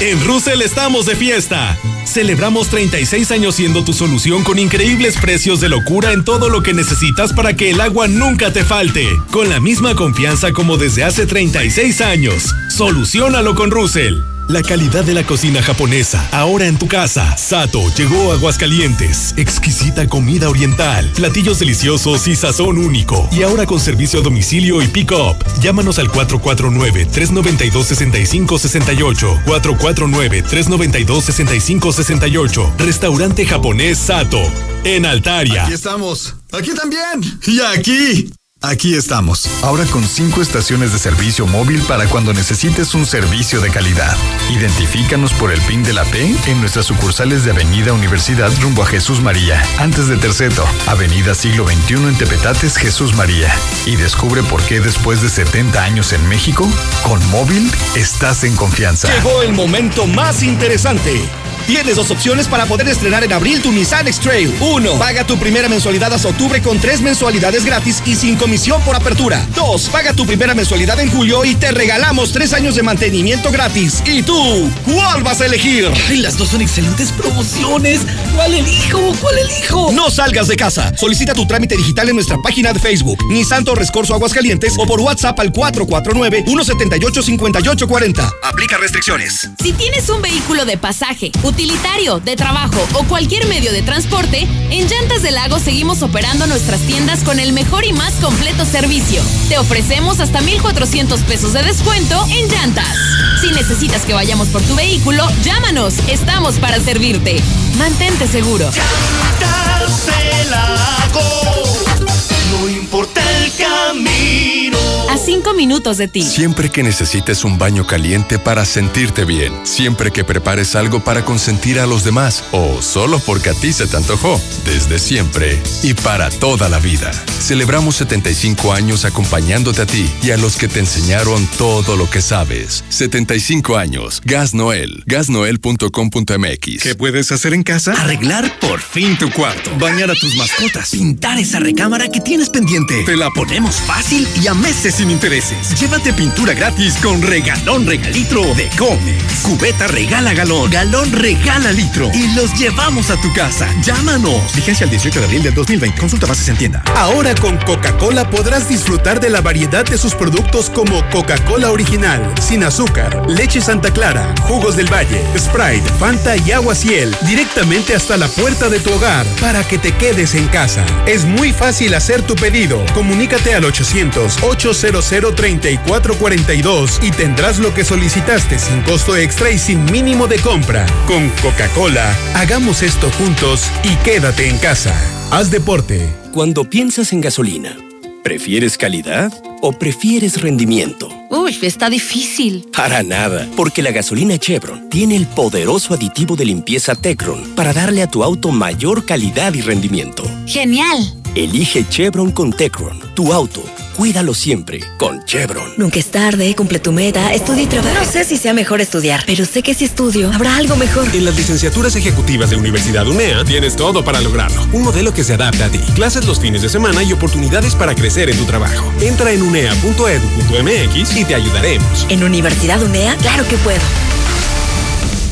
En Russell estamos de fiesta. Celebramos 36 años siendo tu solución con increíbles precios de locura en todo lo que necesitas para que el agua nunca te falte. Con la misma confianza como desde hace 36 años. Solucionalo con Russell. La calidad de la cocina japonesa, ahora en tu casa. Sato llegó a Aguascalientes. Exquisita comida oriental, platillos deliciosos y sazón único. Y ahora con servicio a domicilio y pick-up. Llámanos al 449-392-6568. 449-392-6568. Restaurante japonés Sato. En Altaria. Aquí estamos. Aquí también. Y aquí. Aquí estamos, ahora con cinco estaciones de servicio móvil para cuando necesites un servicio de calidad. Identifícanos por el PIN de la P en nuestras sucursales de Avenida Universidad rumbo a Jesús María, antes de Terceto, Avenida Siglo XXI en Tepetates, Jesús María. Y descubre por qué después de 70 años en México, con móvil estás en confianza. Llegó el momento más interesante. Tienes dos opciones para poder estrenar en abril tu Nissan X-Trail. Uno, paga tu primera mensualidad hasta octubre con tres mensualidades gratis y sin comisión por apertura. Dos, paga tu primera mensualidad en julio y te regalamos tres años de mantenimiento gratis. ¿Y tú? ¿Cuál vas a elegir? Ay, las dos son excelentes promociones. ¿Cuál elijo? ¿Cuál elijo? No salgas de casa. Solicita tu trámite digital en nuestra página de Facebook, Nissan Torres Corso Aguascalientes o por WhatsApp al 449-178-5840. Aplica restricciones. Si tienes un vehículo de pasaje, utilitario, de trabajo o cualquier medio de transporte, en Llantas del Lago seguimos operando nuestras tiendas con el mejor y más completo servicio. Te ofrecemos hasta 1,400 pesos de descuento en llantas. Si necesitas que vayamos por tu vehículo, llámanos. Estamos para servirte. Mantente seguro. No importa el camino. A cinco minutos de ti. Siempre que necesites un baño caliente para sentirte bien, siempre que prepares algo para consentir a los demás o solo porque a ti se te antojó, desde siempre y para toda la vida. Celebramos 75 años acompañándote a ti y a los que te enseñaron todo lo que sabes. 75 años. Gas Noel. Gasnoel.com.mx. ¿Qué puedes hacer en casa? Arreglar por fin tu cuarto. Bañar a tus mascotas. Pintar esa recámara que tienes pendiente. Te la ponemos fácil y a meses sin intereses. Llévate pintura gratis con regalón regalitro de Comex. Cubeta regala galón, galón regala litro. Y los llevamos a tu casa. Llámanos. Vigencia el 18 de abril del 2020. Consulta bases en tienda. Ahora con Coca-Cola podrás disfrutar de la variedad de sus productos como Coca-Cola original, sin azúcar, leche Santa Clara, jugos del Valle, Sprite, Fanta y agua Ciel, directamente hasta la puerta de tu hogar para que te quedes en casa. Es muy fácil hacer tu pedido. Comunícate al 800 800 3442 y tendrás lo que solicitaste sin costo extra y sin mínimo de compra. Con Coca-Cola, hagamos esto juntos y quédate en casa. Haz deporte. Cuando piensas en gasolina, ¿prefieres calidad o prefieres rendimiento? Uy, está difícil. Para nada, porque la gasolina Chevron tiene el poderoso aditivo de limpieza Tecron para darle a tu auto mayor calidad y rendimiento. Genial. Elige Chevron con Tecron, tu auto. Cuídalo siempre con Chevron. Nunca es tarde, cumple tu meta, estudia y trabaja. No sé si sea mejor estudiar, pero sé que si estudio, habrá algo mejor. En las licenciaturas ejecutivas de Universidad UNEA tienes todo para lograrlo. Un modelo que se adapta a ti. Clases los fines de semana y oportunidades para crecer en tu trabajo. Entra en unea.edu.mx y te ayudaremos. En Universidad UNEA, claro que puedo.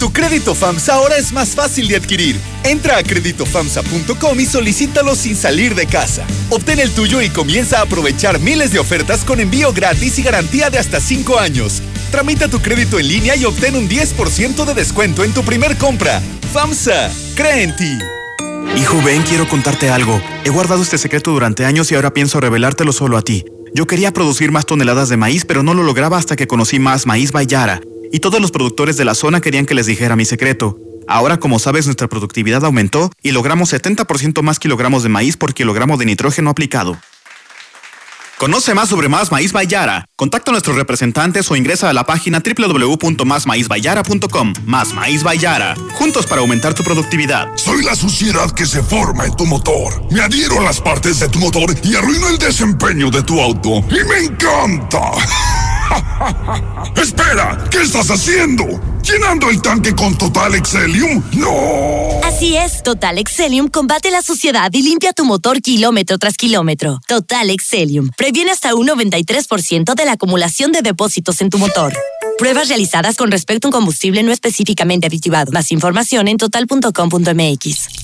Tu crédito FAMSA ahora es más fácil de adquirir. Entra a creditofamsa.com y solicítalo sin salir de casa. Obtén el tuyo y comienza a aprovechar miles de ofertas con envío gratis y garantía de hasta 5 años. Tramita tu crédito en línea y obtén un 10% de descuento en tu primer compra. FAMSA, cree en ti. Hijo, ven, quiero contarte algo. He guardado este secreto durante años y ahora pienso revelártelo solo a ti. Yo quería producir más toneladas de maíz, pero no lo lograba hasta que conocí más Maíz Bayara y todos los productores de la zona querían que les dijera mi secreto. Ahora, como sabes, nuestra productividad aumentó y logramos 70% más kilogramos de maíz por kilogramo de nitrógeno aplicado. Conoce más sobre Más Maíz Bayara. Contacta a nuestros representantes o ingresa a la página www.másmaízbayara.com. Más Maíz Bayara. Juntos para aumentar tu productividad. Soy la suciedad que se forma en tu motor. Me adhiero a las partes de tu motor y arruino el desempeño de tu auto. ¡Y me encanta! ¡Espera! ¿Qué estás haciendo? ¿Llenando el tanque con Total Excelium? ¡No! Así es, Total Excelium combate la suciedad y limpia tu motor kilómetro tras kilómetro. Total Excelium previene hasta un 93% de la acumulación de depósitos en tu motor. Pruebas realizadas con respecto a un combustible no específicamente aditivado. Más información en total.com.mx.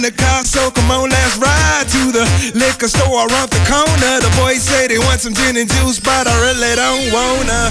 In the car, so come on, let's ride to the liquor store around the corner. The boys say they want some gin and juice, but I really don't wanna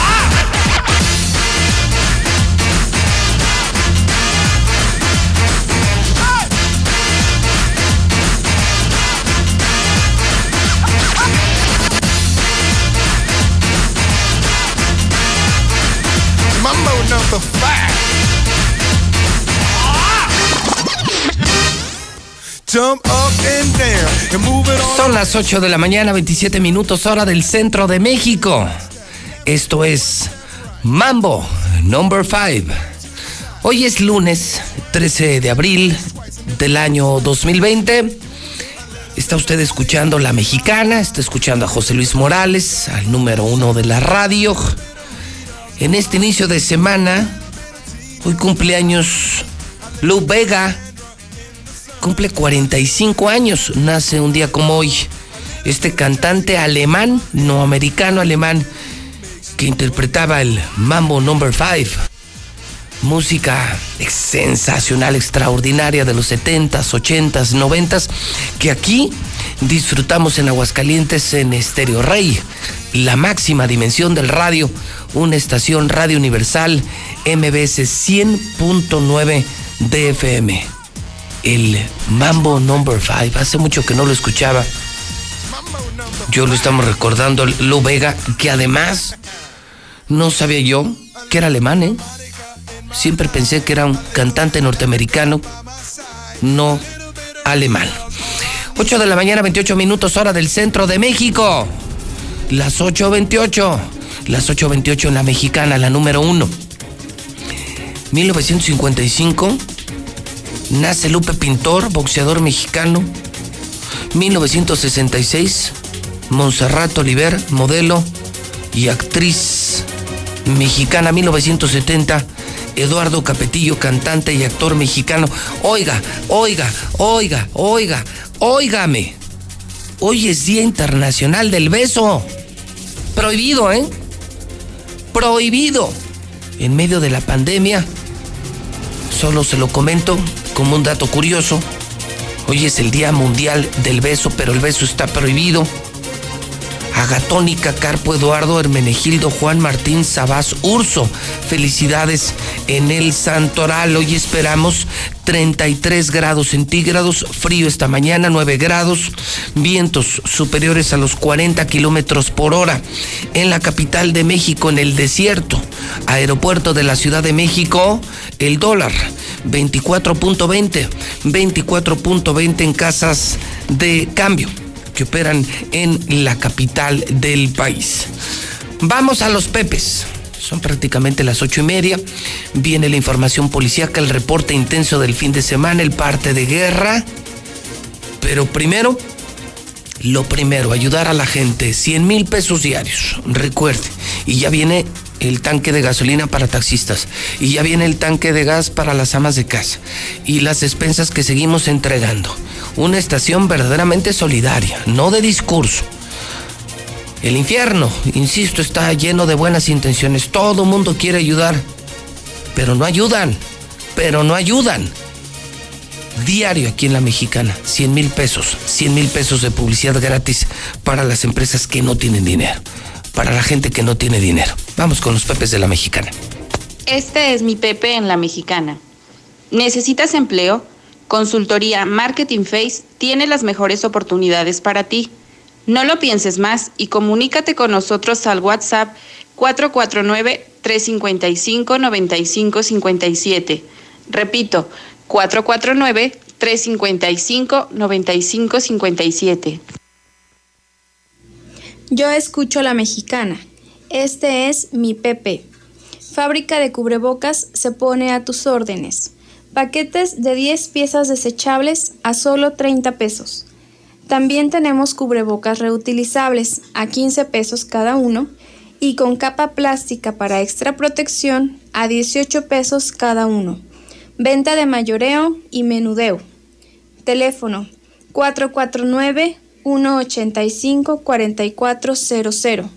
Son las 8 de la mañana, 27 minutos hora del centro de México. Esto es Mambo Number 5. Hoy es lunes 13 de abril del año 2020. Está usted escuchando La Mexicana, está escuchando a José Luis Morales, al número uno de la radio en este inicio de semana. Hoy cumpleaños Lou Vega. Cumple 45 años, nace un día como hoy. Este cantante alemán, no americano alemán, que interpretaba el Mambo Number 5. Música sensacional, extraordinaria de los 70s, 80s, 90s, que aquí disfrutamos en Aguascalientes en Estéreo Rey, la máxima dimensión del radio una estación Radio Universal MBS 100.9 DFM. El Mambo Number 5. Hace mucho que no lo escuchaba. Yo lo estamos recordando, Lo Vega, que además no sabía yo que era alemán, ¿eh? Siempre pensé que era un cantante norteamericano, no alemán. 8 de la mañana, 28 minutos, hora del centro de México. Las 8.28 las 8.28 en la mexicana, la número uno. 1955, nace Lupe Pintor, boxeador mexicano. 1966, Montserrat Oliver, modelo y actriz mexicana. 1970, Eduardo Capetillo, cantante y actor mexicano. Oiga, oiga, oiga, oiga, óigame. Hoy es Día Internacional del Beso. Prohibido, ¿eh? prohibido en medio de la pandemia. Solo se lo comento como un dato curioso. Hoy es el Día Mundial del Beso, pero el beso está prohibido. Agatónica, Carpo Eduardo, Hermenegildo, Juan Martín, Sabás, Urso. Felicidades en el Santoral. Hoy esperamos 33 grados centígrados, frío esta mañana, 9 grados, vientos superiores a los 40 kilómetros por hora. En la capital de México, en el desierto, aeropuerto de la Ciudad de México, el dólar 24.20, 24.20 en casas de cambio que operan en la capital del país. Vamos a los Pepes. Son prácticamente las ocho y media. Viene la información policíaca, el reporte intenso del fin de semana, el parte de guerra. Pero primero, lo primero, ayudar a la gente. 100 mil pesos diarios. Recuerde, Y ya viene el tanque de gasolina para taxistas. Y ya viene el tanque de gas para las amas de casa. Y las despensas que seguimos entregando. Una estación verdaderamente solidaria, no de discurso. El infierno, insisto, está lleno de buenas intenciones. Todo mundo quiere ayudar, pero no ayudan, pero no ayudan. Diario aquí en la mexicana, 100 mil pesos, 100 mil pesos de publicidad gratis para las empresas que no tienen dinero, para la gente que no tiene dinero. Vamos con los pepes de la mexicana. Este es mi Pepe en la mexicana. ¿Necesitas empleo? Consultoría Marketing Face tiene las mejores oportunidades para ti. No lo pienses más y comunícate con nosotros al WhatsApp 449-355-9557. Repito, 449-355-9557. Yo escucho la mexicana. Este es mi Pepe. Fábrica de cubrebocas se pone a tus órdenes. Paquetes de 10 piezas desechables a solo 30 pesos. También tenemos cubrebocas reutilizables a 15 pesos cada uno y con capa plástica para extra protección a 18 pesos cada uno. Venta de mayoreo y menudeo. Teléfono 449-185-4400.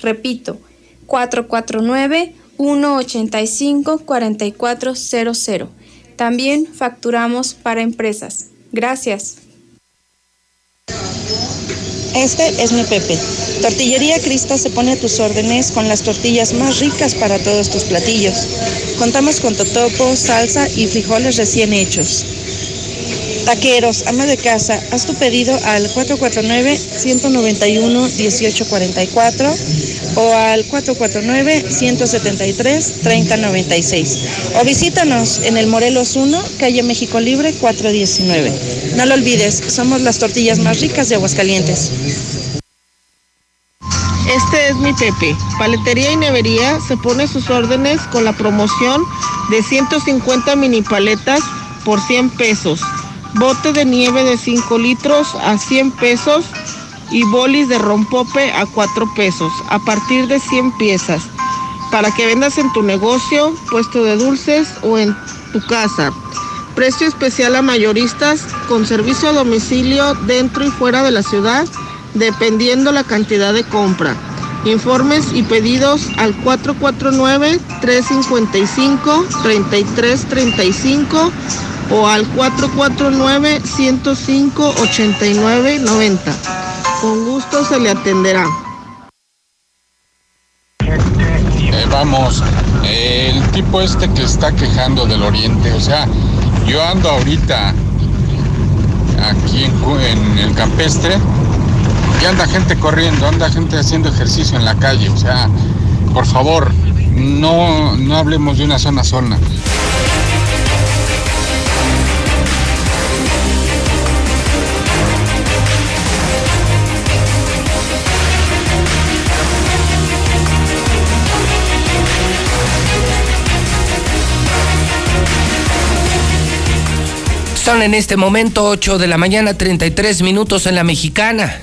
Repito, 449-185-4400. También facturamos para empresas. Gracias. Este es mi Pepe. Tortillería Crista se pone a tus órdenes con las tortillas más ricas para todos tus platillos. Contamos con totopo, salsa y frijoles recién hechos. Taqueros, ama de casa, haz tu pedido al 449-191-1844 o al 449-173-3096. O visítanos en el Morelos 1, calle México Libre 419. No lo olvides, somos las tortillas más ricas de Aguascalientes. Este es mi Pepe. Paletería y nevería se pone sus órdenes con la promoción de 150 mini paletas por 100 pesos. Bote de nieve de 5 litros a 100 pesos y bolis de rompope a 4 pesos a partir de 100 piezas para que vendas en tu negocio, puesto de dulces o en tu casa. Precio especial a mayoristas con servicio a domicilio dentro y fuera de la ciudad, dependiendo la cantidad de compra. Informes y pedidos al 449-355-3335 o al 449-105-8990. Con gusto se le atenderá. Eh, vamos, el tipo este que está quejando del oriente, o sea, yo ando ahorita aquí en, en el campestre y anda gente corriendo, anda gente haciendo ejercicio en la calle, o sea, por favor, no, no hablemos de una zona zona. Son en este momento 8 de la mañana, 33 minutos en la mexicana.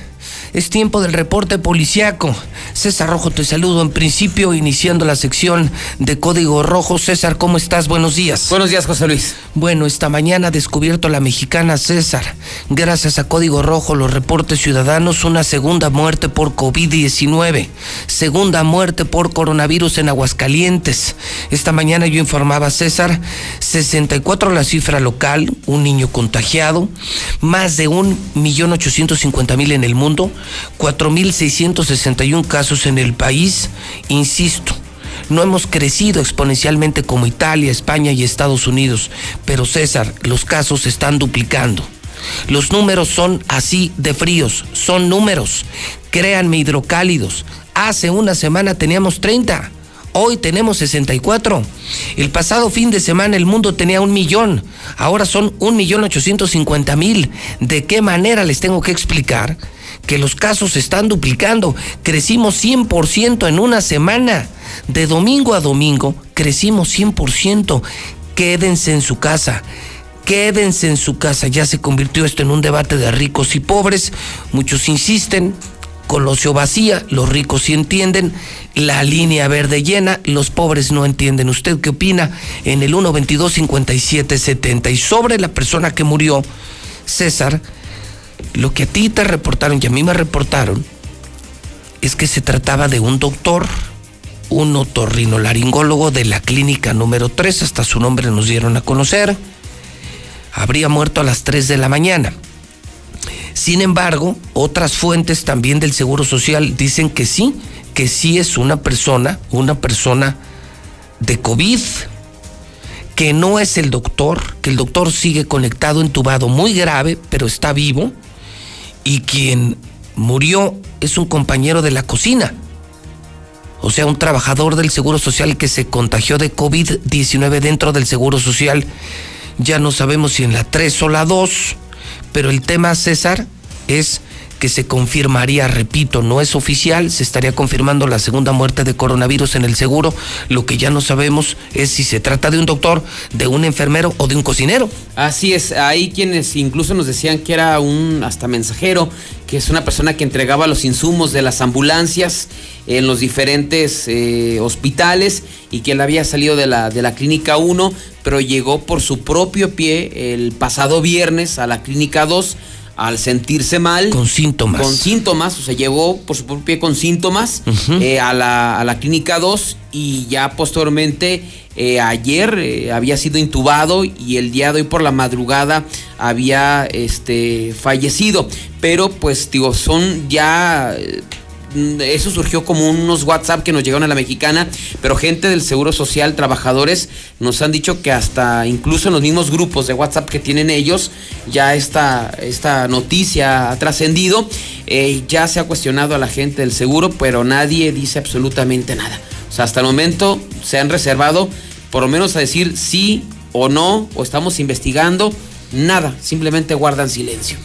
Es tiempo del reporte policiaco. César Rojo, te saludo en principio, iniciando la sección de Código Rojo. César, ¿cómo estás? Buenos días. Buenos días, José Luis. Bueno, esta mañana ha descubierto la mexicana César. Gracias a Código Rojo, los reportes ciudadanos, una segunda muerte por COVID-19. Segunda muerte por coronavirus en Aguascalientes. Esta mañana yo informaba a César, 64 la cifra local, un niño contagiado, más de un millón ochocientos cincuenta mil en el mundo, 4.661 casos en el país. Insisto, no hemos crecido exponencialmente como Italia, España y Estados Unidos, pero César, los casos se están duplicando. Los números son así de fríos, son números. Créanme, hidrocálidos. Hace una semana teníamos 30. Hoy tenemos 64. El pasado fin de semana el mundo tenía un millón. Ahora son un millón ochocientos cincuenta mil. ¿De qué manera les tengo que explicar? Que los casos se están duplicando. Crecimos 100% en una semana. De domingo a domingo crecimos 100%. Quédense en su casa. Quédense en su casa. Ya se convirtió esto en un debate de ricos y pobres. Muchos insisten. Colosio vacía, los ricos sí entienden, la línea verde llena, los pobres no entienden. ¿Usted qué opina? En el 122 5770 y sobre la persona que murió, César, lo que a ti te reportaron y a mí me reportaron es que se trataba de un doctor, un otorrinolaringólogo de la clínica número 3, hasta su nombre nos dieron a conocer. Habría muerto a las 3 de la mañana. Sin embargo, otras fuentes también del Seguro Social dicen que sí, que sí es una persona, una persona de COVID, que no es el doctor, que el doctor sigue conectado, entubado, muy grave, pero está vivo, y quien murió es un compañero de la cocina. O sea, un trabajador del Seguro Social que se contagió de COVID-19 dentro del Seguro Social. Ya no sabemos si en la 3 o la 2, pero el tema, César, es que se confirmaría, repito, no es oficial, se estaría confirmando la segunda muerte de coronavirus en el seguro. Lo que ya no sabemos es si se trata de un doctor, de un enfermero o de un cocinero. Así es, hay quienes incluso nos decían que era un hasta mensajero, que es una persona que entregaba los insumos de las ambulancias en los diferentes eh, hospitales y que él había salido de la, de la clínica 1, pero llegó por su propio pie el pasado viernes a la clínica 2 al sentirse mal. Con síntomas. Con síntomas, o sea, llegó por su propio pie con síntomas eh, a, la, a, la, clínica 2 y ya posteriormente eh, ayer eh, había sido intubado y el día de hoy por la madrugada había este, fallecido. Pero pues digo, son ya eso surgió como unos WhatsApp que nos llegaron a la mexicana, pero gente del Seguro Social, trabajadores, nos han dicho que hasta incluso en los mismos grupos de WhatsApp que tienen ellos, ya esta, esta noticia ha trascendido. Eh, ya se ha cuestionado a la gente del seguro, pero nadie dice absolutamente nada. O sea, hasta el momento se han reservado por lo menos a decir sí o no, o estamos investigando, nada, simplemente guardan silencio.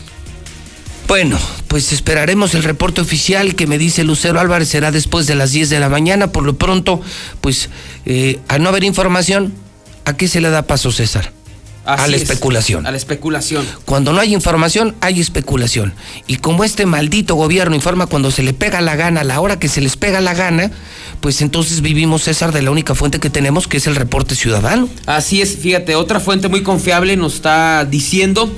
Bueno, pues esperaremos el reporte oficial que me dice Lucero Álvarez será después de las 10 de la mañana. Por lo pronto, pues eh, al no haber información, ¿a qué se le da paso, César? Así a la es, especulación. A la especulación. Cuando no hay información, hay especulación. Y como este maldito gobierno informa cuando se le pega la gana, a la hora que se les pega la gana, pues entonces vivimos, César, de la única fuente que tenemos, que es el reporte ciudadano. Así es, fíjate, otra fuente muy confiable nos está diciendo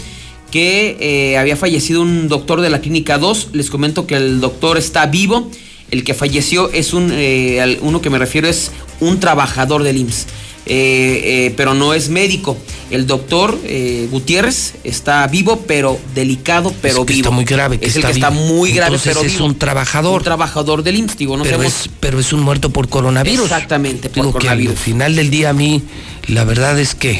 que eh, había fallecido un doctor de la clínica 2. Les comento que el doctor está vivo. El que falleció es un, eh, uno que me refiero es un trabajador del IMSS. Eh, pero no es médico. El doctor Gutiérrez está vivo, pero delicado, pero es que vivo. Está muy grave. Que es está el que vivo. está muy grave, pero es vivo. un trabajador. Un trabajador del IMSS, digo, no pero, sabemos. es, pero es un muerto por coronavirus. Exactamente, por Digo que al final del día a mí, la verdad es que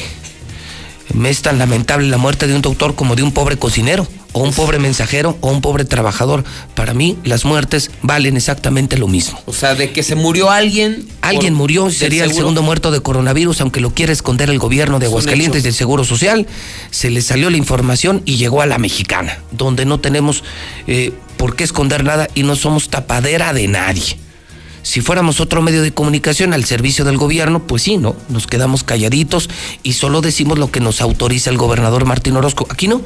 me es tan lamentable la muerte de un doctor como de un pobre cocinero, o un pobre mensajero, o un pobre trabajador. Para mí, las muertes valen exactamente lo mismo. O sea, de que se murió alguien. Alguien murió, sería el segundo muerto de coronavirus, aunque lo quiere esconder el gobierno de Aguascalientes del Seguro Social. Se le salió la información y llegó a la mexicana, donde no tenemos eh, por qué esconder nada y no somos tapadera de nadie. Si fuéramos otro medio de comunicación al servicio del gobierno, pues sí, ¿no? Nos quedamos calladitos y solo decimos lo que nos autoriza el gobernador Martín Orozco. Aquí no.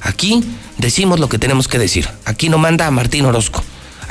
Aquí decimos lo que tenemos que decir. Aquí no manda a Martín Orozco.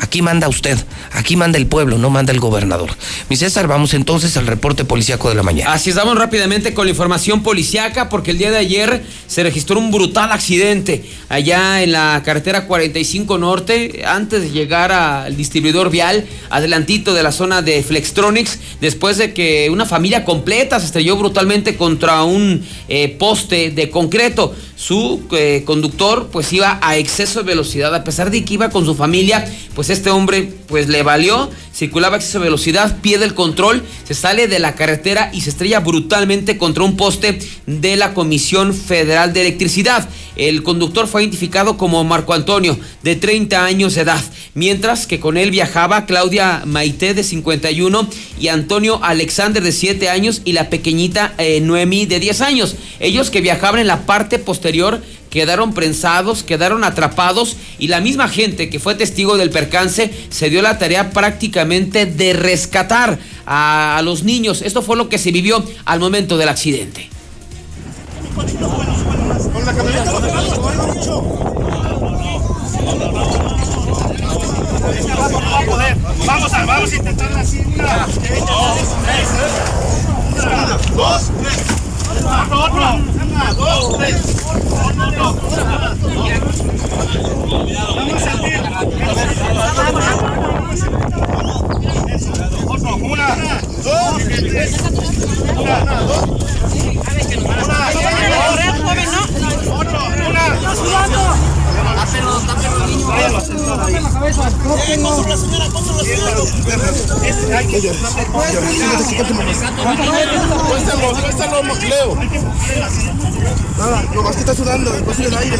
Aquí manda usted. Aquí manda el pueblo, no manda el gobernador. Mi César, vamos entonces al reporte policíaco de la mañana. Así es, vamos rápidamente con la información policiaca porque el día de ayer se registró un brutal accidente allá en la carretera 45 Norte, antes de llegar al distribuidor vial, adelantito de la zona de Flextronics, después de que una familia completa se estrelló brutalmente contra un eh, poste de concreto. Su eh, conductor pues iba a exceso de velocidad, a pesar de que iba con su familia, pues este hombre pues le valió, circulaba a exceso de velocidad, pierde el control, se sale de la carretera y se estrella brutalmente contra un poste de la Comisión Federal de Electricidad. El conductor fue identificado como Marco Antonio, de 30 años de edad, mientras que con él viajaba Claudia Maite, de 51, y Antonio Alexander, de 7 años, y la pequeñita eh, Noemí, de 10 años. Ellos que viajaban en la parte posterior quedaron prensados, quedaron atrapados y la misma gente que fue testigo del percance se dio la tarea prácticamente de rescatar a, a los niños. Esto fue lo que se vivió al momento del accidente. Vamos a, vamos a intentar así. Una, dos, tres. Una, dos, tres. Otro, otro. Una, dos, tres. Otro, otro. Vamos a sentir. Otro, una, dos, tres. Una, dos. Una, Otro, una. Cuéntalo, Macleo. Nada, que está sudando, después el aire.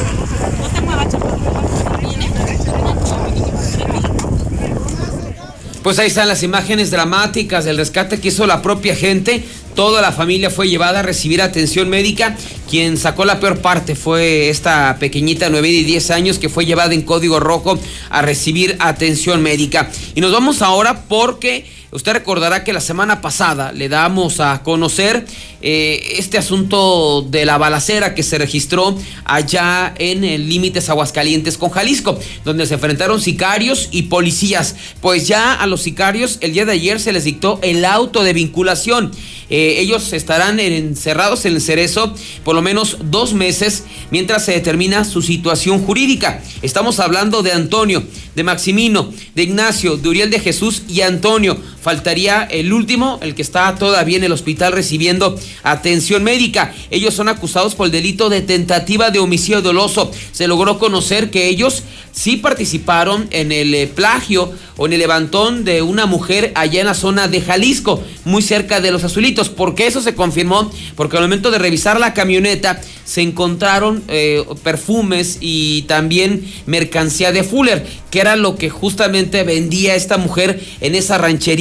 Pues ahí están las imágenes dramáticas del rescate que hizo la propia gente. Toda la familia fue llevada a recibir atención médica. Quien sacó la peor parte fue esta pequeñita 9 y 10 años que fue llevada en código rojo a recibir atención médica. Y nos vamos ahora porque Usted recordará que la semana pasada le damos a conocer eh, este asunto de la balacera que se registró allá en el límites Aguascalientes con Jalisco, donde se enfrentaron sicarios y policías. Pues ya a los sicarios el día de ayer se les dictó el auto de vinculación. Eh, ellos estarán encerrados en el cerezo por lo menos dos meses mientras se determina su situación jurídica. Estamos hablando de Antonio, de Maximino, de Ignacio, de Uriel de Jesús y Antonio. Faltaría el último, el que está todavía en el hospital recibiendo atención médica. Ellos son acusados por el delito de tentativa de homicidio doloso. Se logró conocer que ellos sí participaron en el eh, plagio o en el levantón de una mujer allá en la zona de Jalisco, muy cerca de los azulitos. ¿Por qué eso se confirmó? Porque al momento de revisar la camioneta se encontraron eh, perfumes y también mercancía de Fuller, que era lo que justamente vendía esta mujer en esas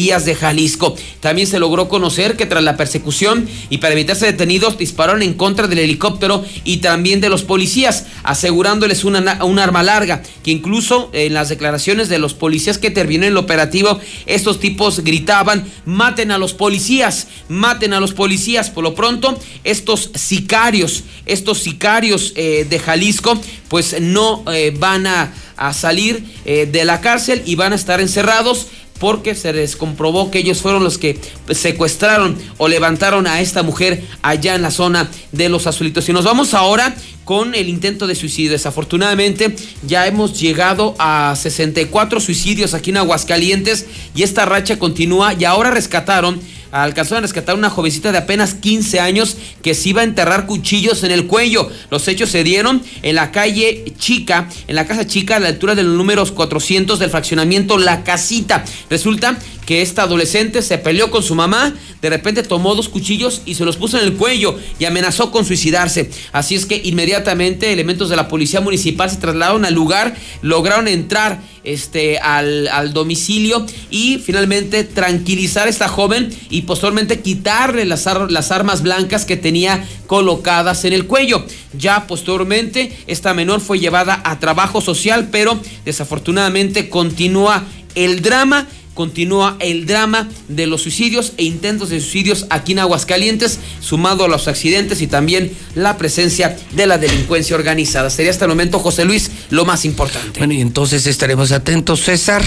de Jalisco. También se logró conocer que tras la persecución y para evitarse detenidos dispararon en contra del helicóptero y también de los policías, asegurándoles una, un arma larga, que incluso en las declaraciones de los policías que terminó en el operativo, estos tipos gritaban, maten a los policías, maten a los policías. Por lo pronto, estos sicarios, estos sicarios eh, de Jalisco, pues no eh, van a, salir eh, de la cárcel y van a estar encerrados porque se les comprobó que ellos fueron los que secuestraron o levantaron a esta mujer allá en la zona de los azulitos. Y nos vamos ahora con el intento de suicidio. Desafortunadamente ya hemos llegado a 64 suicidios aquí en Aguascalientes y esta racha continúa y ahora rescataron alcanzaron a rescatar una jovencita de apenas 15 años que se iba a enterrar cuchillos en el cuello. Los hechos se dieron en la calle Chica, en la casa Chica, a la altura de los números 400 del fraccionamiento La Casita. Resulta que esta adolescente se peleó con su mamá, de repente tomó dos cuchillos y se los puso en el cuello y amenazó con suicidarse. Así es que inmediatamente elementos de la policía municipal se trasladaron al lugar, lograron entrar este, al, domicilio y finalmente tranquilizar a esta joven y posteriormente quitarle las, las armas blancas que tenía colocadas en el cuello. Ya posteriormente esta menor fue llevada a trabajo social, pero desafortunadamente continúa el drama continúa el drama de los suicidios e intentos de suicidios aquí en Aguascalientes, sumado a los accidentes y también la presencia de la delincuencia organizada. Sería hasta el momento, José Luis, lo más importante. Bueno, y entonces estaremos atentos, César.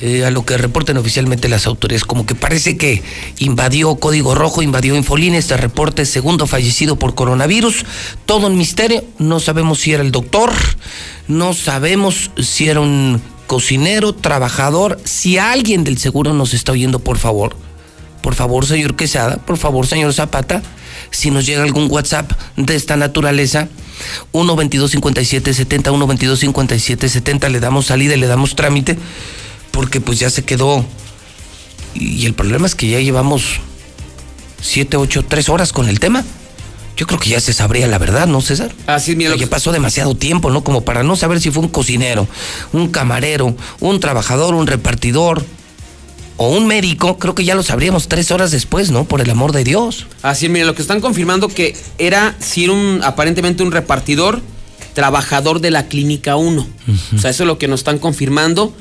Eh, a lo que reporten oficialmente las autoridades, como que parece que invadió Código Rojo, invadió Infolín, este reporte segundo fallecido por coronavirus, todo un misterio, no sabemos si era el doctor, no sabemos si era un cocinero, trabajador. Si alguien del seguro nos está oyendo, por favor, por favor, señor Quesada, por favor, señor Zapata, si nos llega algún WhatsApp de esta naturaleza, 1 22 57 70 1 22 57 70 le damos salida y le damos trámite porque pues ya se quedó y el problema es que ya llevamos 7, 8, 3 horas con el tema yo creo que ya se sabría la verdad, ¿no, César? Así es, mira. que pasó demasiado tiempo, ¿no? Como para no saber si fue un cocinero, un camarero, un trabajador, un repartidor o un médico, creo que ya lo sabríamos tres horas después, ¿no? Por el amor de Dios. Así es, mira, lo que están confirmando que era, si era un, aparentemente un repartidor, trabajador de la Clínica 1. O sea, eso es lo que nos están confirmando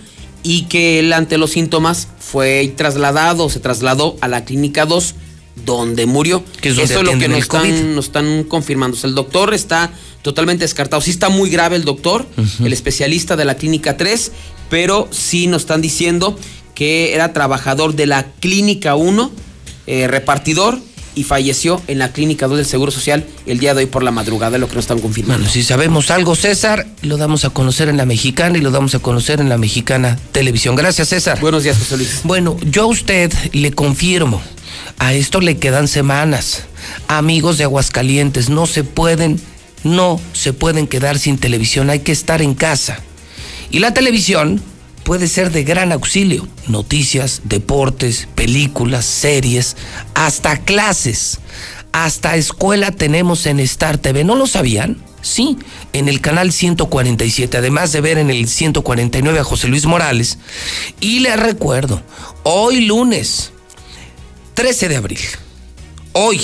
y que él ante los síntomas fue trasladado, se trasladó a la Clínica 2 donde murió. Eso es lo que nos están, nos están, confirmando. el doctor está totalmente descartado. Sí está muy grave el doctor, el especialista de la clínica 3, pero sí nos están diciendo que era trabajador de la Clínica 1, eh, repartidor, y falleció en la Clínica 2 del Seguro Social el día de hoy por la madrugada, lo que nos están confirmando. Bueno, si sabemos algo, César, lo damos a conocer en la Mexicana y lo damos a conocer en la Mexicana Televisión. Gracias, César. Buenos días, José Luis. Bueno, yo a usted le confirmo, a esto le quedan semanas. Amigos de Aguascalientes, no se pueden, no se pueden quedar sin televisión, hay que estar en casa. Y la televisión puede ser de gran auxilio. Noticias, deportes, películas, series, hasta clases, hasta escuela tenemos en Star TV. ¿No lo sabían? Sí, en el canal 147, además de ver en el 149 a José Luis Morales. Y les recuerdo, hoy lunes, 13 de abril, hoy,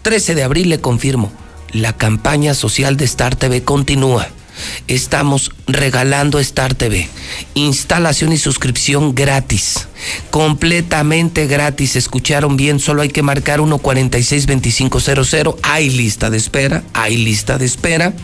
13 de abril le confirmo, la campaña social de Star TV continúa estamos regalando Star TV. Instalación y suscripción gratis. Completamente gratis. Escucharon bien, solo hay que marcar 146-2500. Hay lista de espera, hay lista de espera.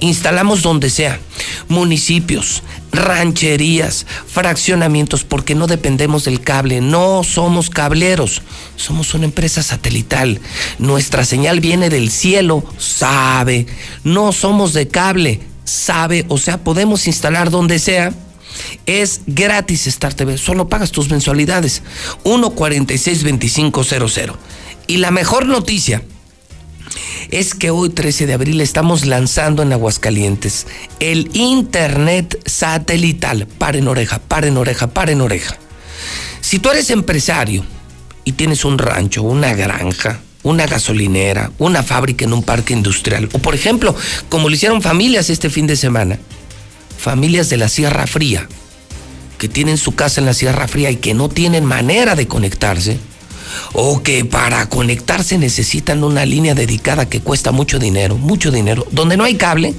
Instalamos donde sea. Municipios, rancherías, fraccionamientos, porque no dependemos del cable. No somos cableros. Somos una empresa satelital. Nuestra señal viene del cielo, sabe. No somos de cable sabe, o sea, podemos instalar donde sea. Es gratis Star TV, solo pagas tus mensualidades. 146-2500. Y la mejor noticia es que hoy 13 de abril estamos lanzando en Aguascalientes el Internet satelital. Paren oreja, paren oreja, paren oreja. Si tú eres empresario y tienes un rancho, una granja, una gasolinera, una fábrica en un parque industrial. O por ejemplo, como lo hicieron familias este fin de semana, familias de la Sierra Fría, que tienen su casa en la Sierra Fría y que no tienen manera de conectarse, o que para conectarse necesitan una línea dedicada que cuesta mucho dinero, mucho dinero, donde no hay cable,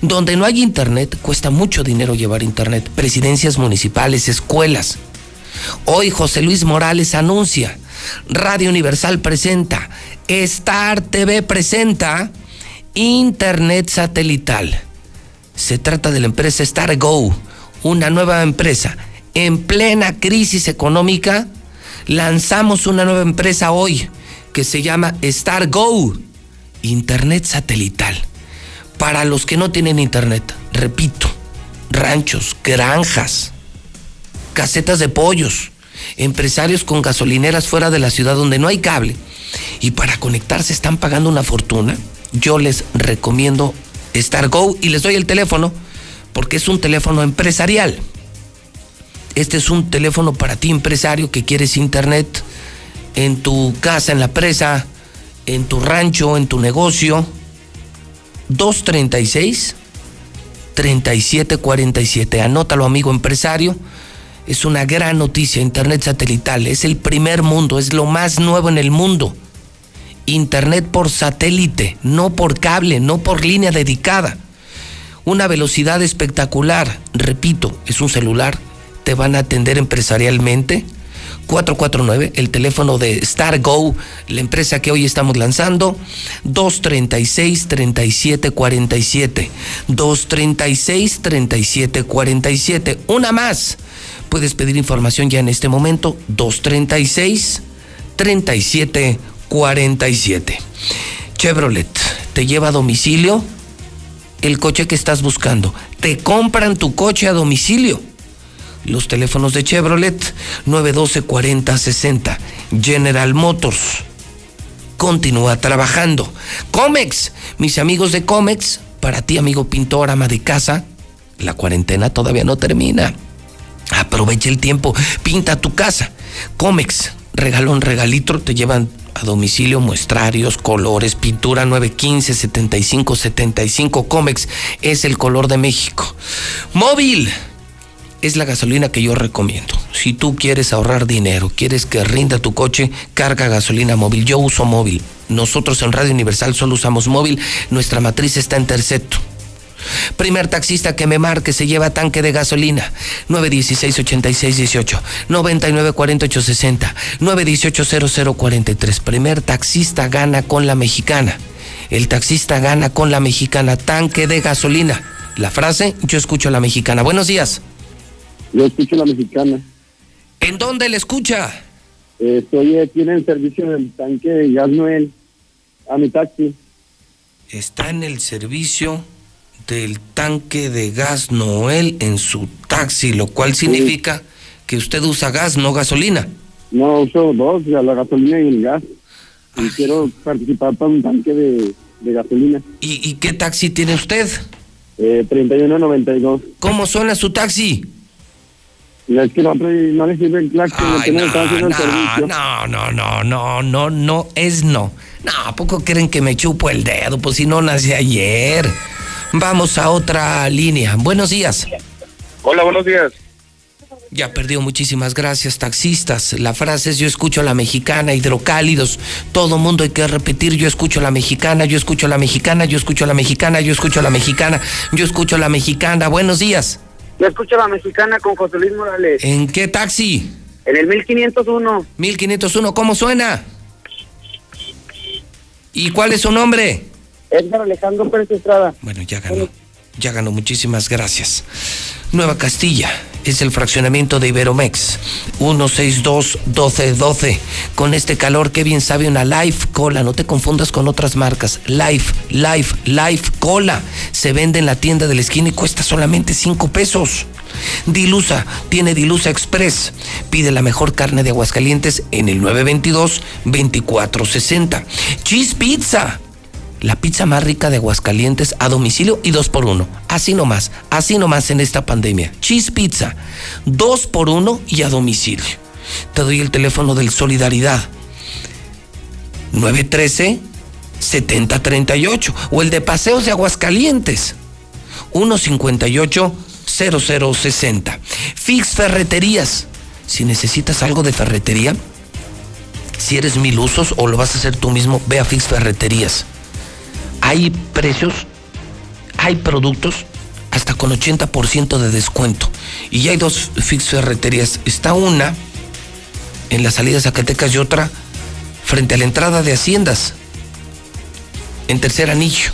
donde no hay internet, cuesta mucho dinero llevar internet, presidencias municipales, escuelas. Hoy José Luis Morales anuncia Radio Universal presenta, Star TV presenta Internet satelital. Se trata de la empresa Star Go, una nueva empresa. En plena crisis económica, lanzamos una nueva empresa hoy que se llama Star Go, Internet satelital. Para los que no tienen internet, repito, ranchos, granjas, casetas de pollos, empresarios con gasolineras fuera de la ciudad donde no hay cable y para conectarse están pagando una fortuna, yo les recomiendo Star Go y les doy el teléfono porque es un teléfono empresarial. Este es un teléfono para ti empresario que quieres internet en tu casa, en la presa, en tu rancho, en tu negocio. 236 3747. Anótalo, amigo empresario es una gran noticia, Internet satelital. Es el primer mundo, es lo más nuevo en el mundo. Internet por satélite, no por cable, no por línea dedicada. Una velocidad espectacular. Repito, es un celular. Te van a atender empresarialmente. 449, el teléfono de StarGo, la empresa que hoy estamos lanzando, 236-3747. 236-3747. Una más, Puedes pedir información ya en este momento 236 3747. Chevrolet te lleva a domicilio el coche que estás buscando. Te compran tu coche a domicilio. Los teléfonos de Chevrolet 912 4060. General Motors. Continúa trabajando. Comex, mis amigos de Comex, para ti amigo pintor, ama de casa, la cuarentena todavía no termina. Aprovecha el tiempo, pinta tu casa. Comex, regalón, regalitro, te llevan a domicilio muestrarios, colores, pintura 915, 75, 75. Comex es el color de México. Móvil es la gasolina que yo recomiendo. Si tú quieres ahorrar dinero, quieres que rinda tu coche, carga gasolina móvil. Yo uso móvil. Nosotros en Radio Universal solo usamos móvil. Nuestra matriz está en Terceto. Primer taxista que me marque se lleva tanque de gasolina. 916-8618, 994860, 918-0043. Primer taxista gana con la mexicana. El taxista gana con la mexicana. Tanque de gasolina. La frase, yo escucho la mexicana. Buenos días. Yo escucho la mexicana. ¿En dónde le escucha? Eh, estoy aquí en el servicio del tanque de gas Noel. A mi taxi. Está en el servicio del tanque de gas Noel en su taxi, lo cual significa que usted usa gas, no gasolina. No, uso dos, la la gasolina y el gas. Y quiero participar para un tanque de, de gasolina. ¿Y, y qué taxi tiene usted? Eh, 3192. ¿Cómo suena su taxi? Es que no, no le sirve el claxon, Ay, apenas está haciendo el servicio. no, no, no, no, no, no, es no. No, ¿a poco creen que me chupo el dedo? Pues si no nací ayer. Vamos a otra línea. Buenos días. Hola, buenos días. Ya perdió, muchísimas gracias, taxistas. La frase es yo escucho a la mexicana, hidrocálidos. Todo mundo hay que repetir, yo escucho a la mexicana, yo escucho a la mexicana, yo escucho a la mexicana, yo escucho a la mexicana, yo escucho a la mexicana. Buenos días. Yo escucho a la mexicana con José Luis Morales. ¿En qué taxi? En el 1501. 1501, ¿cómo suena? ¿Y cuál es su nombre? Edgar Alejandro Pérez Estrada. Bueno, ya ganó. Ya ganó, muchísimas gracias. Nueva Castilla es el fraccionamiento de Iberomex. 162-1212. Con este calor, que bien sabe una Life Cola. No te confundas con otras marcas. Life, Life, Life Cola. Se vende en la tienda de la esquina y cuesta solamente 5 pesos. Dilusa, tiene Dilusa Express. Pide la mejor carne de Aguascalientes en el 922-2460. Cheese Pizza. La pizza más rica de Aguascalientes a domicilio y dos por uno. Así nomás, así nomás en esta pandemia. Cheese Pizza, dos por uno y a domicilio. Te doy el teléfono del Solidaridad. 913-7038 o el de Paseos de Aguascalientes. 158-0060. Fix Ferreterías. Si necesitas algo de ferretería, si eres mil usos o lo vas a hacer tú mismo, ve a Fix Ferreterías hay precios, hay productos hasta con 80% de descuento. Y ya hay dos ferreterías. Está una en la salida de Zacatecas y otra frente a la entrada de Haciendas, en tercer anillo.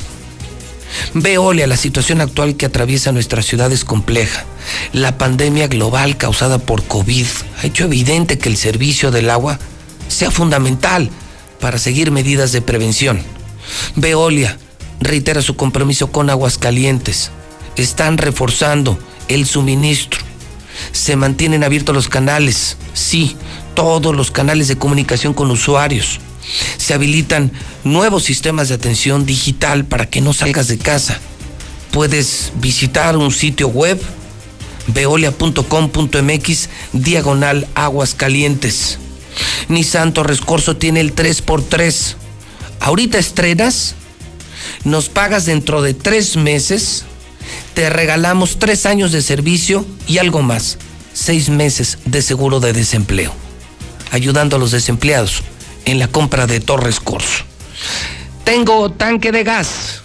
Veole, la situación actual que atraviesa nuestra ciudad es compleja. La pandemia global causada por COVID ha hecho evidente que el servicio del agua sea fundamental para seguir medidas de prevención. Veolia reitera su compromiso con Aguascalientes. Están reforzando el suministro. Se mantienen abiertos los canales, sí, todos los canales de comunicación con usuarios. Se habilitan nuevos sistemas de atención digital para que no salgas de casa. Puedes visitar un sitio web veolia.com.mx diagonal Aguascalientes. Nissan Torres tiene el 3x3. Ahorita estrenas, nos pagas dentro de tres meses, te regalamos tres años de servicio y algo más, seis meses de seguro de desempleo, ayudando a los desempleados en la compra de Torres Corso. Tengo tanque de gas.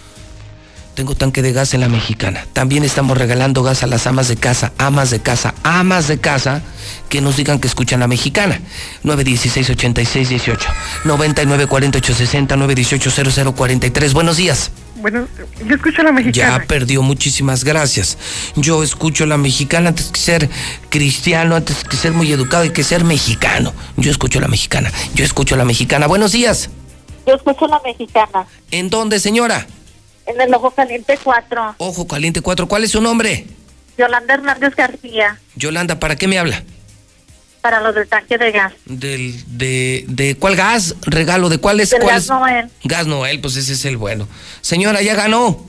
Tengo tanque de gas en la mexicana. También estamos regalando gas a las amas de casa, amas de casa, amas de casa que nos digan que escuchan la mexicana. 916-8618, 994860, 918-0043. Buenos días. Bueno, yo escucho a la mexicana. Ya perdió, muchísimas gracias. Yo escucho la mexicana antes que ser cristiano, antes que ser muy educado y que ser mexicano. Yo escucho la mexicana, yo escucho la mexicana. Buenos días. Yo escucho la mexicana. ¿En dónde, señora? En el Ojo Caliente 4. Ojo Caliente 4. ¿Cuál es su nombre? Yolanda Hernández García. Yolanda, ¿para qué me habla? Para los del tanque de gas. Del, de, de cuál gas? Regalo, ¿de cuál es? Del cuál gas es? Noel. Gas Noel, pues ese es el bueno. Señora, ya ganó.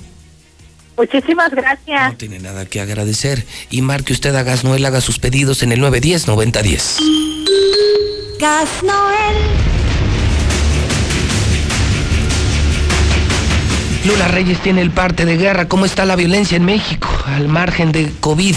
Muchísimas gracias. No tiene nada que agradecer. Y marque usted a Gas Noel, haga sus pedidos en el 910-9010. Gas Noel. Lula Reyes tiene el parte de guerra. ¿Cómo está la violencia en México? Al margen de COVID,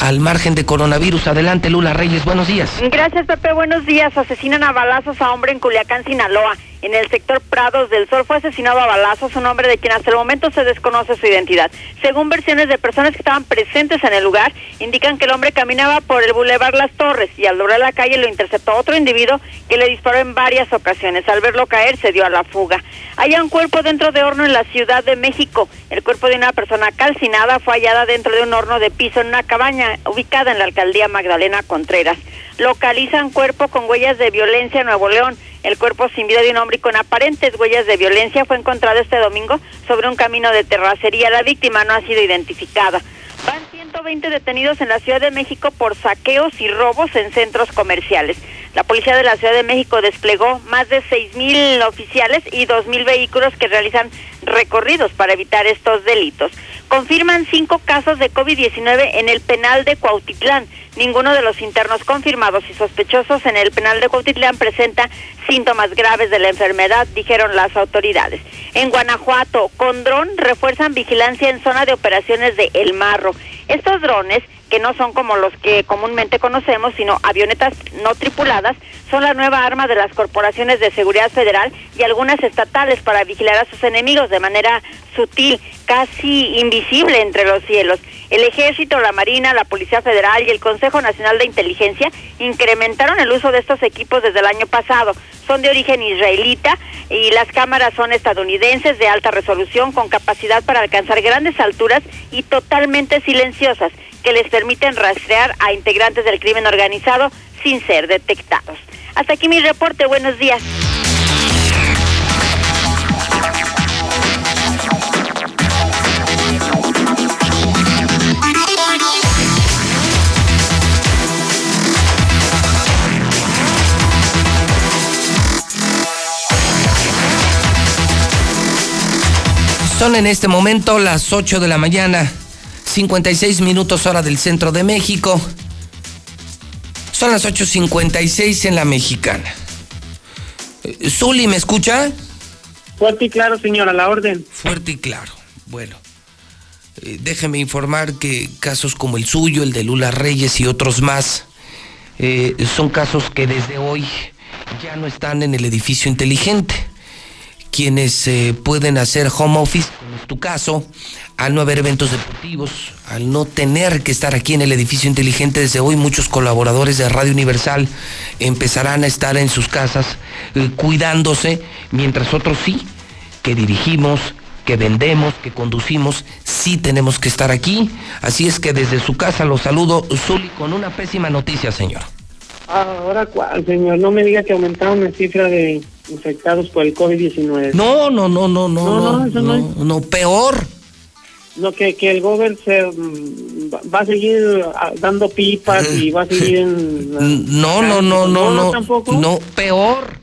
al margen de coronavirus. Adelante, Lula Reyes. Buenos días. Gracias, Pepe. Buenos días. Asesinan a balazos a hombre en Culiacán, Sinaloa. En el sector Prados del Sol. Fue asesinado a balazos un hombre de quien hasta el momento se desconoce su identidad. Según versiones de personas que estaban presentes en el lugar, indican que el hombre caminaba por el Boulevard Las Torres y al doblar la calle lo interceptó otro individuo que le disparó en varias ocasiones. Al verlo caer, se dio a la fuga. Hay un cuerpo dentro de horno en la Ciudad de México. El cuerpo de una persona calcinada fue hallada dentro de un horno de piso en una cabaña ubicada en la alcaldía Magdalena Contreras. Localizan cuerpo con huellas de violencia en Nuevo León. El cuerpo sin vida de un hombre y con aparentes huellas de violencia fue encontrado este domingo sobre un camino de terracería. La víctima no ha sido identificada. Van 120 detenidos en la Ciudad de México por saqueos y robos en centros comerciales. La Policía de la Ciudad de México desplegó más de 6.000 oficiales y 2.000 vehículos que realizan recorridos para evitar estos delitos. Confirman cinco casos de COVID-19 en el penal de Cuautitlán. Ninguno de los internos confirmados y sospechosos en el penal de Cuautitlán presenta síntomas graves de la enfermedad, dijeron las autoridades. En Guanajuato, con dron refuerzan vigilancia en zona de operaciones de El Marro. Estos drones que no son como los que comúnmente conocemos, sino avionetas no tripuladas, son la nueva arma de las corporaciones de seguridad federal y algunas estatales para vigilar a sus enemigos de manera sutil, casi invisible entre los cielos. El Ejército, la Marina, la Policía Federal y el Consejo Nacional de Inteligencia incrementaron el uso de estos equipos desde el año pasado. Son de origen israelita y las cámaras son estadounidenses de alta resolución con capacidad para alcanzar grandes alturas y totalmente silenciosas que les permiten rastrear a integrantes del crimen organizado sin ser detectados. Hasta aquí mi reporte. Buenos días. Son en este momento las 8 de la mañana, 56 minutos hora del centro de México. Son las 8.56 en la mexicana. Eh, Zuli, ¿me escucha? Fuerte y claro, señora, la orden. Fuerte y claro. Bueno, eh, déjeme informar que casos como el suyo, el de Lula Reyes y otros más, eh, son casos que desde hoy ya no están en el edificio inteligente. Quienes eh, pueden hacer home office, como es tu caso, al no haber eventos deportivos, al no tener que estar aquí en el edificio inteligente desde hoy, muchos colaboradores de Radio Universal empezarán a estar en sus casas eh, cuidándose, mientras otros sí, que dirigimos, que vendemos, que conducimos, sí tenemos que estar aquí. Así es que desde su casa los saludo, Zuli, con una pésima noticia, señor. Ahora, ¿cuál, señor? No me diga que aumentaron la cifra de infectados por el COVID-19. No, no, no, no, no, no, No, no, eso no es. no, no, peor. No, que, que el gobierno se, mm, va- a seguir ah, dando pipas y va a seguir en... No, no, no, no, no, tampoco. no, peor.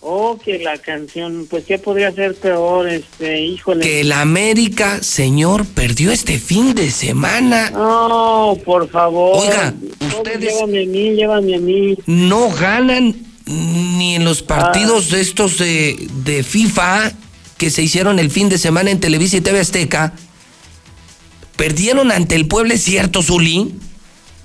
Oh, que la canción, pues qué podría ser peor, este, híjole. Que el América, señor, perdió este fin de semana. No, por favor. Oiga, ustedes... Llévame a mí, llévame a mí. No ganan ni en los partidos de estos de, de FIFA que se hicieron el fin de semana en Televisa y TV Azteca. Perdieron ante el pueblo, ¿es cierto, Zuli?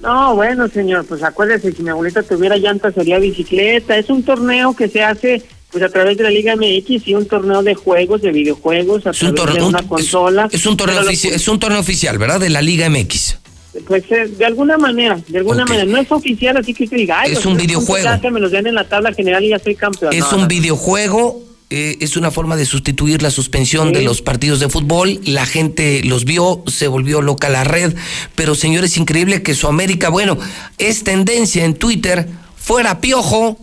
No, bueno, señor, pues acuérdese, si mi abuelita tuviera llanta sería bicicleta. Es un torneo que se hace pues a través de la Liga MX y un torneo de juegos, de videojuegos, a Es un, través de torneo, una un- consola. es un torneo Pero lo- ofici- es un torneo oficial, ¿verdad? De la Liga MX. Pues eh, de alguna manera, de alguna manera. No es oficial, así que usted diga, ay, Es pues, un videojuego. me los den en la tabla general y ya soy campeón. Es No, un no. videojuego, eh, es una forma de sustituir la suspensión Sí. de los partidos de fútbol. La gente los vio, se volvió loca la red. Pero señores, increíble que su América, bueno, es tendencia en Twitter, fuera piojo.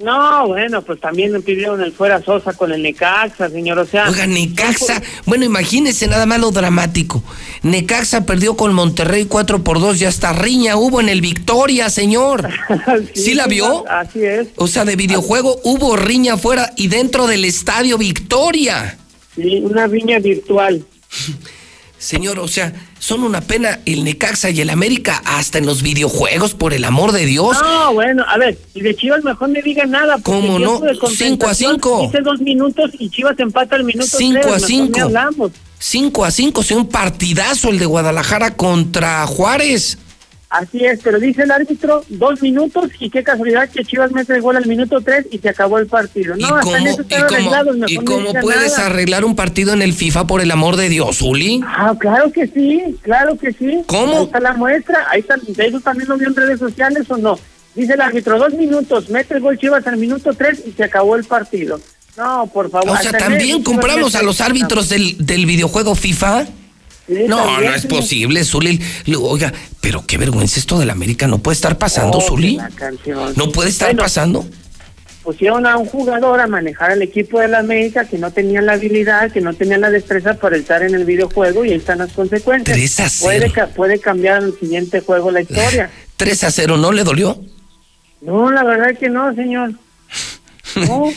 No, bueno, pues también me pidieron el fuera Sosa con el Necaxa, señor, o sea... Oiga, Necaxa, bueno, imagínese nada más lo dramático. Necaxa perdió con Monterrey 4 por 2 y hasta riña hubo en el Victoria, señor. ¿Sí, la vio? Así es. O sea, de videojuego hubo riña afuera y dentro del estadio Victoria. Sí, una riña virtual. Señor, o sea, son una pena el Necaxa y el América hasta en los videojuegos, por el amor de Dios. No, bueno, a ver, y de Chivas mejor me diga nada. porque ¿Cómo no? tiempo de Cinco a compensación cinco. Dice dos minutos y Chivas empata al minuto 5 tres, a mejor 5. ni hablamos. 5 a 5, sea un partidazo el de Guadalajara contra Juárez. Así es, pero dice el árbitro dos minutos y qué casualidad que Chivas mete el gol al minuto tres y se acabó el partido. No, hasta en eso ¿Y cómo, y no cómo puedes nada. arreglar un partido en el FIFA por el amor de Dios, Uli? Ah, claro que sí, claro que sí. ¿Cómo? Ahí está la muestra, ahí está, de eso también lo vio en redes sociales o no. Dice el árbitro, dos minutos, mete el gol Chivas al minuto tres y se acabó el partido. No, por favor. O sea, hasta ¿también compramos a los árbitros del, del videojuego FIFA? Sí, No, también, no es posible, Zuli. Lo- Oiga, pero qué vergüenza esto del América. No puede estar pasando, Oh, Zuli. la canción. No puede estar Bueno, pasando. pusieron a un jugador a manejar al equipo de la América que no tenía la habilidad, que no tenía la destreza para estar en el videojuego y ahí están las consecuencias. 3 a 0. Puede, ca- puede cambiar el siguiente juego la historia. 3 a 0, ¿no le dolió? No, la verdad que no, señor. No.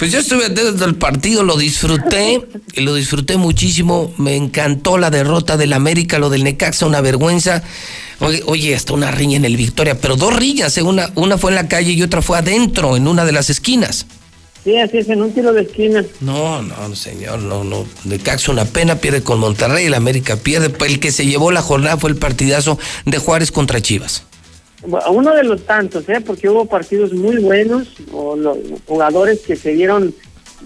Pues yo estuve desde el partido, lo disfruté, y lo disfruté muchísimo. Me encantó la derrota del América, lo del Necaxa, una vergüenza. Oye, oye, hasta una riña en el Victoria, pero dos riñas, ¿eh? una, una fue en la calle y otra fue adentro, en una de las esquinas. Sí, así es, en un tiro de esquina. No, no, señor, no, no. Necaxa una pena, pierde con Monterrey, el América pierde. El que se llevó la jornada fue el partidazo de Juárez contra Chivas. Uno de los tantos, ¿eh? Porque hubo partidos muy buenos, o los jugadores que se dieron,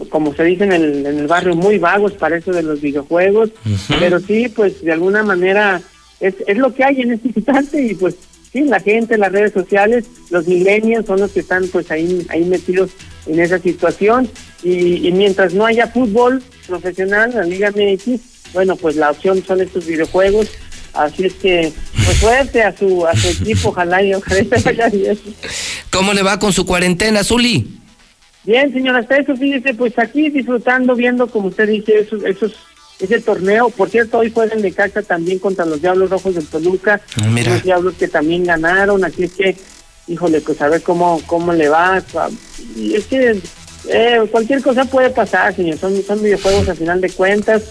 como se dice en el, en el barrio, muy vagos para eso de los videojuegos. Pero sí, pues de alguna manera es, es lo que hay en este instante y pues sí, la gente, las redes sociales, los millennials son los que están pues ahí, ahí metidos en esa situación y, y mientras no haya fútbol profesional, la Liga MX, bueno, pues la opción son estos videojuegos. Así es que, pues suerte a su, a su equipo, ojalá y ojalá y vaya bien. ¿Cómo le va con su cuarentena, Zuli? Bien, señor, hasta eso, fíjese, pues aquí disfrutando, viendo, como usted dice, esos, esos, ese torneo. Por cierto, hoy juega el Necaxa también contra los Diablos Rojos del Toluca. Mira. Unos Diablos que también ganaron, así es que, híjole, pues a ver cómo, cómo le va. Y es que eh, cualquier cosa puede pasar, señor. Son, son videojuegos a final de cuentas,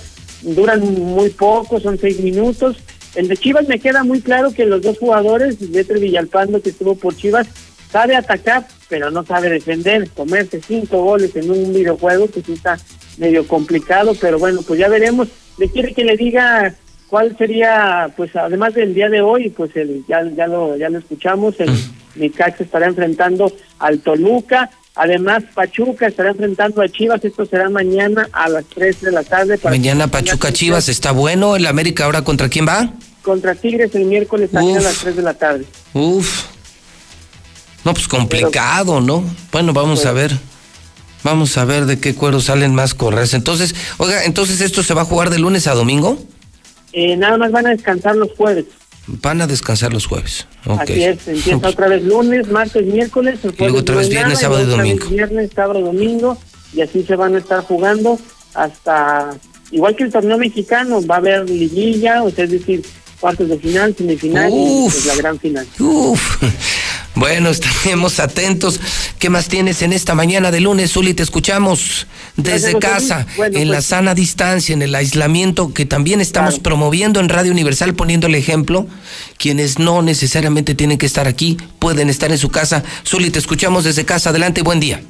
duran muy poco, son seis minutos. El de Chivas me queda muy claro que los dos jugadores, Letre Villalpando que estuvo por Chivas, sabe atacar, pero no sabe defender. Comerse cinco goles en un videojuego, que sí está medio complicado, pero bueno, pues ya veremos. Le quiere que le diga cuál sería, pues además del día de hoy, pues el, ya, ya, lo, ya lo escuchamos, el Necaxa estará enfrentando al Toluca. Además, Pachuca estará enfrentando a Chivas. Esto será mañana a las 3 de la tarde. para Mañana Pachuca. Chivas está bueno. ¿El América ahora contra quién va? Contra Tigres el miércoles también a las 3 de la tarde. Uf. No, pues complicado, ¿no? Bueno, vamos a ver. Vamos a ver de qué cuero salen más correas. Entonces, oiga, entonces esto se va a jugar de lunes a domingo. Eh, nada más van a descansar los jueves. Van a descansar los jueves. Ok. Así es, empieza otra vez lunes, martes, miércoles, el luego otra vez viernes, sábado y domingo. Viernes, sábado, domingo, y así se van a estar jugando hasta, igual que el torneo mexicano, va a haber liguilla, o sea, es decir, cuartos de final, semifinal y pues, la gran final. Uf. Bueno, estaremos atentos. ¿Qué más tienes en esta mañana de lunes, Zuli? Te escuchamos desde Gracias, casa. Bueno, en la pues- sana distancia, en el aislamiento que también estamos promoviendo en Radio Universal, poniendo el ejemplo. Quienes no necesariamente tienen que estar aquí, pueden estar en su casa. Zuli, te escuchamos desde casa. Adelante, buen día.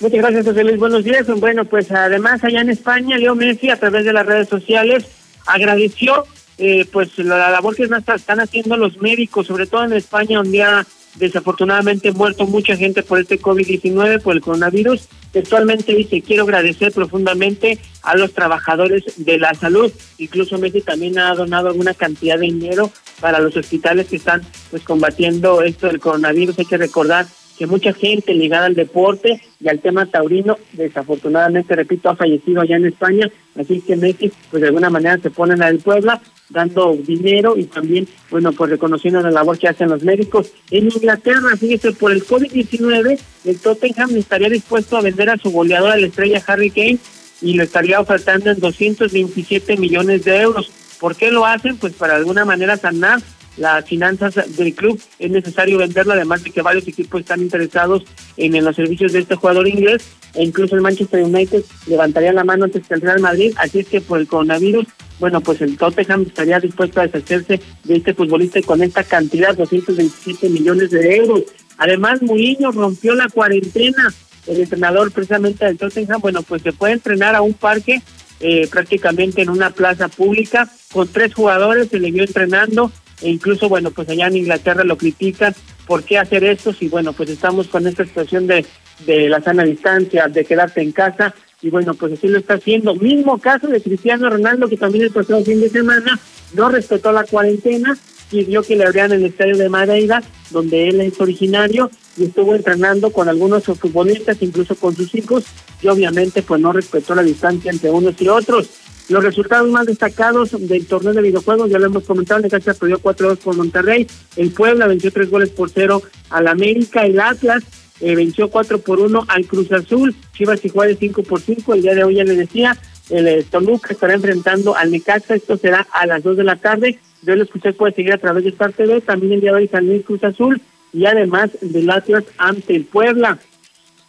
Muchas gracias, José Luis. Buenos días. Bueno, pues además allá en España, Leo Messi, a través de las redes sociales, agradeció eh, pues la labor que están- están haciendo los médicos, sobre todo en España, donde ha desafortunadamente muerto mucha gente por este COVID-19, por el coronavirus. Textualmente dice, quiero agradecer profundamente a los trabajadores de la salud. Incluso Messi también ha donado alguna cantidad de dinero para los hospitales que están pues combatiendo esto del coronavirus. Hay que recordar que mucha gente ligada al deporte y al tema taurino, desafortunadamente, repito, ha fallecido allá en España, así que Messi, pues de alguna manera se ponen a el Puebla, dando dinero y también, bueno, pues reconociendo la labor que hacen los médicos. En Inglaterra, fíjese, por el COVID-19, el Tottenham estaría dispuesto a vender a su goleador, a la estrella Harry Kane, y lo estaría ofertando en 227 millones de euros. ¿Por qué lo hacen? Pues para de alguna manera sanar las finanzas del club. Es necesario venderlo, además de que varios equipos están interesados en, en los servicios de este jugador inglés, e incluso el Manchester United levantaría la mano antes que el Real Madrid. Así es que por el coronavirus, bueno, pues el Tottenham estaría dispuesto a deshacerse de este futbolista con esta cantidad, 227 millones de euros. Además, Mourinho rompió la cuarentena. El entrenador precisamente del Tottenham, bueno, pues se puede entrenar a un parque eh, prácticamente en una plaza pública con tres jugadores, se le vio entrenando e incluso, bueno, pues allá en Inglaterra lo critican. ¿Por qué hacer esto? Si, bueno, pues estamos con esta situación de, de la sana distancia, de quedarte en casa, y bueno, pues así lo está haciendo. Mismo caso de Cristiano Ronaldo, que también el pasado fin de semana no respetó la cuarentena, pidió que le abrieran el estadio de Madeira, donde él es originario, y estuvo entrenando con algunos futbolistas, incluso con sus hijos, y obviamente pues no respetó la distancia entre unos y otros. Los resultados más destacados del torneo de videojuegos, ya lo hemos comentado, Necaxa perdió 4-2 por Monterrey, el Puebla venció 3 goles por 0 al América, el Atlas eh, venció 4 por 1 al Cruz Azul, Chivas y Juárez 5 por 5, el día de hoy ya le decía, el eh, Toluca estará enfrentando al Necaxa, esto será a las 2 de la tarde, yo lo escuché puede seguir a través de Star TV, también el día de hoy San Luis Cruz Azul, y además del Atlas ante el Puebla.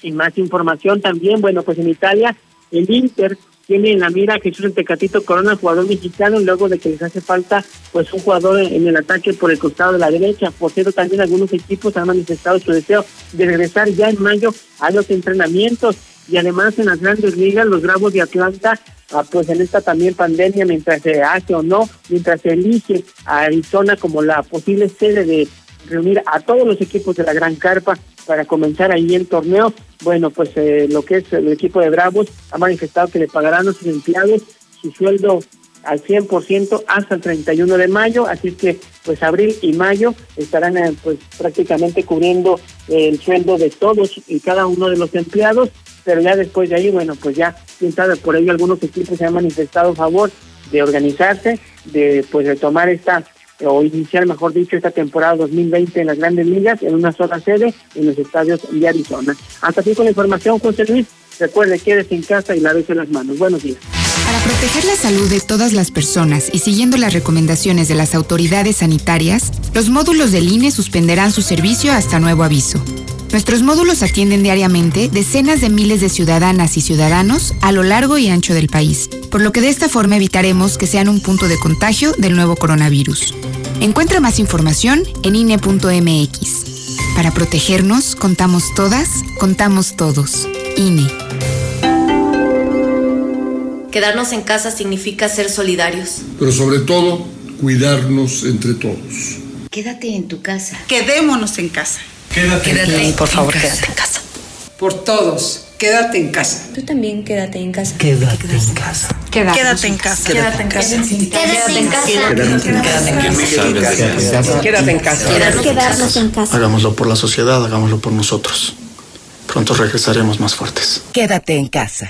Y más información también, bueno, pues en Italia, el Inter tiene en la mira a Jesús el Tecatito Corona, jugador mexicano, luego de que les hace falta pues un jugador en el ataque por el costado de la derecha. Por cierto, también algunos equipos han manifestado su deseo de regresar ya en mayo a los entrenamientos y además en las grandes ligas, los Bravos de Atlanta, ah, pues en esta también pandemia, mientras se hace o no, mientras se elige a Arizona como la posible sede de reunir a todos los equipos de la Gran Carpa para comenzar ahí el torneo. Bueno, pues eh, lo que es el equipo de Bravos ha manifestado que le pagarán a sus empleados su sueldo al 100% hasta el 31 de mayo, así que pues abril y mayo estarán eh, pues prácticamente cubriendo el sueldo de todos y cada uno de los empleados, pero ya después de ahí, bueno, pues ya, quién sabe, por ello algunos equipos se han manifestado a favor de organizarse, de pues de tomar esta o iniciar, mejor dicho, esta temporada 2020 en las grandes ligas en una sola sede en los estadios de Arizona. Hasta aquí con la información, José Luis. Recuerde, quédese en casa y lávese las manos. Buenos días. Para proteger la salud de todas las personas y siguiendo las recomendaciones de las autoridades sanitarias, los módulos del INE suspenderán su servicio hasta nuevo aviso. Nuestros módulos atienden diariamente decenas de miles de ciudadanas y ciudadanos a lo largo y ancho del país, por lo que de esta forma evitaremos que sean un punto de contagio del nuevo coronavirus. Encuentra más información en INE.mx. Para protegernos, contamos todas, contamos todos. INE. Quedarnos en casa significa ser solidarios. Pero sobre todo, cuidarnos entre todos. Quédate en tu casa. Quedémonos en casa. Quédate, Quédate, por favor, en quédate casa. en casa. Por todos, quédate en casa. Tú también quédate en casa. Quédate en casa. Quédate en casa. Quédate en casa. Quédate en casa. Quédate en casa. Quedarnos en casa. Hagámoslo por la sociedad, hagámoslo por nosotros. Pronto regresaremos más fuertes. Quédate en casa.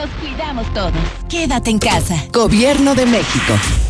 nos cuidamos todos. Quédate en casa. Gobierno de México.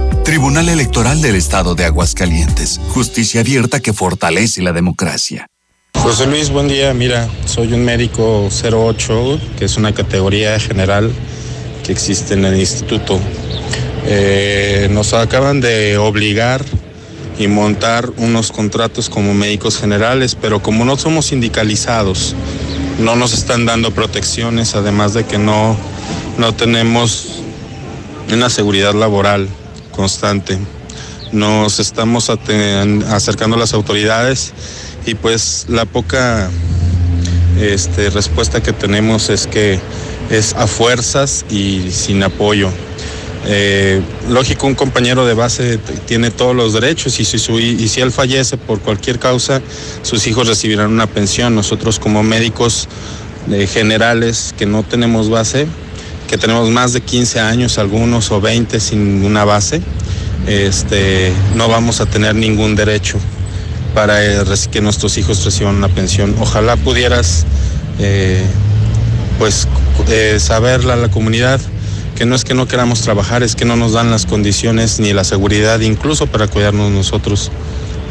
Tribunal Electoral del Estado de Aguascalientes. Justicia abierta que fortalece la democracia. José Luis, buen día. Mira, soy un médico 08, que es una categoría general que existe en el instituto. Eh, nos acaban de obligar y montar unos contratos como médicos generales, pero como no somos sindicalizados, no nos están dando protecciones, además de que no, no tenemos una seguridad laboral constante. Nos estamos acercando a las autoridades y pues la poca este, respuesta que tenemos es que es a fuerzas y sin apoyo. Eh, lógico, un compañero de base tiene todos los derechos y si, él fallece por cualquier causa, sus hijos recibirán una pensión. Nosotros como médicos eh, generales que no tenemos base, que tenemos más de 15 años algunos o 20 sin una base, este, no vamos a tener ningún derecho para eh, que nuestros hijos reciban una pensión. Ojalá pudieras pues saberla a la comunidad que no es que no queramos trabajar, es que no nos dan las condiciones ni la seguridad, incluso para cuidarnos nosotros.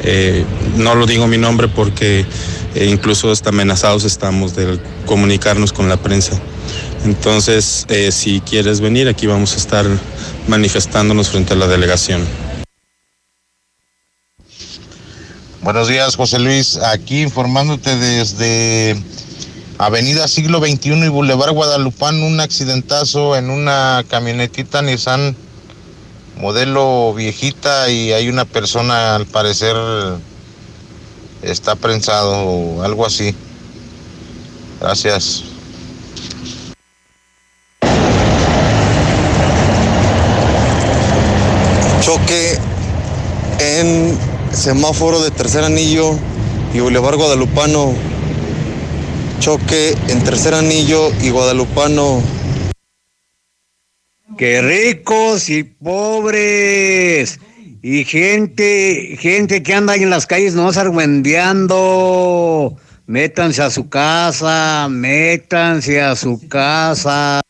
Eh, no lo digo mi nombre porque eh, incluso hasta amenazados estamos de comunicarnos con la prensa. Entonces, eh, si quieres venir, aquí vamos a estar manifestándonos frente a la delegación. Buenos días, José Luis. Aquí informándote desde Avenida Siglo XXI y Boulevard Guadalupán, un accidentazo en una camionetita Nissan modelo viejita y hay una persona al parecer está prensado o algo así. Gracias. Choque en semáforo de tercer anillo y Boulevard Guadalupano choque en Tercer Anillo y Guadalupano. ¡Qué ricos y pobres! Y gente, gente que anda en las calles no argüendeando. Métanse a su casa, métanse a su casa.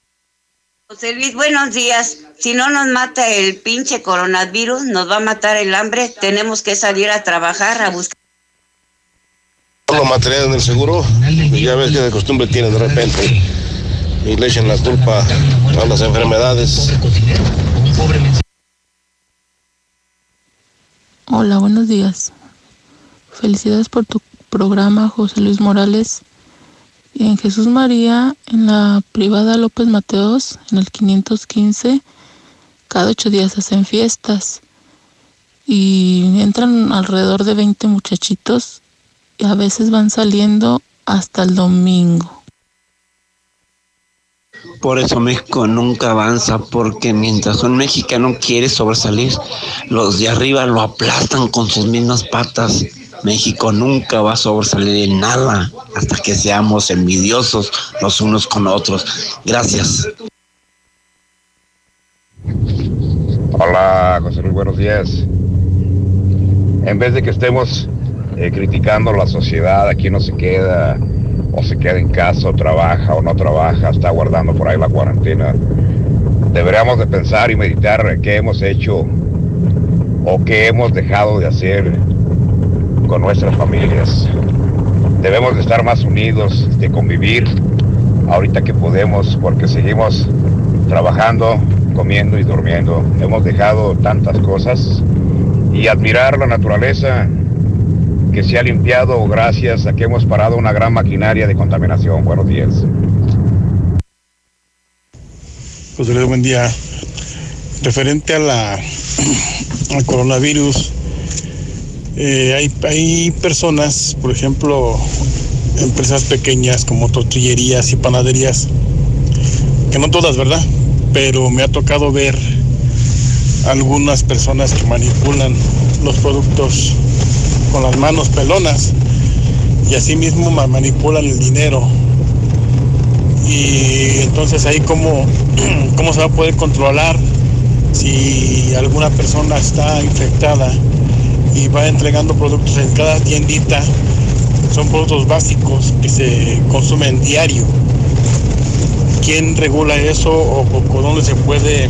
José Luis, buenos días. Si no nos mata el pinche coronavirus, nos va a matar el hambre. Tenemos que salir a trabajar, a buscar los materiales del seguro, ya ves que de costumbre tienen de repente y le echan la culpa a las enfermedades. Hola, buenos días. Felicidades por tu programa, José Luis Morales. En Jesús María, en la privada López Mateos, en el 515, cada ocho días hacen fiestas y entran alrededor de 20 muchachitos y a veces van saliendo hasta el domingo. Por eso México nunca avanza, porque mientras un mexicano quiere sobresalir, los de arriba lo aplastan con sus mismas patas. México nunca va a sobresalir en nada hasta que seamos envidiosos los unos con otros. Gracias. Hola, José Luis, buenos días. En vez de que estemos eh, criticando la sociedad, aquí no se queda, o se queda en casa, o trabaja o no trabaja, está guardando por ahí la cuarentena. Deberíamos de pensar y meditar qué hemos hecho o qué hemos dejado de hacer con nuestras familias. Debemos de estar más unidos, de convivir ahorita que podemos, porque seguimos trabajando, comiendo y durmiendo. Hemos dejado tantas cosas y admirar la naturaleza que se ha limpiado gracias a que hemos parado una gran maquinaria de contaminación. Buenos días. José buen día. Referente a la, al coronavirus, eh, hay, hay personas, por ejemplo, empresas pequeñas como tortillerías y panaderías, que no todas, ¿verdad? Pero me ha tocado ver algunas personas que manipulan los productos con las manos pelonas y asimismo manipulan el dinero. Y entonces ahí cómo, cómo se va a poder controlar si alguna persona está infectada y va entregando productos en cada tiendita. Son productos básicos que se consumen diario. ¿Quién regula eso o, o dónde se puede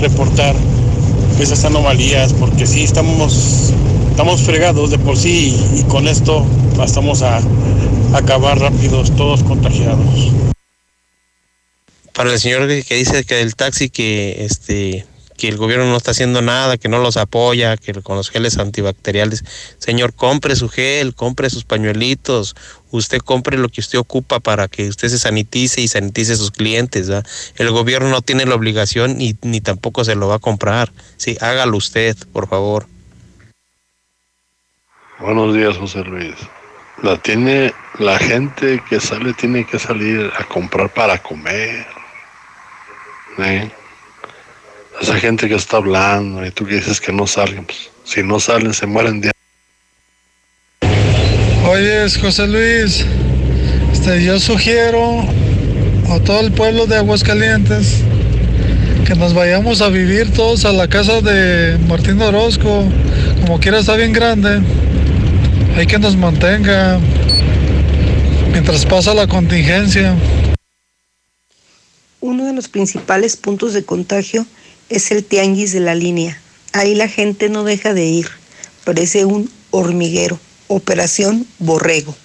reportar esas anomalías? Porque sí estamos, estamos fregados de por sí y con esto vamos a acabar rápidos todos contagiados. Para el señor que dice que el taxi que este que el gobierno no está haciendo nada, que no los apoya, que con los geles antibacteriales. Señor, compre su gel, compre sus pañuelitos, usted compre lo que usted ocupa para que usted se sanitice y sanitice a sus clientes. El gobierno no tiene la obligación y ni tampoco se lo va a comprar. Sí, hágalo usted, por favor. Buenos días, José Luis. La tiene la gente que sale tiene que salir a comprar para comer. ¿eh? Esa gente que está hablando y tú que dices que no salgan, pues, si no salen se mueren de Oye, José Luis, este, yo sugiero a todo el pueblo de Aguascalientes que nos vayamos a vivir todos a la casa de Martín Orozco. Como quiera está bien grande. Hay que nos mantenga mientras pasa la contingencia. Uno de los principales puntos de contagio es el tianguis de la línea. Ahí la gente no deja de ir. Parece un hormiguero. Operación Borrego.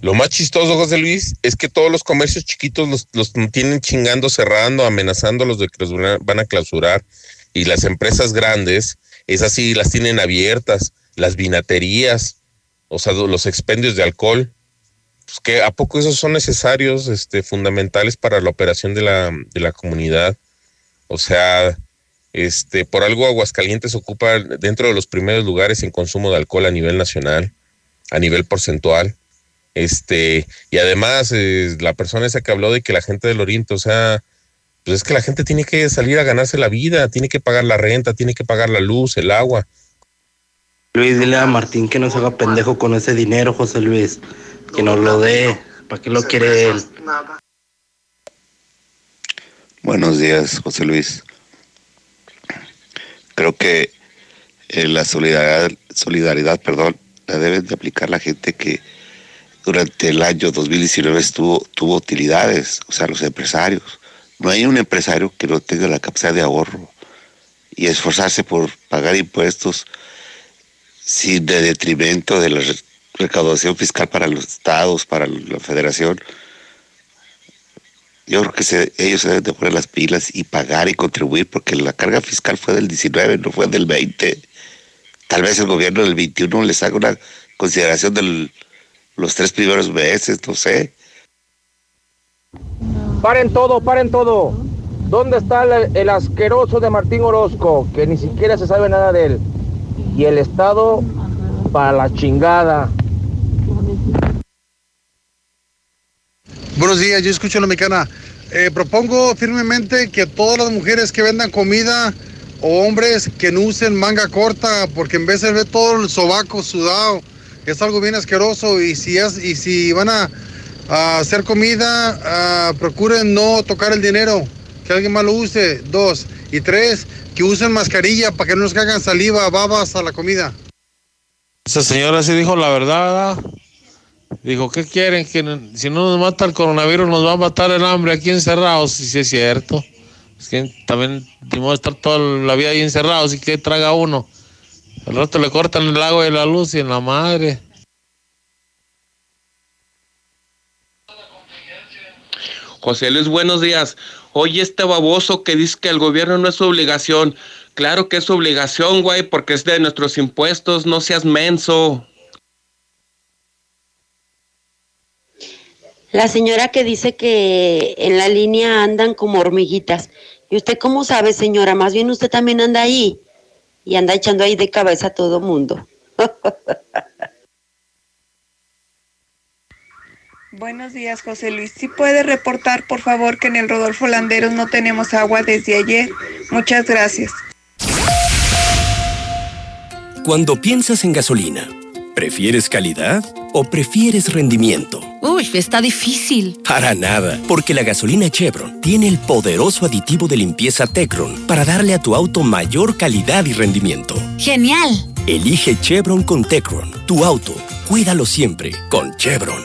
Lo más chistoso, José Luis, es que todos los comercios chiquitos los, los tienen chingando, cerrando, amenazándolos de que los van a clausurar. Y las empresas grandes, esas sí las tienen abiertas, las vinaterías, o sea, los expendios de alcohol. Pues que a poco esos son necesarios, este, fundamentales para la operación de la, de la comunidad. O sea, este, por algo Aguascalientes ocupa dentro de los primeros lugares en consumo de alcohol a nivel nacional, a nivel porcentual. Este, y además, eh, la persona esa que habló de que la gente del Oriente, o sea, pues es que la gente tiene que salir a ganarse la vida, tiene que pagar la renta, tiene que pagar la luz, el agua. Luis, dile a Martín que no se haga pendejo con ese dinero, José Luis, que nos lo dé, ¿para qué lo quiere él? Buenos días, José Luis. Creo que eh, la solidaridad, solidaridad, perdón, la deben de aplicar la gente que durante el año 2019 estuvo, tuvo utilidades, o sea, los empresarios. No hay un empresario que no tenga la capacidad de ahorro y esforzarse por pagar impuestos sin de detrimento de la recaudación fiscal para los estados, para la federación. Yo creo que ellos se deben de poner las pilas y pagar y contribuir porque la carga fiscal fue del 19, no fue del 20. Tal vez el gobierno del 21 les haga una consideración de los tres primeros meses, no sé. Paren todo, paren todo. ¿Dónde está el, el asqueroso de Martín Orozco? Que ni siquiera se sabe nada de él. Y el Estado para la chingada. Buenos días, yo escucho la mexicana. Eh, propongo firmemente que todas las mujeres que vendan comida o hombres que no usen manga corta, porque en vez de ver todo el sobaco sudado, es algo bien asqueroso. Y si, es, y si van a, hacer comida, ah, procuren no tocar el dinero, que alguien más lo use. Dos. Y tres, que usen mascarilla para que no nos caigan saliva, babas a la comida. Esa señora sí dijo la verdad, ¿verdad? Dijo, ¿qué quieren? Que si no nos mata el coronavirus, nos va a matar el hambre aquí encerrados. Sí es cierto. También tenemos estar toda la vida ahí encerrados y que traga uno. Al rato le cortan el agua y la luz y en la madre. José Luis, buenos días. Oye, este baboso que dice que el gobierno no es su obligación. Claro que es su obligación, güey, porque es de nuestros impuestos. No seas menso. La señora que dice que en la línea andan como hormiguitas. ¿Y usted cómo sabe, señora? Más bien usted también anda ahí y anda echando ahí de cabeza a todo mundo. Buenos días, José Luis. Si puede reportar, por favor, que en el Rodolfo Landeros no tenemos agua desde ayer. Muchas gracias. Cuando piensas en gasolina, ¿prefieres calidad o prefieres rendimiento? Uy, está difícil. Para nada, porque la gasolina Chevron tiene el poderoso aditivo de limpieza Tecron para darle a tu auto mayor calidad y rendimiento. Genial. Elige Chevron con Tecron, tu auto. Cuídalo siempre con Chevron.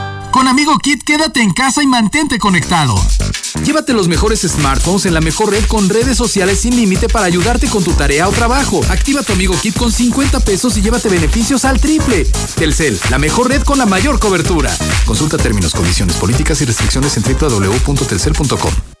Con Amigo Kit, quédate en casa y mantente conectado. Llévate los mejores smartphones en la mejor red con redes sociales sin límite para ayudarte con tu tarea o trabajo. Activa tu Amigo Kit con 50 pesos y llévate beneficios al triple. Telcel, la mejor red con la mayor cobertura. Consulta términos, condiciones, políticas y restricciones en www.telcel.com.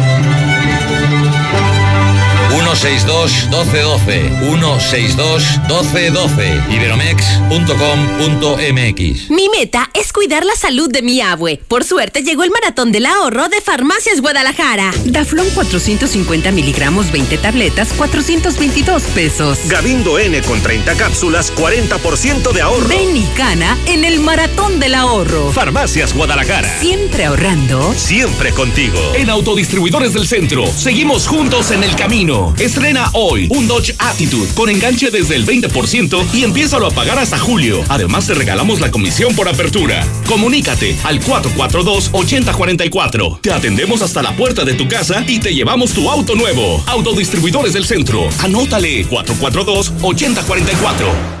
162 1212 162 1212 iberomex.com.mx Mi meta es cuidar la salud de mi abue. Por suerte llegó el maratón del ahorro de Farmacias Guadalajara. Daflón 450 miligramos, 20 tabletas, 422 pesos. Gabindo N con 30 cápsulas, 40% de ahorro. Ven y cana en el maratón del ahorro. Farmacias Guadalajara. Siempre ahorrando. Siempre contigo. En Autodistribuidores del Centro, seguimos juntos en el camino. Estrena hoy un Dodge Attitude con enganche desde el 20% y empiézalo a pagar hasta julio. Además, te regalamos la comisión por apertura. Comunícate al 442-8044. Te atendemos hasta la puerta de tu casa y te llevamos tu auto nuevo. Autodistribuidores del Centro. Anótale 442-8044.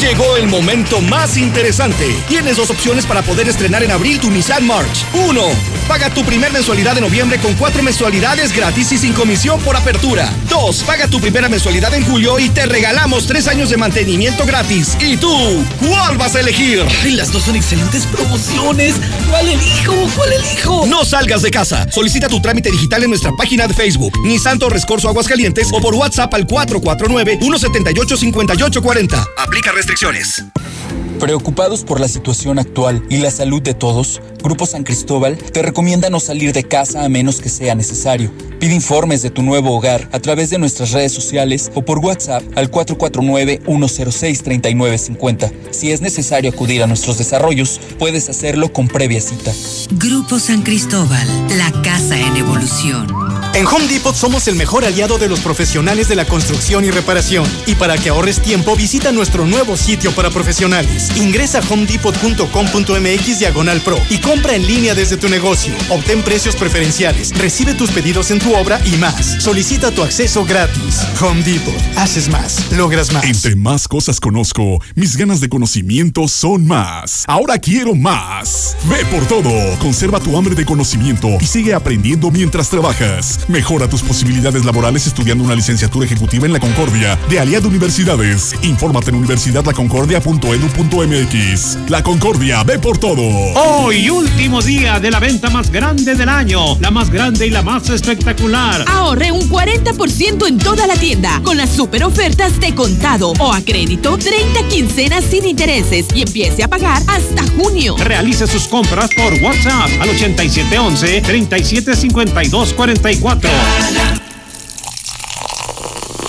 Llegó el momento más interesante. Tienes dos opciones para poder estrenar en abril tu Nissan March. Uno, paga tu primer mensualidad de noviembre con cuatro mensualidades gratis y sin comisión por apertura. Dos, paga tu primera mensualidad en julio y te regalamos tres años de mantenimiento gratis. ¿Y tú? ¿Cuál vas a elegir? Ay, las dos son excelentes promociones. ¿Cuál elijo? ¿Cuál elijo? No salgas de casa. Solicita tu trámite digital en nuestra página de Facebook, Nissan Torres Corso Aguascalientes o por WhatsApp al 449-178-5840. Aplica restricciones. Preocupados por la situación actual y la salud de todos, Grupo San Cristóbal te recomienda no salir de casa a menos que sea necesario. Pide informes de tu nuevo hogar a través de nuestras redes sociales o por WhatsApp al 449-106-3950. Si es necesario acudir a nuestros desarrollos, puedes hacerlo con previa cita. Grupo San Cristóbal, la casa en evolución. En Home Depot somos el mejor aliado de los profesionales de la construcción y reparación. Y para que ahorres tiempo, visita nuestro nuevo sitio para profesionales. Ingresa a homedepot.com.mx diagonal pro y compra en línea desde tu negocio. Obtén precios preferenciales, recibe tus pedidos en tu obra y más. Solicita tu acceso gratis. Home Depot. Haces más, logras más. Entre más cosas conozco, mis ganas de conocimiento son más. Ahora quiero más. Ve por todo. Conserva tu hambre de conocimiento y sigue aprendiendo mientras trabajas. Mejora tus posibilidades laborales estudiando una licenciatura ejecutiva en la Concordia de Aliado Universidades. Infórmate en universidadlaconcordia.edu.mx. La Concordia, ve por todo. Hoy, último día de la venta más grande del año, la más grande y la más espectacular. Ahorre un 40% en toda la tienda con las super ofertas de contado o a crédito, 30 quincenas sin intereses y empiece a pagar hasta junio. Realice sus compras por WhatsApp al 8711 375244.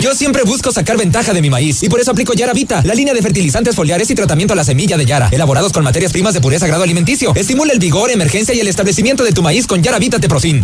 Yo siempre busco sacar ventaja de mi maíz y por eso aplico Yara Vita, la línea de fertilizantes foliares y tratamiento a la semilla de Yara, elaborados con materias primas de pureza grado alimenticio. Estimula el vigor, emergencia y el establecimiento de tu maíz con Yara Vita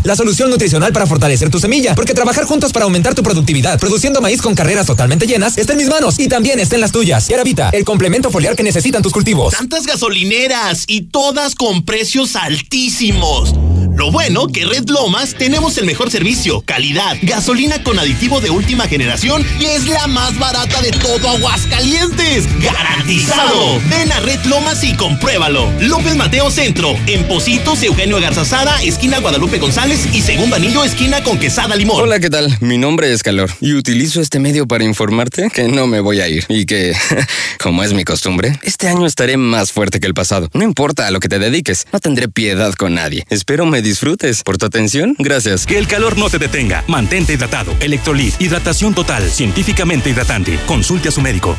la solución nutricional para fortalecer tu semilla, porque trabajar juntos para aumentar tu productividad, produciendo maíz con carreras totalmente llenas, está en mis manos y también está en las tuyas. Yara Vita, el complemento foliar que necesitan tus cultivos. Tantas gasolineras y todas con precios altísimos. Lo bueno que Red Lomas tenemos el mejor servicio, calidad, gasolina con aditivo de última generación y es la más barata de todo Aguascalientes. ¡Garantizado! Ven a Red Lomas y compruébalo. López Mateo Centro, en Positos, Eugenio Garzazada, esquina Guadalupe González y segundo anillo, esquina con Quesada Limón. Hola, ¿qué tal? Mi nombre es Calor y utilizo este medio para informarte que no me voy a ir y que, como es mi costumbre, este año estaré más fuerte que el pasado. No importa a lo que te dediques, no tendré piedad con nadie. Espero me disfrutes. Por tu atención, gracias. Que el calor no te detenga. Mantente hidratado. Electrolit. Hidratación total. Científicamente hidratante. Consulte a su médico.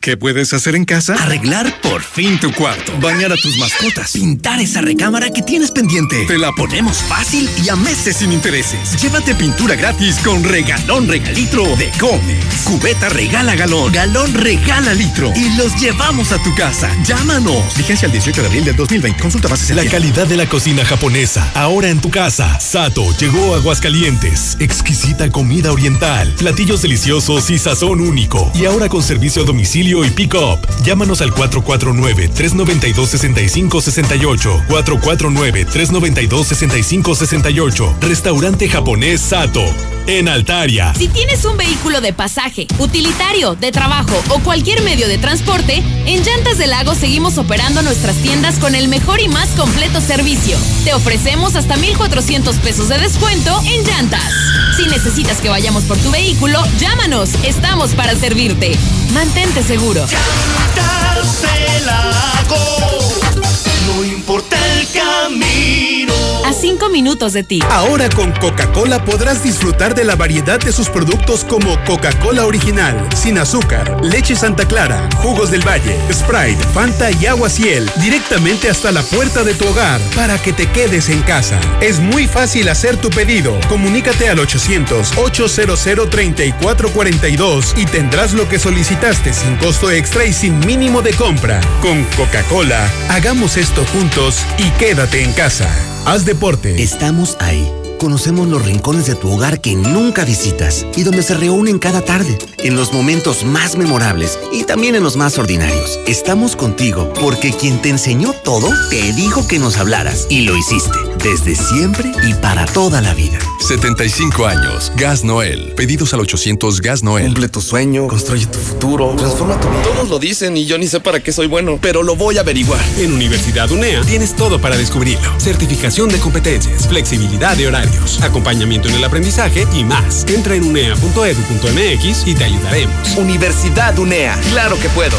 ¿Qué puedes hacer en casa? Arreglar por fin tu cuarto. Bañar a tus mascotas. Pintar esa recámara que tienes pendiente. Te la ponemos fácil y a meses sin intereses. Llévate pintura gratis con regalón regalitro de Comex. Cubeta regala galón. Galón regala litro. Y los llevamos a tu casa. Llámanos. Vigencia el 18 de abril del 2020. Consulta bases en La calidad de la cocina japonesa. Ahora en tu casa. Sato llegó a Aguascalientes. Exquisita comida oriental. Platillos deliciosos y sazón único. Y ahora con servicio a domicilio y pick-up. Llámanos al 449-392-6568. 449-392-6568. Restaurante japonés Sato. En Altaria. Si tienes un vehículo de pasaje, utilitario, de trabajo o cualquier medio de transporte, en Llantas del Lago seguimos operando nuestras tiendas con el mejor y más completo servicio. Te ofrecemos hasta 1,400 pesos de descuento en llantas. Si necesitas que vayamos por tu vehículo, llámanos. Estamos para servirte. Mantente seguro. Llantas del Lago. No importa el camino. A cinco minutos de ti. Ahora con Coca-Cola podrás disfrutar de la variedad de sus productos como Coca-Cola original, sin azúcar, leche Santa Clara, jugos del Valle, Sprite, Fanta y agua Ciel, directamente hasta la puerta de tu hogar para que te quedes en casa. Es muy fácil hacer tu pedido. Comunícate al 800-800-3442 y tendrás lo que solicitaste sin costo extra y sin mínimo de compra. Con Coca-Cola, hagamos esto juntos y quédate en casa. Haz deporte. Estamos ahí. Conocemos los rincones de tu hogar que nunca visitas y donde se reúnen cada tarde, en los momentos más memorables y también en los más ordinarios. Estamos contigo porque quien te enseñó todo te dijo que nos hablaras y lo hiciste desde siempre y para toda la vida. 75 años. Gas Noel. Pedidos al 800 Gas Noel. Cumple tu sueño, construye tu futuro, transforma tu vida. Todos lo dicen y yo ni sé para qué soy bueno, pero lo voy a averiguar. En Universidad UNEA tienes todo para descubrirlo. Certificación de competencias, flexibilidad de horarios, acompañamiento en el aprendizaje y más. Entra en unea.edu.mx y te ayudaremos. Universidad UNEA. Claro que puedo.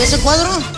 ¿Ese cuadro?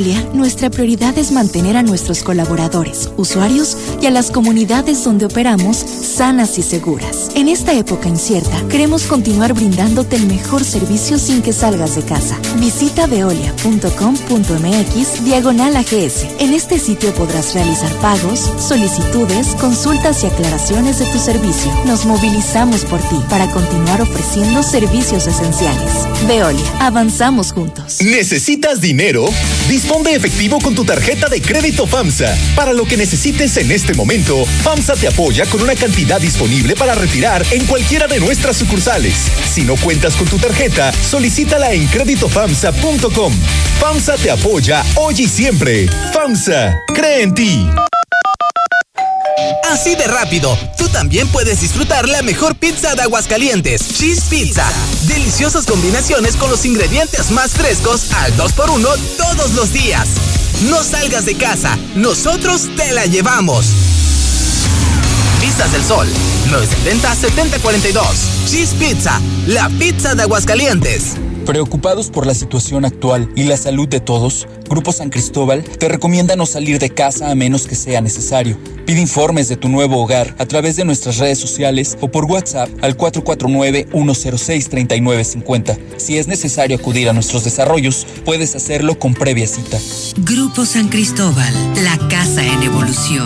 Nuestra prioridad es mantener a nuestros colaboradores, usuarios y a las comunidades donde operamos sanas y seguras. En esta época incierta, queremos continuar brindándote el mejor servicio sin que salgas de casa. Visita veolia.com.mx diagonal AGS. En este sitio podrás realizar pagos, solicitudes, consultas y aclaraciones de tu servicio. Nos movilizamos por ti para continuar ofreciendo servicios esenciales. Veolia, avanzamos juntos. ¿Necesitas dinero? De efectivo con tu tarjeta de crédito FAMSA. Para lo que necesites en este momento, FAMSA te apoya con una cantidad disponible para retirar en cualquiera de nuestras sucursales. Si no cuentas con tu tarjeta, solicítala en créditofamsa.com. FAMSA te apoya hoy y siempre. FAMSA, cree en ti. Así de rápido, tú también puedes disfrutar la mejor pizza de Aguascalientes, Cheese Pizza. Deliciosas combinaciones con los ingredientes más frescos al 2x1 todos los días. No salgas de casa, nosotros te la llevamos. Vistas del Sol, 970-7042. Cheese Pizza, la pizza de Aguascalientes. Preocupados por la situación actual y la salud de todos, Grupo San Cristóbal te recomienda no salir de casa a menos que sea necesario. Pide informes de tu nuevo hogar a través de nuestras redes sociales o por WhatsApp al 449-106-3950. Si es necesario acudir a nuestros desarrollos, puedes hacerlo con previa cita. Grupo San Cristóbal, la casa en evolución.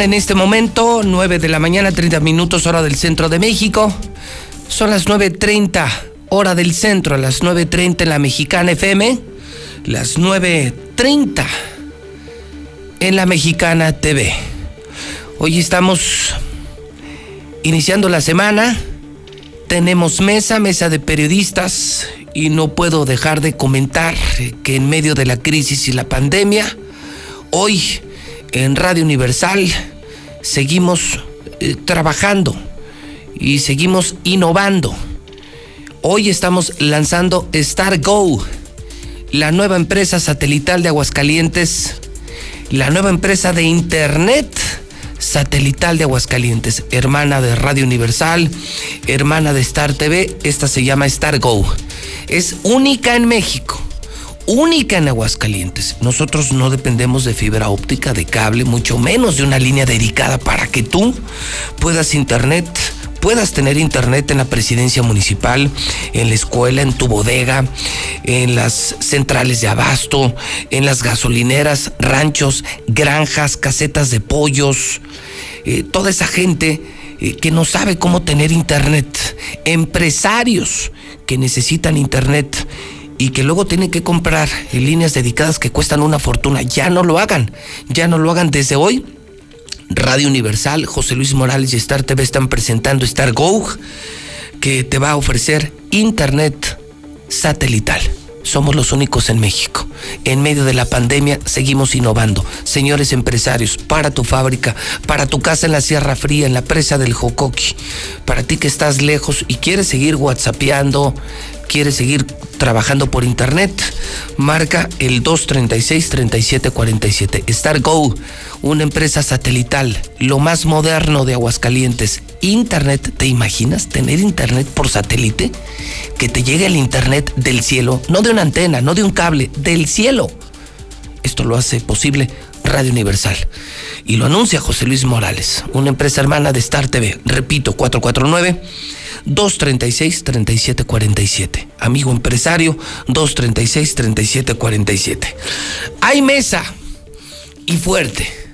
En este momento 9 de la mañana, 30 minutos hora del centro de México. Son las 9.30 hora del centro, las 9.30 en la Mexicana FM, las 9.30 en la Mexicana TV. Hoy estamos iniciando la semana, tenemos mesa, mesa de periodistas y no puedo dejar de comentar que en medio de la crisis y la pandemia, hoy en Radio Universal seguimos eh, trabajando y seguimos innovando. Hoy estamos lanzando Star Go, la nueva empresa satelital de Aguascalientes, la nueva empresa de Internet satelital de Aguascalientes, hermana de Radio Universal, hermana de Star TV, esta se llama Star Go. Es única en México única en Aguascalientes. Nosotros no dependemos de fibra óptica, de cable, mucho menos de una línea dedicada para que tú puedas internet puedas tener internet en la presidencia municipal, en la escuela, en tu bodega, en las centrales de abasto, en las gasolineras, ranchos, granjas, casetas de pollos, eh, toda esa gente eh, que no sabe cómo tener internet, empresarios que necesitan internet y que luego tienen que comprar líneas dedicadas que cuestan una fortuna. Ya no lo hagan, ya no lo hagan desde hoy. Radio Universal, José Luis Morales y Star TV están presentando Star Go, que te va a ofrecer internet satelital. Somos los únicos en México. En medio de la pandemia seguimos innovando. Señores empresarios, para tu fábrica, para tu casa en la Sierra Fría, en la presa del Jocoqui, para ti que estás lejos y quieres seguir whatsappeando, quieres seguir trabajando por internet, marca el 236-3747. Star Go, una empresa satelital, lo más moderno de Aguascalientes. Internet, ¿te imaginas tener internet por satélite? Que te llegue el internet del cielo, no de una antena, no de un cable, del cielo. Esto lo hace posible Radio Universal. Y lo anuncia José Luis Morales, una empresa hermana de Star TV. Repito, 449. 236-3747. Amigo empresario, 236-3747. Hay mesa y fuerte.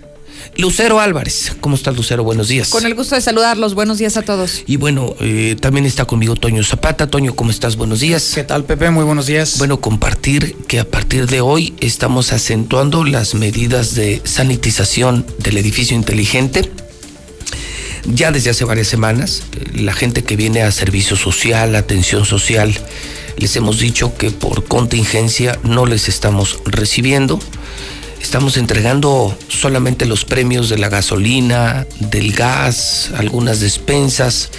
Lucero Álvarez. ¿Cómo estás, Lucero? Buenos días. Con el gusto de saludarlos. Buenos días a todos. Y bueno, eh, también está conmigo Toño Zapata. Toño, ¿cómo estás? Buenos días. ¿Qué tal, Pepe? Muy buenos días. Bueno, compartir que a partir de hoy estamos acentuando las medidas de sanitización del edificio inteligente. Ya desde hace varias semanas, la gente que viene a servicio social, atención social, les hemos dicho que por contingencia no les estamos recibiendo Estamos entregando solamente los premios de la gasolina, del gas, algunas despensas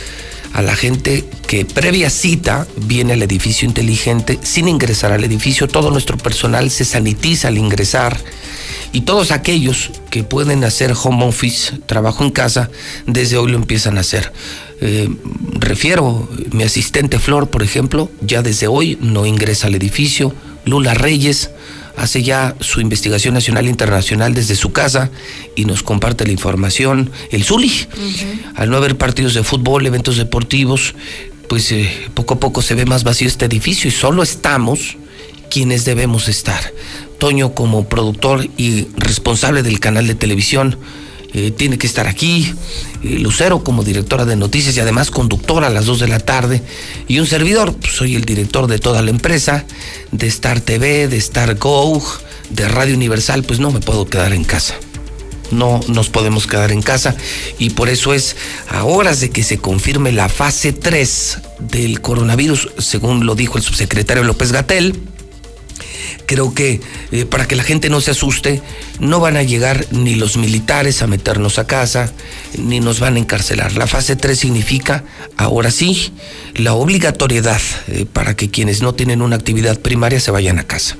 a la gente que previa cita viene al edificio inteligente sin ingresar al edificio. Todo nuestro personal se sanitiza al ingresar y todos aquellos que pueden hacer home office, trabajo en casa, desde hoy lo empiezan a hacer. Eh, refiero, mi asistente Flor, por ejemplo, ya desde hoy no ingresa al edificio. Lula Reyes hace ya su investigación nacional e internacional desde su casa y nos comparte la información. El Zuli, al no haber partidos de fútbol, eventos deportivos, pues eh, poco a poco se ve más vacío este edificio y solo estamos quienes debemos estar. Toño como productor y responsable del canal de televisión eh, tiene que estar aquí, eh, Lucero como directora de noticias y además conductora a las 2 de la tarde, y un servidor, pues, soy el director de toda la empresa, de Star TV, de Star Go, de Radio Universal, pues no me puedo quedar en casa. No nos podemos quedar en casa y por eso es a horas de que se confirme la fase 3 del coronavirus, según lo dijo el subsecretario López Gatel, creo que eh, para que la gente no se asuste, no van a llegar ni los militares a meternos a casa, ni nos van a encarcelar. La fase 3 significa, ahora sí, la obligatoriedad eh, para que quienes no tienen una actividad primaria se vayan a casa.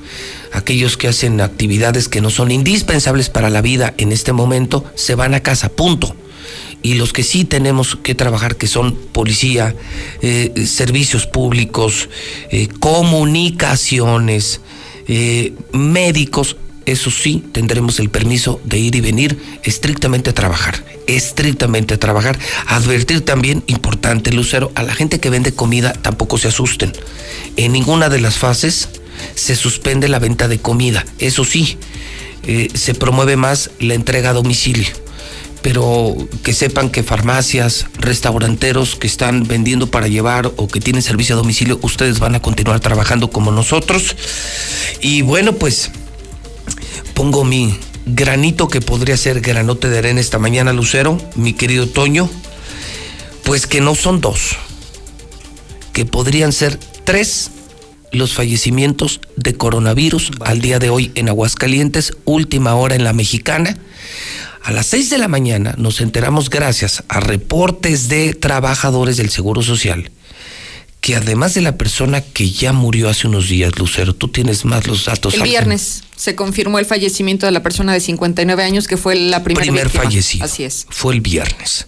Aquellos que hacen actividades que no son indispensables para la vida en este momento, se van a casa, punto y los que sí tenemos que trabajar, que son policía, eh, servicios públicos, comunicaciones, eh, médicos, eso sí, tendremos el permiso de ir y venir estrictamente a trabajar, estrictamente a trabajar. Advertir también, importante Lucero, a la gente que vende comida tampoco se asusten. En ninguna de las fases se suspende la venta de comida, eso sí, eh, se promueve más la entrega a domicilio pero que sepan que farmacias, restauranteros que están vendiendo para llevar o que tienen servicio a domicilio, ustedes van a continuar trabajando como nosotros. Y bueno, pues pongo mi granito que podría ser granote de arena esta mañana, Lucero, mi querido Toño, pues que no son dos, que podrían ser tres los fallecimientos de coronavirus al día de hoy en Aguascalientes, última hora en la mexicana. A las 6 de la mañana nos enteramos gracias a reportes de trabajadores del Seguro Social que además de la persona que ya murió hace unos días, Lucero, tú tienes más los datos. El viernes se confirmó el fallecimiento de la persona de 59 años que fue la primera Primer fallecido. Así es. Fue el viernes.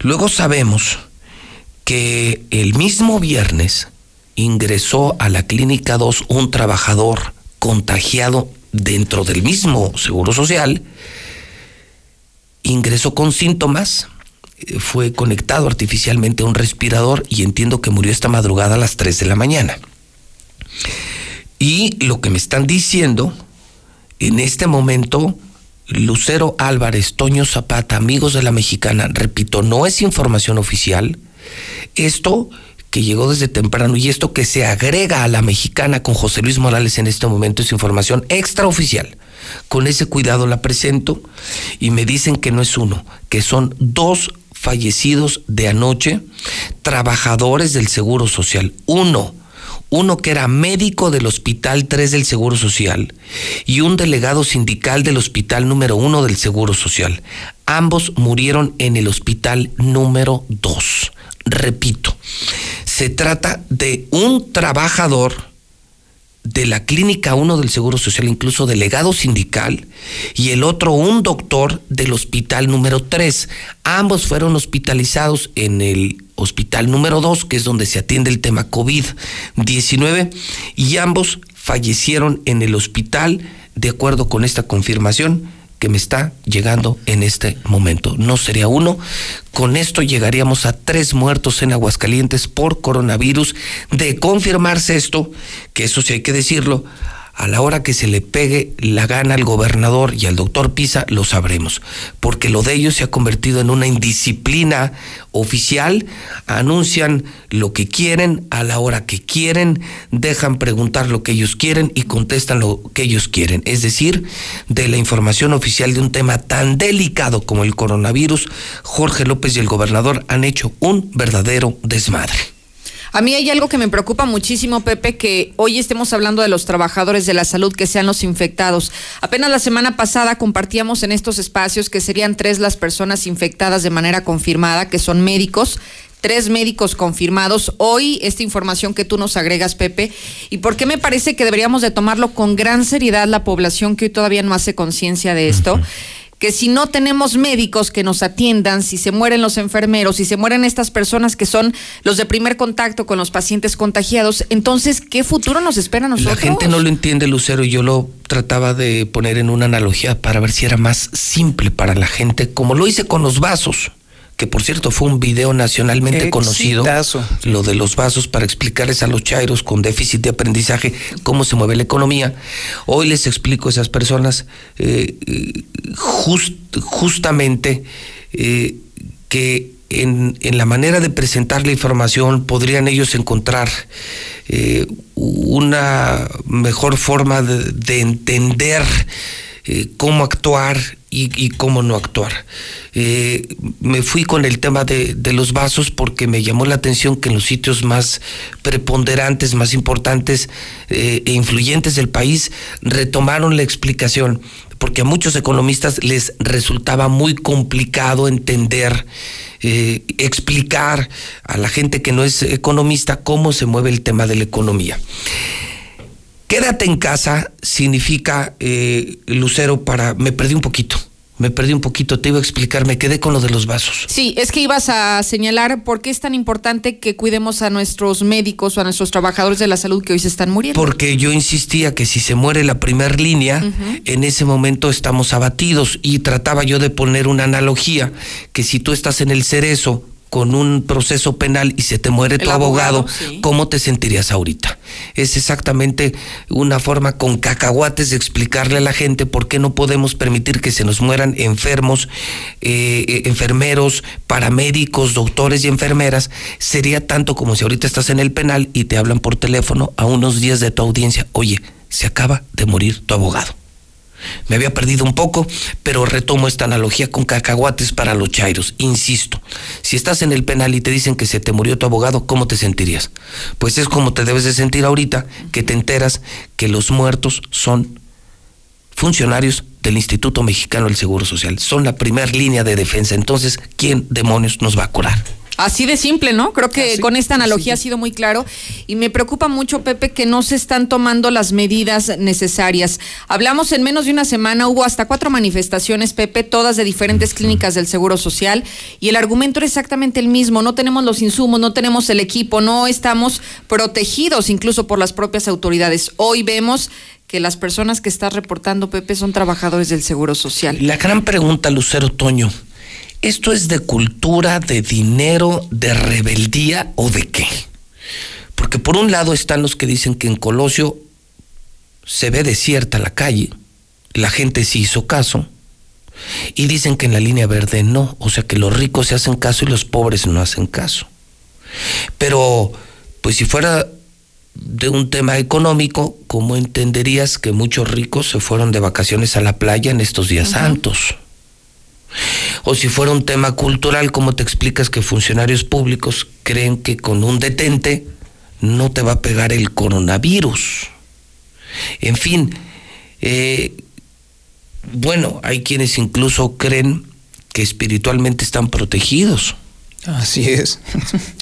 Luego sabemos que el mismo viernes ingresó a la clínica 2 un trabajador contagiado dentro del mismo Seguro Social ingresó con síntomas, eh, fue conectado artificialmente a un respirador y entiendo que murió esta madrugada a las 3 de la mañana. Y lo que me están diciendo, en este momento, Lucero Álvarez, Toño Zapata, amigos de la mexicana, repito, no es información oficial. Esto que llegó desde temprano y esto que se agrega a la mexicana con José Luis Morales en este momento es información extraoficial. Con ese cuidado la presento y me dicen que no es uno, que son dos fallecidos de anoche, trabajadores del Seguro Social. Uno, uno que era médico del Hospital 3 del Seguro Social y un delegado sindical del Hospital número 1 del Seguro Social. Ambos murieron en el Hospital número 2. Repito, se trata de un trabajador de la Clínica 1 del Seguro Social, incluso delegado sindical, y el otro un doctor del hospital número 3. Ambos fueron hospitalizados en el hospital número 2, que es donde se atiende el tema COVID-19, y ambos fallecieron en el hospital, de acuerdo con esta confirmación que me está llegando en este momento. No sería uno. Con esto llegaríamos a tres muertos en Aguascalientes por coronavirus. De confirmarse esto, que eso sí hay que decirlo, a la hora que se le pegue la gana al gobernador y al doctor Pisa, lo sabremos, porque lo de ellos se ha convertido en una indisciplina oficial, anuncian lo que quieren a la hora que quieren, dejan preguntar lo que ellos quieren y contestan lo que ellos quieren. Es decir, de la información oficial de un tema tan delicado como el coronavirus, Jorge López y el gobernador han hecho un verdadero desmadre. A mí hay algo que me preocupa muchísimo, Pepe, que hoy estemos hablando de los trabajadores de la salud que sean los infectados. Apenas la semana pasada compartíamos en estos espacios que serían tres las personas infectadas de manera confirmada, que son médicos, tres médicos confirmados. Hoy esta información que tú nos agregas, Pepe, y por qué me parece que deberíamos de tomarlo con gran seriedad la población que hoy todavía no hace conciencia de esto que si no tenemos médicos que nos atiendan, si se mueren los enfermeros, si se mueren estas personas que son los de primer contacto con los pacientes contagiados, entonces, ¿qué futuro nos espera a nosotros? La gente no lo entiende, Lucero, y yo lo trataba de poner en una analogía para ver si era más simple para la gente, como lo hice con los vasos que por cierto fue un video nacionalmente conocido, lo de los vasos para explicarles a los chairos con déficit de aprendizaje cómo se mueve la economía. Hoy les explico a esas personas eh, justamente eh, que en, la manera de presentar la información podrían ellos encontrar eh, una mejor forma de, entender cómo actuar y, cómo no actuar. Eh, me fui con el tema de, los vasos porque me llamó la atención que en los sitios más preponderantes, más importantes eh, e influyentes del país retomaron la explicación, porque a muchos economistas les resultaba muy complicado entender, eh, explicar a la gente que no es economista cómo se mueve el tema de la economía. Quédate en casa significa, eh, Lucero, para... Me perdí un poquito. Me perdí un poquito, te iba a explicar, me quedé con lo de los vasos. Sí, es que ibas a señalar por qué es tan importante que cuidemos a nuestros médicos o a nuestros trabajadores de la salud que hoy se están muriendo. Porque yo insistía que si se muere la primer línea, en ese momento estamos abatidos y trataba yo de poner una analogía, que si tú estás en el cerezo con un proceso penal y se te muere tu abogado, ¿cómo te sentirías ahorita? Es exactamente una forma con cacahuates de explicarle a la gente por qué no podemos permitir que se nos mueran enfermos, eh, eh, enfermeros, paramédicos, doctores y enfermeras. Sería tanto como si ahorita estás en el penal y te hablan por teléfono a unos días de tu audiencia, oye, se acaba de morir tu abogado. Me había perdido un poco, pero retomo esta analogía con cacahuates para los chairos. Insisto, si estás en el penal y te dicen que se te murió tu abogado, ¿cómo te sentirías? Pues es como te debes de sentir ahorita que te enteras que los muertos son funcionarios del Instituto Mexicano del Seguro Social. Son la primera línea de defensa. Entonces, ¿quién demonios nos va a curar? Así de simple, ¿no? Creo que con esta analogía ha sido muy claro y me preocupa mucho, Pepe, que no se están tomando las medidas necesarias. Hablamos en menos de una semana, hubo hasta cuatro manifestaciones, Pepe, todas de diferentes clínicas del Seguro Social y el argumento era exactamente el mismo, no tenemos los insumos, no tenemos el equipo, no estamos protegidos incluso por las propias autoridades. Hoy vemos que las personas que estás reportando, Pepe, son trabajadores del Seguro Social. La gran pregunta, Lucero Toño, ¿Esto es de cultura, de dinero, de rebeldía o de qué? Porque por un lado están los que dicen que en Colosio se ve desierta la calle, la gente sí hizo caso, y dicen que en la línea verde no, o sea que los ricos se hacen caso y los pobres no hacen caso. Pero, pues si fuera de un tema económico, ¿cómo entenderías que muchos ricos se fueron de vacaciones a la playa en estos días santos? O si fuera un tema cultural, ¿cómo te explicas que funcionarios públicos creen que con un detente no te va a pegar el coronavirus? En fin, eh, bueno, hay quienes incluso creen que espiritualmente están protegidos. Así es.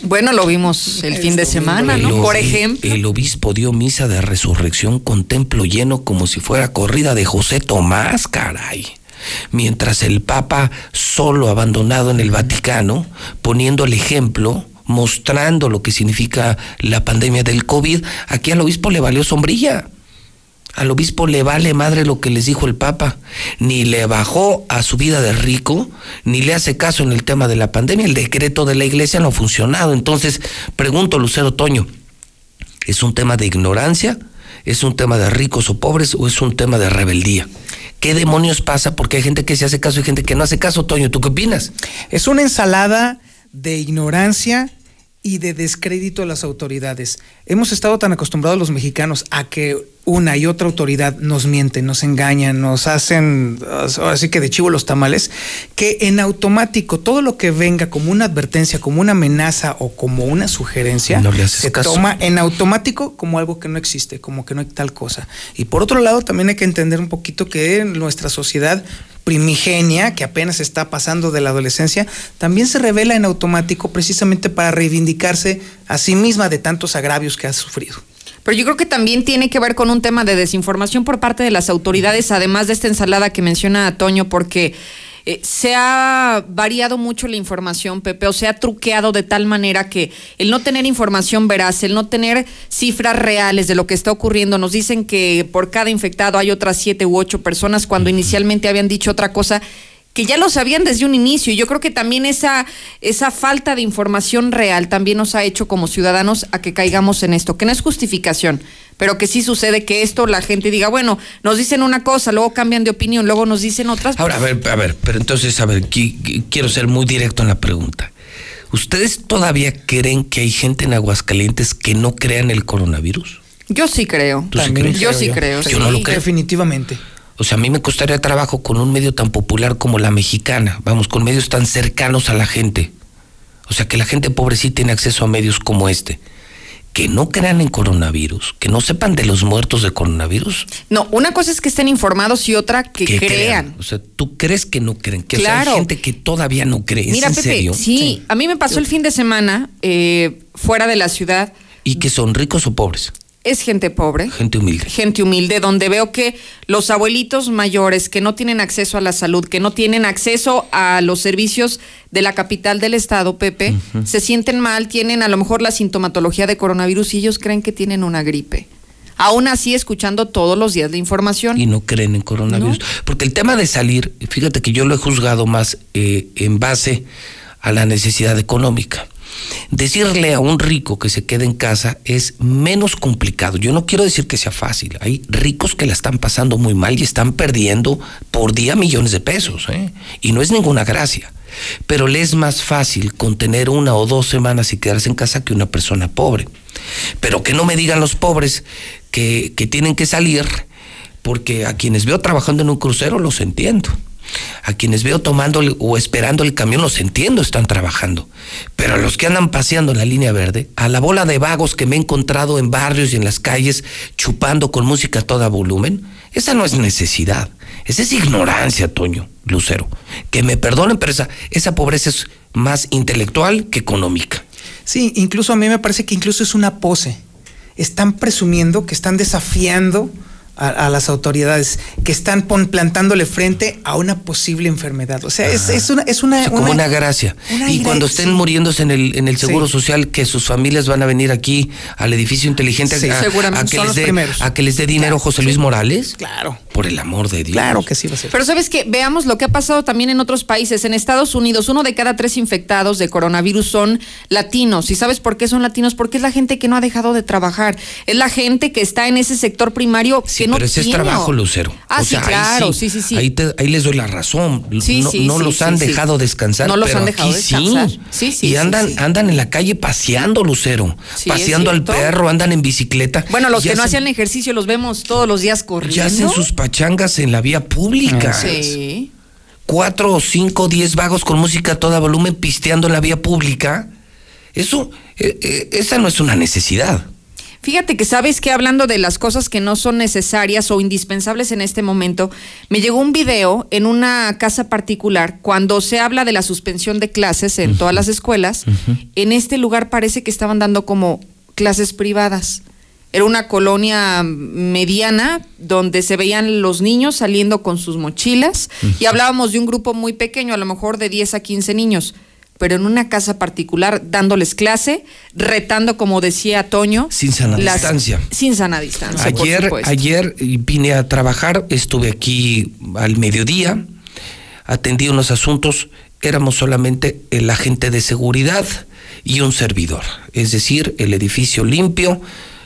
Bueno, lo vimos el fin de semana, ¿no? Por ejemplo. El obispo dio misa de resurrección con templo lleno como si fuera corrida de José Tomás, caray mientras el Papa solo abandonado en el Vaticano, poniendo el ejemplo, mostrando lo que significa la pandemia del COVID, aquí al obispo le valió sombrilla. Al obispo le vale madre lo que les dijo el Papa. Ni le bajó a su vida de rico, ni le hace caso en el tema de la pandemia. El decreto de la iglesia no ha funcionado. Entonces, pregunto, Lucero Toño, ¿es un tema de ignorancia? ¿Es un tema de ricos o pobres o es un tema de rebeldía? ¿Qué demonios pasa? Porque hay gente que se hace caso y gente que no hace caso. Toño, ¿tú qué opinas? Es una ensalada de ignorancia y de descrédito a las autoridades. Hemos estado tan acostumbrados los mexicanos a que una y otra autoridad nos mienten, nos engañan, nos hacen así que de chivo los tamales, que en automático todo lo que venga como una advertencia, como una amenaza o como una sugerencia, se toma en automático como algo que no existe, como que no hay tal cosa. Y por otro lado, también hay que entender un poquito que en nuestra sociedad primigenia, que apenas está pasando de la adolescencia, también se revela en automático precisamente para reivindicarse a sí misma de tantos agravios que ha sufrido. Pero yo creo que también tiene que ver con un tema de desinformación por parte de las autoridades, además de esta ensalada que menciona Toño, porque eh, se ha variado mucho la información, Pepe, o se ha truqueado de tal manera que el no tener información veraz, el no tener cifras reales de lo que está ocurriendo, nos dicen que por cada infectado hay otras siete u ocho personas cuando inicialmente habían dicho otra cosa que ya lo sabían desde un inicio. Y yo creo que también esa, esa falta de información real también nos ha hecho como ciudadanos a que caigamos en esto, que no es justificación, pero que sí sucede que esto la gente diga, bueno, nos dicen una cosa, luego cambian de opinión, luego nos dicen otras. Ahora, a ver, a ver, pero entonces, a ver, quiero ser muy directo en la pregunta. ¿Ustedes todavía creen que hay gente en Aguascalientes que no crean el coronavirus? Yo sí creo. yo sí creo. Yo no lo creo. Definitivamente. O sea, a mí me costaría trabajo con un medio tan popular como la mexicana, vamos, con medios tan cercanos a la gente. O sea, que la gente pobre sí tiene acceso a medios como este. Que no crean en coronavirus, que no sepan de los muertos de coronavirus. No, una cosa es que estén informados y otra que, crean. O sea, tú crees que no creen, que hay gente que todavía no cree. Mira, en Pepe, serio? Sí, a mí me pasó el fin de semana eh, fuera de la ciudad. ¿Y que son ricos o pobres? Es gente pobre. Gente humilde. Gente humilde, donde veo que los abuelitos mayores que no tienen acceso a la salud, que no tienen acceso a los servicios de la capital del estado, Pepe, se sienten mal, tienen a lo mejor la sintomatología de coronavirus y ellos creen que tienen una gripe. Aún así, escuchando todos los días la información. Y no creen en coronavirus. Porque el tema de salir, fíjate que yo lo he juzgado más eh, en base a la necesidad económica. Decirle a un rico que se quede en casa es menos complicado. Yo no quiero decir que sea fácil. Hay ricos que la están pasando muy mal y están perdiendo por día millones de pesos. ¿eh? Y no es ninguna gracia. Pero le es más fácil contener una o dos semanas y quedarse en casa que una persona pobre. Pero que no me digan los pobres que, que tienen que salir, porque a quienes veo trabajando en un crucero los entiendo. A quienes veo tomando o esperando el camión los entiendo, están trabajando. Pero a los que andan paseando la línea verde, a la bola de vagos que me he encontrado en barrios y en las calles chupando con música a toda volumen, esa no es necesidad. Esa es ignorancia, Toño, Lucero. Que me perdonen, pero esa, esa pobreza es más intelectual que económica. Sí, incluso a mí me parece que incluso es una pose. Están presumiendo que están desafiando a, las autoridades que están plantándole frente a una posible enfermedad. O sea, es, es, una... Es una, como una, gracia. y cuando estén muriéndose en el, en el Seguro Social, que sus familias van a venir aquí al edificio inteligente a, que les dé, a, que les dé dinero José Luis Morales. Claro. Por el amor de Dios. Claro que sí va a ser. Pero sabes que veamos lo que ha pasado también en otros países. En Estados Unidos, uno de cada tres infectados de coronavirus son latinos. ¿Y sabes por qué son latinos? Porque es la gente que no ha dejado de trabajar. Es la gente que está en ese sector primario que pero ese es trabajo, Lucero. Ah, sí, claro, sí, sí, sí. Ahí, les doy la razón. no, los han dejado descansar. No los han dejado descansar. Sí, sí, Y andan, andan en la calle paseando, Lucero. paseando al perro, andan en bicicleta. Bueno, los que no hacen ejercicio los vemos todos los días corriendo. Ya hacen sus pachangas en la vía pública. sí. Cuatro o cinco, diez vagos con música a toda volumen pisteando en la vía pública. Eso, eh, eh, esa no es una necesidad. Fíjate que sabes que hablando de las cosas que no son necesarias o indispensables en este momento, me llegó un video en una casa particular cuando se habla de la suspensión de clases en todas las escuelas. En este lugar parece que estaban dando como clases privadas. Era una colonia mediana donde se veían los niños saliendo con sus mochilas y hablábamos de un grupo muy pequeño, a lo mejor de 10 a 15 niños pero en una casa particular, dándoles clase, retando, como decía Toño. Sin sana las- distancia. Sin sana distancia. Ayer, ayer vine a trabajar, estuve aquí al mediodía, atendí unos asuntos, éramos solamente el agente de seguridad y un servidor, es decir, el edificio limpio,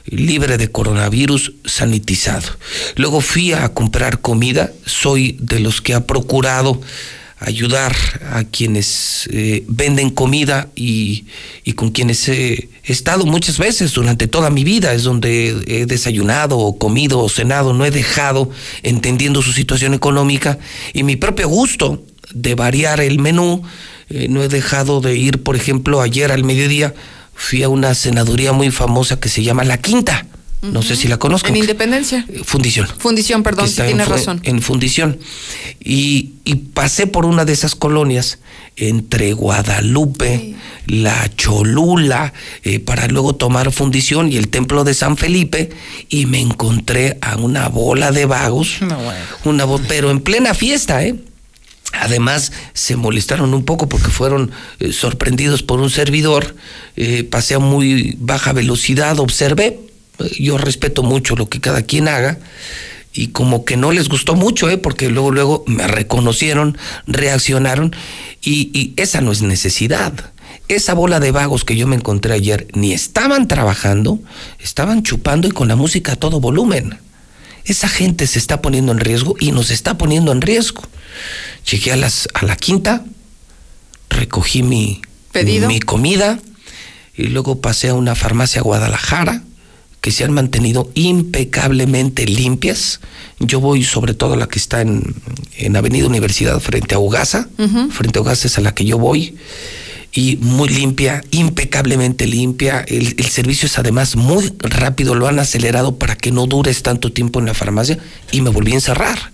libre de coronavirus, sanitizado. Luego fui a comprar comida, soy de los que ha procurado ayudar a quienes eh, venden comida y, y con quienes he estado muchas veces durante toda mi vida, es donde he desayunado o comido o cenado, no he dejado entendiendo su situación económica. Y mi propio gusto de variar el menú, eh, no he dejado de ir, por ejemplo, ayer al mediodía fui a una senaduría muy famosa que se llama La Quinta, no sé si la conozco. En Independencia. Fundición Fundición, perdón, si en tienes fu- razón. En fundición. Y, y pasé por una de esas colonias entre Guadalupe, La Cholula, eh, para luego tomar fundición y el templo de San Felipe, y me encontré a una bola de vagos, una bo- pero en plena fiesta, ¿eh? Además, se molestaron un poco porque fueron eh, sorprendidos por un servidor. eh, pasé a muy baja velocidad, observé. Yo respeto mucho lo que cada quien haga. Y como que no les gustó mucho, ¿eh? porque luego, luego me reconocieron, reaccionaron. Y, y esa no es necesidad. Esa bola de vagos que yo me encontré ayer ni estaban trabajando, estaban chupando y con la música a todo volumen. Esa gente se está poniendo en riesgo y nos está poniendo en riesgo. Llegué a, las, a la quinta, recogí mi, ¿Pedido? mi comida y luego pasé a una farmacia Guadalajara que se han mantenido impecablemente limpias. Yo voy sobre todo a la que está en, en Avenida Universidad frente a Ugasa, frente a Ugasa es a la que yo voy y muy limpia, impecablemente limpia. El, el servicio es además muy rápido, lo han acelerado para que no dures tanto tiempo en la farmacia y me volví a encerrar.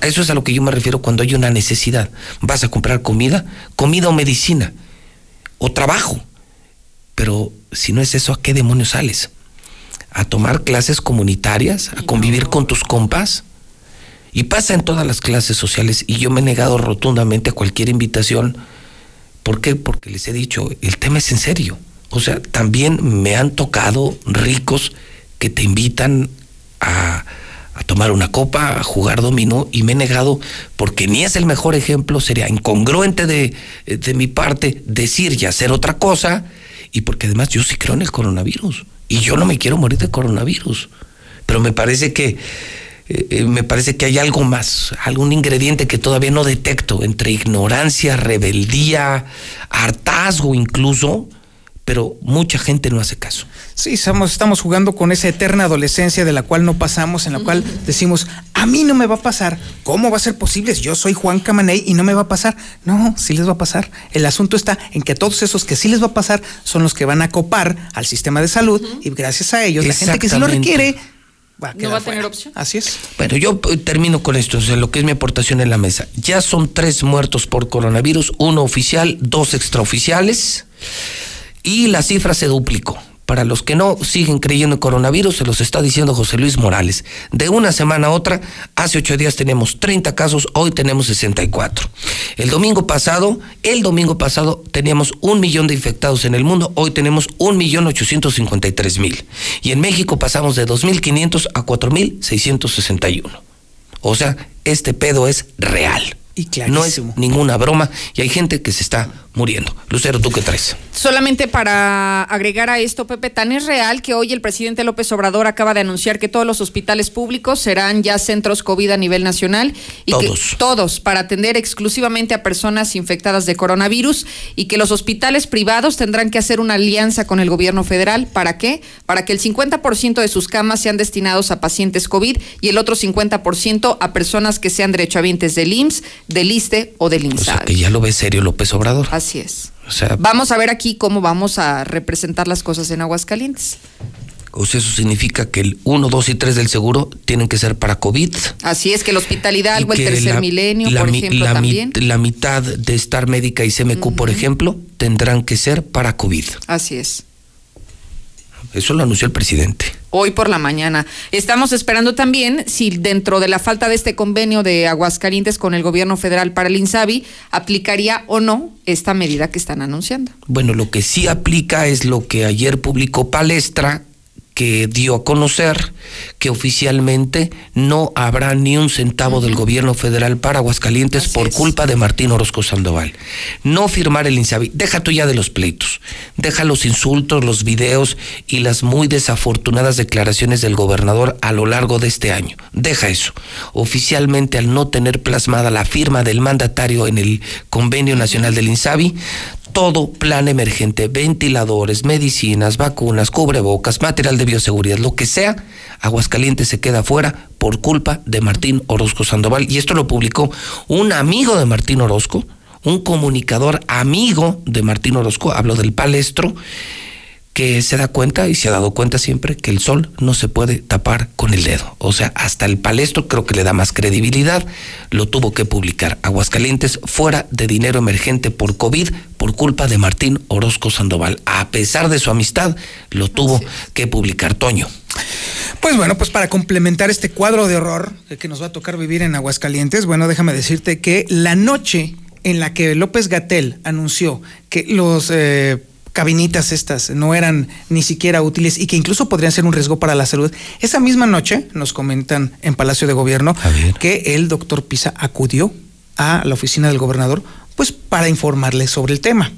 A Eso es a lo que yo me refiero cuando hay una necesidad. Vas a comprar comida, comida o medicina, o trabajo. Pero si no es eso, ¿a qué demonios sales? ¿A tomar clases comunitarias? ¿A convivir con tus compas? Y pasa en todas las clases sociales y yo me he negado rotundamente a cualquier invitación. ¿Por qué? Porque les he dicho, el tema es en serio. O sea, también me han tocado ricos que te invitan a, a tomar una copa, a jugar dominó y me he negado porque ni es el mejor ejemplo, sería incongruente de, de mi parte decir y hacer otra cosa y porque además yo sí creo en el coronavirus y yo no me quiero morir de coronavirus. Pero me parece que eh, eh, me parece que hay algo más, algún ingrediente que todavía no detecto entre ignorancia, rebeldía, hartazgo incluso, pero mucha gente no hace caso. Sí, estamos, estamos jugando con esa eterna adolescencia de la cual no pasamos, en la cual decimos, a mí no me va a pasar. ¿Cómo va a ser posible? Yo soy Juan Camaney y no me va a pasar. No, sí les va a pasar. El asunto está en que todos esos que sí les va a pasar son los que van a copar al sistema de salud y gracias a ellos, la gente que sí lo requiere va a No va a tener fuera. opción. Así es. Bueno, yo eh, termino con esto, o sea, lo que es mi aportación en la mesa. Ya son tres muertos por coronavirus, uno oficial, dos extraoficiales, y la cifra se duplicó. Para los que no siguen creyendo en coronavirus, se los está diciendo José Luis Morales. De una semana a otra, hace ocho días teníamos 30 casos, hoy tenemos 64. El domingo pasado, el domingo pasado teníamos un millón de infectados en el mundo, hoy tenemos un millón ochocientos cincuenta y tres mil. Y en México pasamos de 2.500 a 4.661. O sea, este pedo es real. Y No es ninguna broma y hay gente que se está muriendo. Lucero, ¿tú qué traes? Solamente para agregar a esto, Pepe, tan es real que hoy el presidente López Obrador acaba de anunciar que todos los hospitales públicos serán ya centros COVID a nivel nacional y Todos. que todos para atender exclusivamente a personas infectadas de coronavirus y que los hospitales privados tendrán que hacer una alianza con el gobierno federal. ¿Para qué? Para que el 50% de sus camas sean destinados a pacientes COVID y el otro 50% a personas que sean derechohabientes del IMSS, del ISTE o del O sea, INSABI. que ya lo ve serio López Obrador. Así es. O sea, Vamos a ver aquí cómo vamos a representar las cosas en Aguascalientes. o sea, eso significa que el 1, 2 y 3 del seguro tienen que ser para COVID. Así es que el Hospital Hidalgo, el Tercer la- Milenio, la por ejemplo, la mi- también. la mitad de Star Médica y CMQ, por ejemplo, tendrán que ser para COVID. Así es. Eso lo anunció el presidente. Hoy por la mañana. Estamos esperando también si dentro de la falta de este convenio de Aguascalientes con el gobierno federal para el INSABI, aplicaría o no esta medida que están anunciando. Bueno, lo que sí aplica es lo que ayer publicó Palestra que dio a conocer que oficialmente no habrá ni un centavo del gobierno federal para Aguascalientes por culpa de Martín Orozco Sandoval. No firmar el INSABI, deja tú ya de los pleitos, deja los insultos, los videos y las muy desafortunadas declaraciones del gobernador a lo largo de este año. Deja eso. Oficialmente al no tener plasmada la firma del mandatario en el Convenio Nacional del INSABI, todo plan emergente, ventiladores, medicinas, vacunas, cubrebocas, material de bioseguridad, lo que sea, Aguascalientes se queda fuera por culpa de Martín Orozco Sandoval. Y esto lo publicó un amigo de Martín Orozco, un comunicador amigo de Martín Orozco, hablo del palestro, que se da cuenta y se ha dado cuenta siempre que el sol no se puede tapar con el dedo. O sea, hasta el palestro creo que le da más credibilidad, lo tuvo que publicar. Aguascalientes fuera de dinero emergente por COVID por culpa de Martín Orozco Sandoval. A pesar de su amistad, lo tuvo que publicar Toño. Pues bueno, pues para complementar este cuadro de horror que nos va a tocar vivir en Aguascalientes, bueno, déjame decirte que la noche en la que López Gatel anunció que los eh, cabinitas estas no eran ni siquiera útiles y que incluso podrían ser un riesgo para la salud. Esa misma noche nos comentan en Palacio de Gobierno que el doctor Pisa acudió a la oficina del gobernador pues para informarle sobre el tema.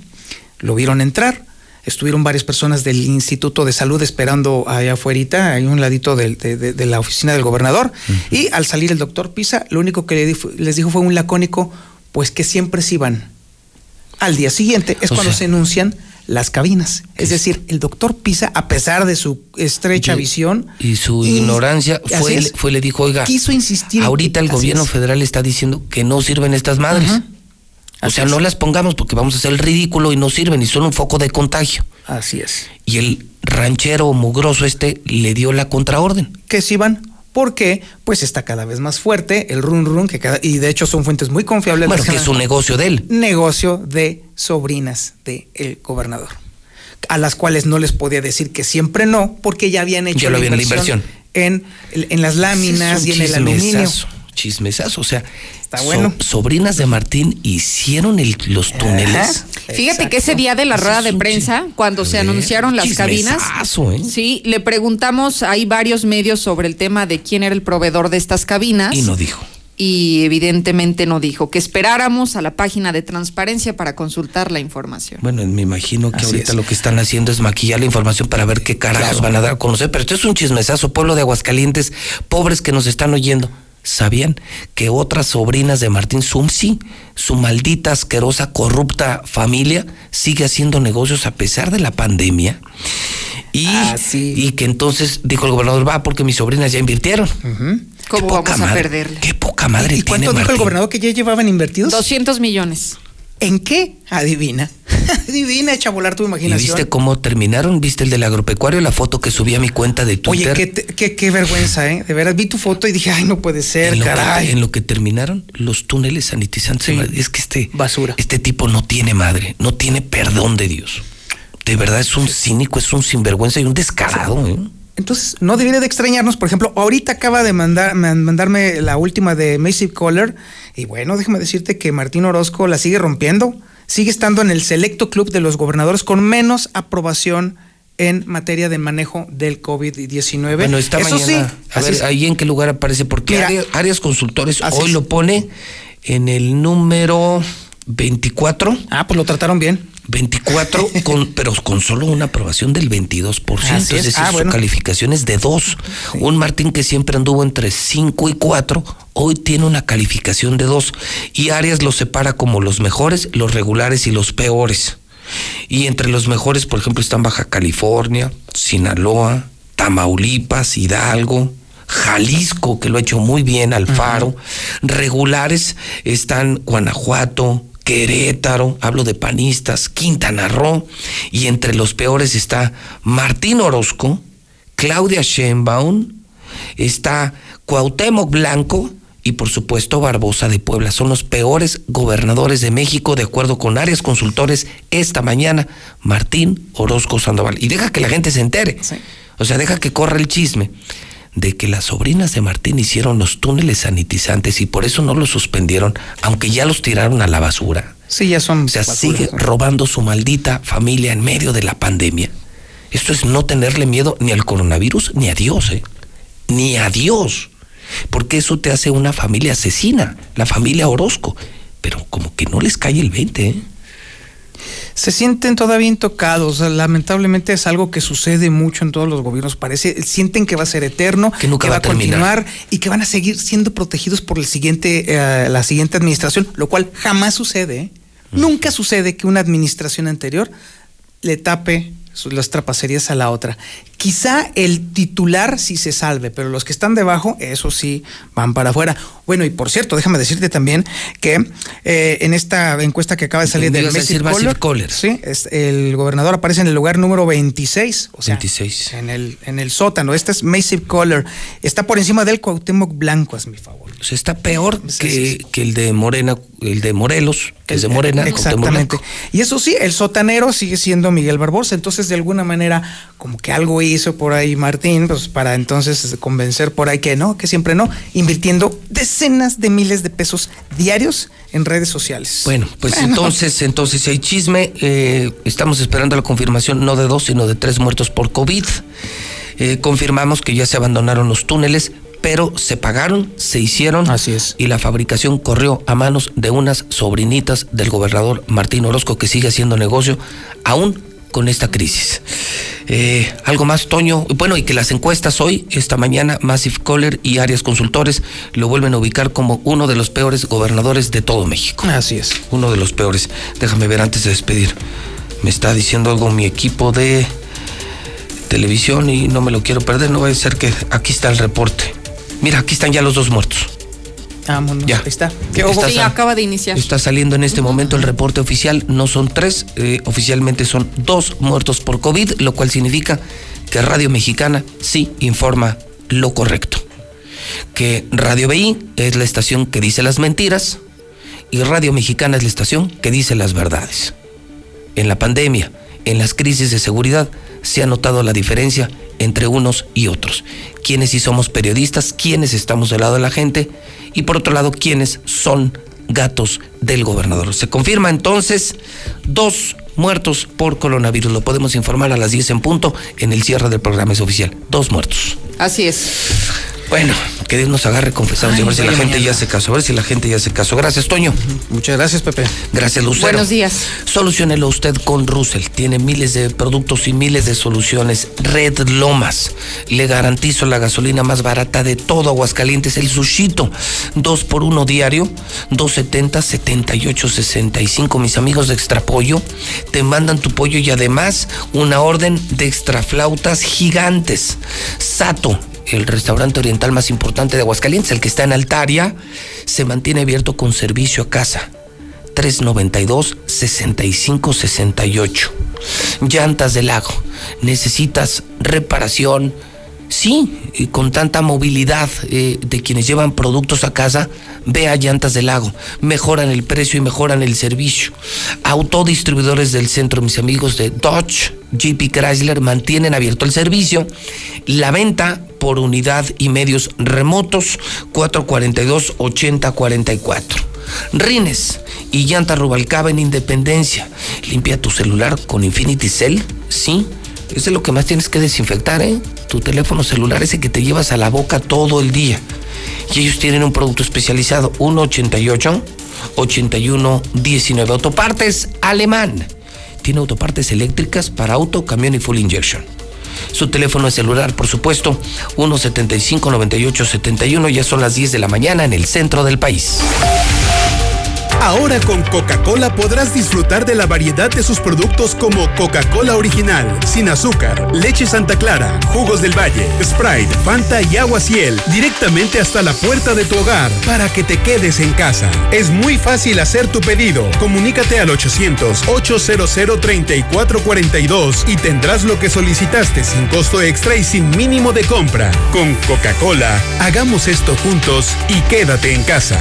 Lo vieron entrar, estuvieron varias personas del Instituto de Salud esperando allá afuera, ahí un ladito de, la oficina del gobernador, y al salir el doctor Pisa, lo único que les dijo fue un lacónico, pues que siempre se iban. Al día siguiente es cuando se enuncian las cabinas. Es decir, el doctor Pisa, a pesar de su estrecha visión y su ignorancia, fue, fue, le dijo, oiga, quiso insistir. Ahorita el gobierno federal está diciendo que no sirven estas madres. O sea, no las pongamos porque vamos a hacer el ridículo y no sirven y son un foco de contagio. Así es. Y el ranchero mugroso este le dio la contraorden. Que si van porque pues está cada vez más fuerte el run run que cada, y de hecho son fuentes muy confiables. Bueno, que es un negocio de él. Negocio de sobrinas del gobernador, a las cuales no les podía decir que siempre no, porque ya habían hecho la, inversión En, en las láminas y en el aluminio chismesazo. O sea, Está bueno. sobrinas de Martín hicieron los túneles. Fíjate que ese día de la rueda de prensa, cuando se anunciaron las cabinas, ¿eh? sí, le preguntamos, hay varios medios sobre el tema de quién era el proveedor de estas cabinas. Y no dijo. Y evidentemente no dijo que esperáramos a la página de transparencia para consultar la información. Bueno, me imagino que ahorita lo que están haciendo es maquillar la información para ver qué carajos van a dar a conocer. Pero esto es un chismesazo, pueblo de Aguascalientes, pobres que nos están oyendo. ¿Sabían que otras sobrinas de Martín Sumsi, su maldita, asquerosa, corrupta familia, sigue haciendo negocios a pesar de la pandemia? Y, ah, y que entonces dijo el gobernador, va, porque mis sobrinas ya invirtieron. ¿Cómo vamos a perderle? Qué poca madre ¿Y cuánto dijo el gobernador que ya llevaban invertidos? 200 millones. ¿En qué? Adivina. Adivina, echa a volar tu imaginación. ¿Y viste cómo terminaron? ¿Viste el del agropecuario? La foto que subí a mi cuenta de Twitter. Oye, qué, qué, vergüenza, ¿eh? De veras, vi tu foto y dije, ay, no puede ser, en caray. en lo que terminaron los túneles sanitizantes. Es que este. Basura. Este tipo no tiene madre, no tiene perdón de Dios. De verdad es un cínico, es un sinvergüenza y un descarado, ¿eh? Entonces, no debería de extrañarnos. Por ejemplo, ahorita acaba de mandar, mandarme la última de Macy Collar. Y bueno, déjame decirte que Martín Orozco la sigue rompiendo. Sigue estando en el selecto club de los gobernadores con menos aprobación en materia de manejo del COVID-19. Bueno, esta Eso sí, a ver, ahí en qué lugar aparece, porque Arias, Consultores hoy lo pone en el número 24. Ah, pues lo trataron bien. 24, con, pero con solo una aprobación del 22%. es. decir, ah, su calificación es de 2. Un Martín que siempre anduvo entre 5 y 4, hoy tiene una calificación de 2. Y Arias los separa como los mejores, los regulares y los peores. Y entre los mejores, por ejemplo, están Baja California, Sinaloa, Tamaulipas, Hidalgo, Jalisco, que lo ha hecho muy bien, Alfaro. Regulares están Guanajuato, Querétaro, hablo de panistas, Quintana Roo, y entre los peores está Martín Orozco, Claudia Sheinbaum, está Cuauhtémoc Blanco y por supuesto Barbosa de Puebla. Son los peores gobernadores de México, de acuerdo con áreas consultores esta mañana, Martín Orozco Sandoval. Y deja que la gente se entere. O sea, deja que corra el chisme de que las sobrinas de Martín hicieron los túneles sanitizantes y por eso no los suspendieron, aunque ya los tiraron a la basura. Sí, ya son. O sea, sigue robando su maldita familia en medio de la pandemia. Esto es no tenerle miedo ni al coronavirus ni a Dios, ¿eh? Ni a Dios porque eso te hace una familia asesina, la familia Orozco. Pero como que no les cae el 20, ¿eh? Se sienten todavía intocados. Lamentablemente es algo que sucede mucho en todos los gobiernos. Parece, sienten que va a ser eterno, que nunca va, a continuar y que van a seguir siendo protegidos por el siguiente, eh, la siguiente administración, lo cual jamás sucede. ¿eh? Nunca sucede que una administración anterior le tape las trapacerías a la otra. Quizá el titular sí se salve, pero los que están debajo, eso sí, van para afuera. Bueno, y por cierto, déjame decirte también que eh, en esta encuesta que acaba de salir del Massive Caller, sí, es, el gobernador aparece en el lugar número 26, o sea, 26. En, el, en el sótano. Este es Massive Caller. Está por encima del Cuauhtémoc Blanco, es mi favor. O sea, está peor que, que, el de Morena, el de Morelos, que es de Morena. Exactamente. Y eso sí, el sotanero sigue siendo Miguel Barbosa. Entonces, de alguna manera, como que algo hizo por ahí Martín, pues para entonces convencer por ahí que no, que siempre no, invirtiendo decenas de miles de pesos diarios en redes sociales. Bueno, pues entonces, entonces si hay chisme, eh, estamos esperando la confirmación no de dos, sino de tres muertos por COVID. Eh, confirmamos que ya se abandonaron los túneles, pero se pagaron, se hicieron. Así es. Y la fabricación corrió a manos de unas sobrinitas del gobernador Martín Orozco, que sigue haciendo negocio aún con esta crisis. Eh, algo más, Toño. Bueno, y que las encuestas hoy, esta mañana, Massive Caller y Arias Consultores lo vuelven a ubicar como uno de los peores gobernadores de todo México. Así es. Uno de los peores. Déjame ver antes de despedir. Me está diciendo algo mi equipo de televisión y no me lo quiero perder. No va a ser que aquí está el reporte. Mira, aquí están ya los dos muertos. Vámonos, Ya. ahí está. Está sí, acaba de iniciar. Está saliendo en este momento el reporte oficial. No son tres, eh, oficialmente son dos muertos por COVID, lo cual significa que Radio Mexicana sí informa lo correcto. Que Radio BI es la estación que dice las mentiras y Radio Mexicana es la estación que dice las verdades. En la pandemia, en las crisis de seguridad, se ha notado la diferencia entre unos y otros. Quienes sí somos periodistas, quienes estamos del lado de la gente y por otro lado, quienes son gatos del gobernador. Se confirma entonces dos muertos por coronavirus. Lo podemos informar a las 10 en punto en el cierre del programa es oficial. Dos muertos. Así es. Bueno, que Dios nos agarre confesados y a ver si la gente mañana. ya se casó. A ver si la gente ya se casó. Gracias, Toño. Muchas gracias, Pepe. Gracias, Lucero. Buenos días. Solucionelo usted con Russell. Tiene miles de productos y miles de soluciones. Red Lomas. Le garantizo la gasolina más barata de todo Aguascalientes. El Sushito. Dos por uno diario. 270 78 65. Mis amigos de Extra Pollo te mandan tu pollo y además una orden de extra flautas gigantes. Sato el restaurante oriental más importante de Aguascalientes, el que está en Altaria, se mantiene abierto con servicio a casa. 392-6568. Llantas del lago. Necesitas reparación. Sí, y con tanta movilidad eh, de quienes llevan productos a casa, ve a Llantas del Lago. Mejoran el precio y mejoran el servicio. Autodistribuidores del centro, mis amigos de Dodge, JP Chrysler, mantienen abierto el servicio. La venta por unidad y medios remotos, 442-8044. Rines y llanta Rubalcaba en Independencia. Limpia tu celular con Infinity Cell, sí. Es de lo que más tienes que desinfectar, ¿eh? Tu teléfono celular, ese que te llevas a la boca todo el día. Y ellos tienen un producto especializado, 188 8119 Autopartes Alemán. Tiene autopartes eléctricas para auto, camión y full injection. Su teléfono de celular, por supuesto, 175-9871. Ya son las 10 de la mañana en el centro del país. Ahora con Coca-Cola podrás disfrutar de la variedad de sus productos como Coca-Cola original, sin azúcar, leche Santa Clara, jugos del Valle, Sprite, Fanta y agua Ciel, directamente hasta la puerta de tu hogar para que te quedes en casa. Es muy fácil hacer tu pedido. Comunícate al 800-800-3442 y tendrás lo que solicitaste sin costo extra y sin mínimo de compra. Con Coca-Cola, hagamos esto juntos y quédate en casa.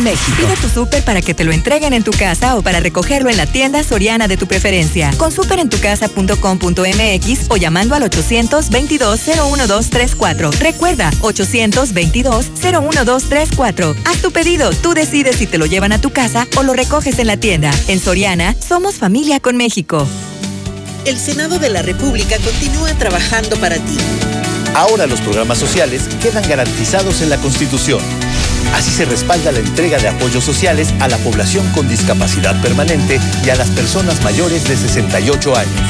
México. Pide tu súper para que te lo entreguen en tu casa o para recogerlo en la tienda soriana de tu preferencia. Con superentucasa.com.mx o llamando al 822-01234. Recuerda, 822-01234. Haz tu pedido, tú decides si te lo llevan a tu casa o lo recoges en la tienda. En Soriana, somos familia con México. El Senado de la República continúa trabajando para ti. Ahora los programas sociales quedan garantizados en la Constitución. Así se respalda la entrega de apoyos sociales a la población con discapacidad permanente y a las personas mayores de 68 años.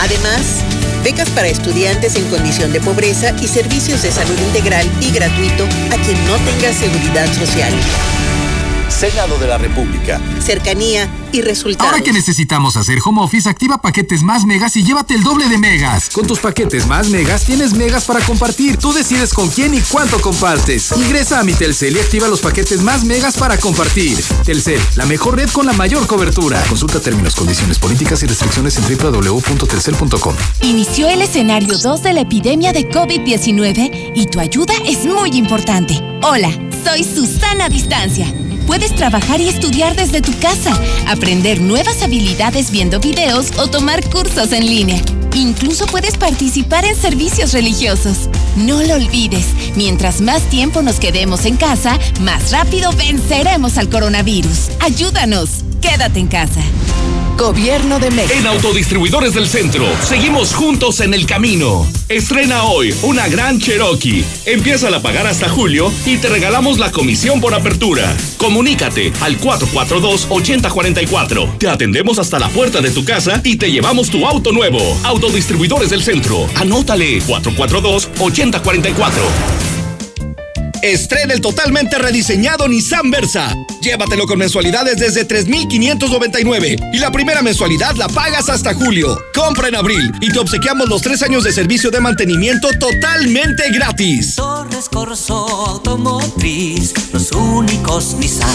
Además, becas para estudiantes en condición de pobreza y servicios de salud integral y gratuito a quien no tenga seguridad social. Senado de la República. Cercanía y resultados. Ahora que necesitamos hacer home office, activa paquetes más megas y llévate el doble de megas. Con tus paquetes más megas tienes megas para compartir. Tú decides con quién y cuánto compartes. Ingresa a mi Telcel y activa los paquetes más megas para compartir. Telcel, la mejor red con la mayor cobertura. Consulta términos, condiciones, políticas y restricciones en www.telcel.com. Inició el escenario 2 de la epidemia de COVID-19 y tu ayuda es muy importante. Hola, soy Susana Distancia. Puedes trabajar y estudiar desde tu casa, aprender nuevas habilidades viendo videos o tomar cursos en línea. Incluso puedes participar en servicios religiosos. No lo olvides, mientras más tiempo nos quedemos en casa, más rápido venceremos al coronavirus. Ayúdanos, quédate en casa. Gobierno de México. En Autodistribuidores del Centro, seguimos juntos en el camino. Estrena hoy una gran Cherokee. Empieza a pagar hasta julio y te regalamos la comisión por apertura. Comunícate al 442-8044. Te atendemos hasta la puerta de tu casa y te llevamos tu auto nuevo. Autodistribuidores del Centro. Anótale 442-8044. Estrena el totalmente rediseñado Nissan Versa. Llévatelo con mensualidades desde 3,599 y la primera mensualidad la pagas hasta julio. Compra en abril y te obsequiamos los tres años de servicio de mantenimiento totalmente gratis. Torres Corso Automotriz, los únicos Nissan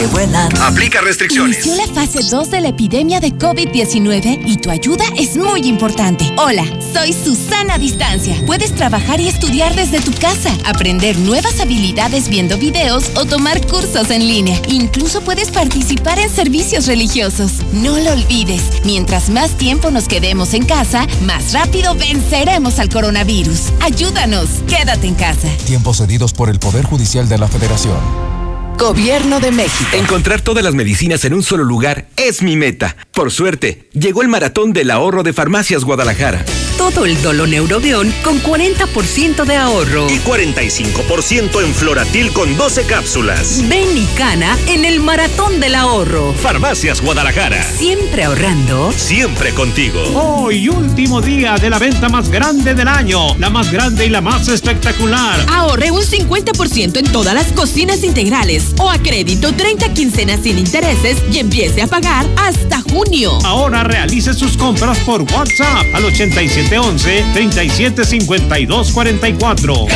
que vuelan. Aplica restricciones. Inició la fase 2 de la epidemia de COVID-19 y tu ayuda es muy importante. Hola, soy Susana Distancia. Puedes trabajar y estudiar desde tu casa, aprender nuevas habilidades viendo videos o tomar cursos en línea. Incluso puedes participar en servicios religiosos. No lo olvides, mientras más tiempo nos quedemos en casa, más rápido venceremos al coronavirus. Ayúdanos, quédate en casa. Tiempos cedidos por el Poder Judicial de la Federación. Gobierno de México. Encontrar todas las medicinas en un solo lugar es mi meta. Por suerte, llegó el maratón del ahorro de Farmacias Guadalajara. Todo el Doloneurobión con 40% de ahorro. Y 45% en Floratil con 12 cápsulas. Ven y cana en el maratón del ahorro. Farmacias Guadalajara. Siempre ahorrando. Siempre contigo. Hoy, último día de la venta más grande del año. La más grande y la más espectacular. Ahorre un 50% en todas las cocinas integrales o a crédito 30 quincenas sin intereses y empiece a pagar hasta junio. Ahora realice sus compras por WhatsApp al 8711-375244.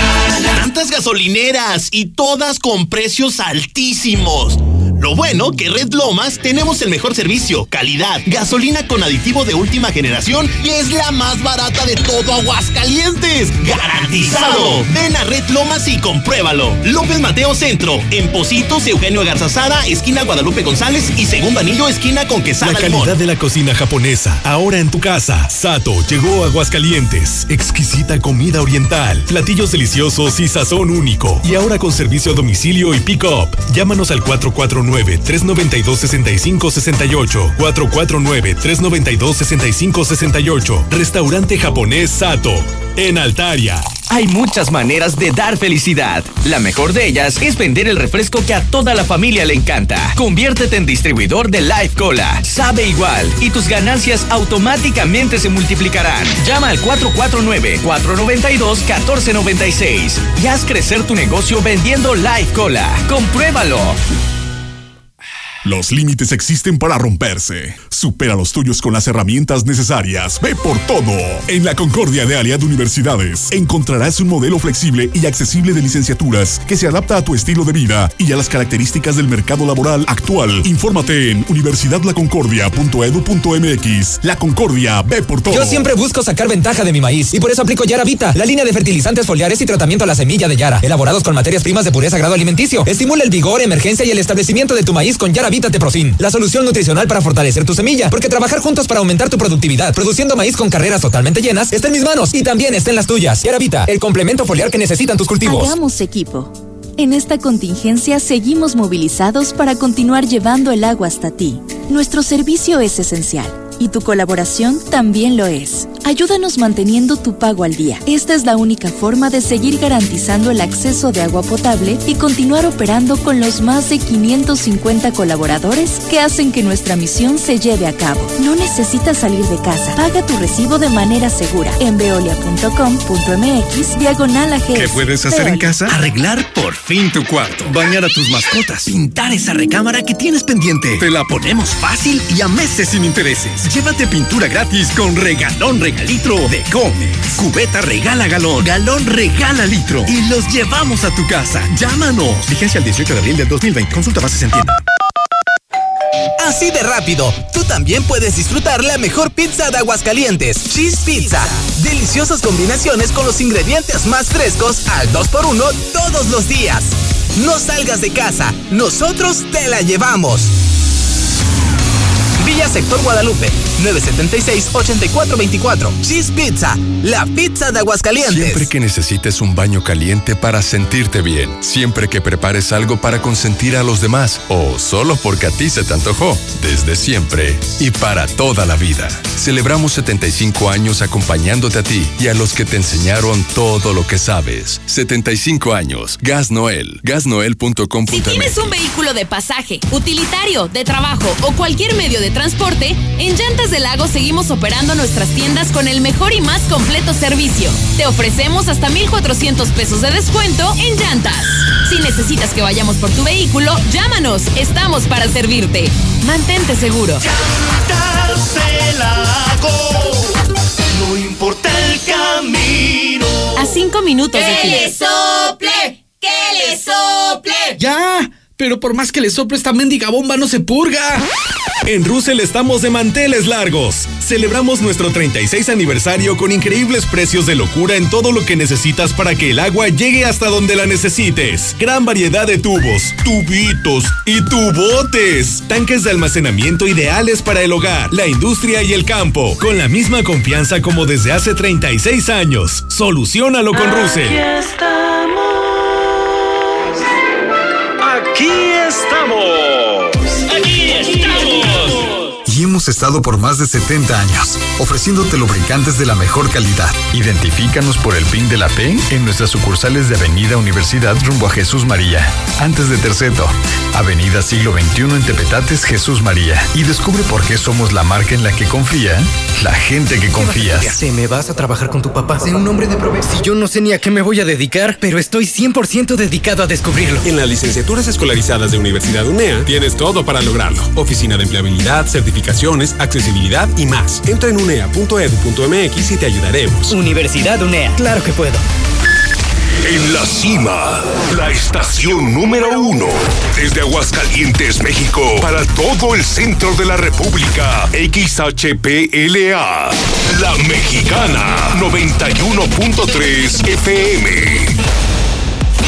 Tantas gasolineras y todas con precios altísimos. Lo bueno que Red Lomas tenemos el mejor servicio, calidad, gasolina con aditivo de última generación y es la más barata de todo Aguascalientes. ¡Garantizado! Ven a Red Lomas y compruébalo. López Mateo Centro, en Positos, Eugenio Garzazada, esquina Guadalupe González y segundo anillo, esquina con Quesada La calidad de la cocina japonesa, ahora en tu casa. Sato llegó a Aguascalientes. Exquisita comida oriental, platillos deliciosos y sazón único. Y ahora con servicio a domicilio y pick-up. Llámanos al 449 449-392-6568. 449-392-6568. Restaurante japonés Sato. En Altaria. Hay muchas maneras de dar felicidad. La mejor de ellas es vender el refresco que a toda la familia le encanta. Conviértete en distribuidor de Life Cola. Sabe igual y tus ganancias automáticamente se multiplicarán. Llama al 449-492-1496 y haz crecer tu negocio vendiendo Life Cola. Compruébalo. Los límites existen para romperse. Supera los tuyos con las herramientas necesarias. Ve por todo. En la Concordia de Aliad Universidades encontrarás un modelo flexible y accesible de licenciaturas que se adapta a tu estilo de vida y a las características del mercado laboral actual. Infórmate en universidadlaconcordia.edu.mx. La Concordia, ve por todo. Yo siempre busco sacar ventaja de mi maíz y por eso aplico Yara Vita, la línea de fertilizantes foliares y tratamiento a la semilla de Yara, elaborados con materias primas de pureza grado alimenticio. Estimula el vigor, emergencia y el establecimiento de tu maíz con Yara Vita Teprofin, la solución nutricional para fortalecer tu semilla, porque trabajar juntos para aumentar tu productividad, produciendo maíz con carreras totalmente llenas, está en mis manos y también está en las tuyas. Yara Vita, el complemento foliar que necesitan tus cultivos. Hagamos equipo. En esta contingencia seguimos movilizados para continuar llevando el agua hasta ti. Nuestro servicio es esencial y tu colaboración también lo es. Ayúdanos manteniendo tu pago al día. Esta es la única forma de seguir garantizando el acceso de agua potable y continuar operando con los más de 550 colaboradores que hacen que nuestra misión se lleve a cabo. No necesitas salir de casa. Paga tu recibo de manera segura en veolia.com.mx diagonal. ¿Qué puedes hacer en casa? Arreglar por fin tu cuarto. Bañar a tus mascotas. Pintar esa recámara que tienes pendiente. Te la ponemos fácil y a meses sin intereses. Llévate pintura gratis con regalón regalitro de Comex. Cubeta regala galón. Galón regala litro. Y los llevamos a tu casa. Llámanos. Vigencia el 18 de abril del 2020. Consulta bases en tienda. Así de rápido, tú también puedes disfrutar la mejor pizza de Aguascalientes, Cheese Pizza. Deliciosas combinaciones con los ingredientes más frescos al 2x1 todos los días. No salgas de casa, nosotros te la llevamos. Villa Sector Guadalupe, 976-8424. Cheese Pizza, la pizza de Aguascalientes. Siempre que necesites un baño caliente para sentirte bien, siempre que prepares algo para consentir a los demás o solo porque a ti se te antojó, desde siempre y para toda la vida. Celebramos 75 años acompañándote a ti y a los que te enseñaron todo lo que sabes. 75 años. Gas Noel. Gasnoel.com.mx. Si tienes un vehículo de pasaje, utilitario, de trabajo o cualquier medio de transporte, en Llantas del Lago seguimos operando nuestras tiendas con el mejor y más completo servicio. Te ofrecemos hasta 1,400 pesos de descuento en llantas. Si necesitas que vayamos por tu vehículo, llámanos. Estamos para servirte. Mantente seguro. No importa el camino. A cinco minutos de ¡Que ti. le sople! ¡Que le sople! ¡Ya! Pero por más que le soplo esta mendiga bomba no se purga. En Russell estamos de manteles largos. Celebramos nuestro 36 aniversario con increíbles precios de locura en todo lo que necesitas para que el agua llegue hasta donde la necesites. Gran variedad de tubos, tubitos y tubotes. Tanques de almacenamiento ideales para el hogar, la industria y el campo. Con la misma confianza como desde hace 36 años. Solucionalo con Russell. Aquí estamos. Aquí hemos estado por más de 70 años, ofreciéndote lubricantes de la mejor calidad. Identifícanos por el PIN de la P en nuestras sucursales de Avenida Universidad rumbo a Jesús María, antes de Terceto, Avenida Siglo XXI en Tepetates, Jesús María. Y descubre por qué somos la marca en la que confía la gente que confías. ¿Te me vas a trabajar con tu papá? Sé un hombre de provecho. Si yo no sé ni a qué me voy a dedicar, pero estoy 100% dedicado a descubrirlo. En las licenciaturas escolarizadas de Universidad UNEA tienes todo para lograrlo. Oficina de empleabilidad, accesibilidad y más. Entra en unea.edu.mx y te ayudaremos. Universidad UNEA. Claro que puedo. En la cima, la estación número uno. Desde Aguascalientes, México, para todo el centro de la República. XHPLA. La Mexicana, 91.3 FM.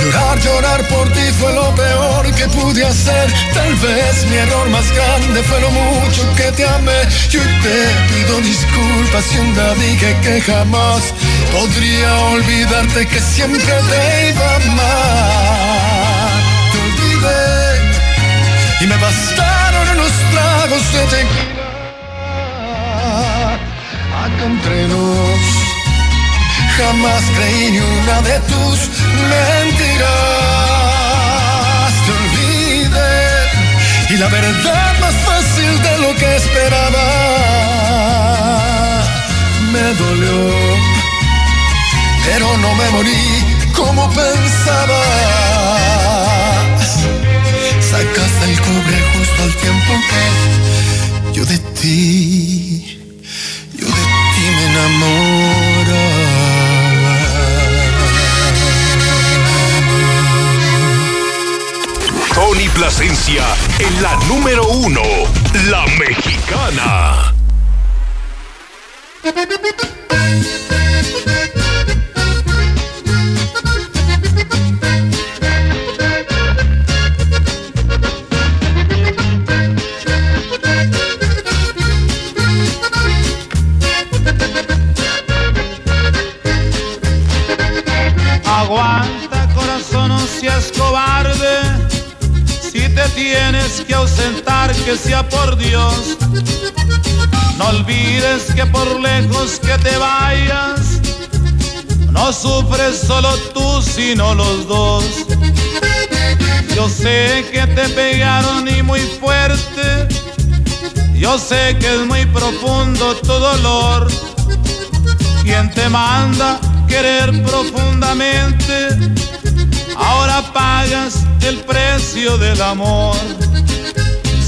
Llorar, llorar por ti fue lo peor que pude hacer. Tal vez mi error más grande fue lo mucho que te amé. Yo te pido disculpas si un día dije que jamás podría olvidarte que siempre te iba a amar. Te olvidé y me bastaron unos tragos de tequila. Acá entre nos Jamás creí ni una de tus mentiras. Te olvidé y la verdad más fácil de lo que esperaba. Me dolió, pero no me morí como pensabas. Sacaste el cobre justo al tiempo que yo de ti, yo de ti me enamoraba. Tony Plasencia en la número uno, la mexicana. Tienes que ausentar, que sea por Dios. No olvides que por lejos que te vayas, no sufres solo tú, sino los dos. Yo sé que te pegaron y muy fuerte. Yo sé que es muy profundo tu dolor. ¿Quién te manda querer profundamente? Ahora pagas el precio del amor.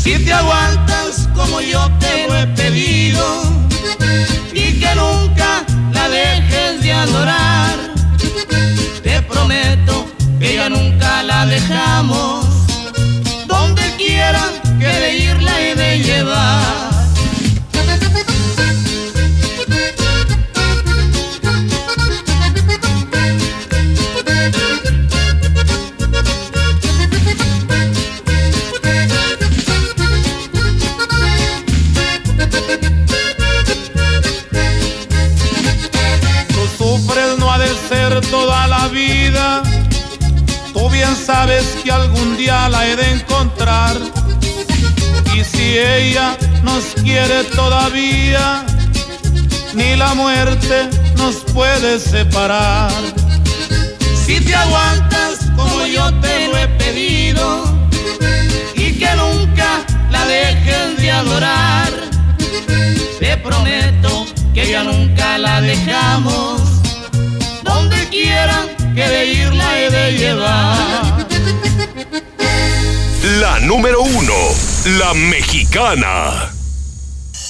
Si te aguantas como yo te lo he pedido y que nunca la dejes de adorar, te prometo que ya nunca la dejamos. Donde quiera que de irla y de llevar. Todavía, ni la muerte nos puede separar. Si te aguantas como yo te lo he pedido y que nunca la dejes de adorar, te prometo que ya nunca la dejamos. Donde quiera que de irla he de llevar. La número uno, la mexicana.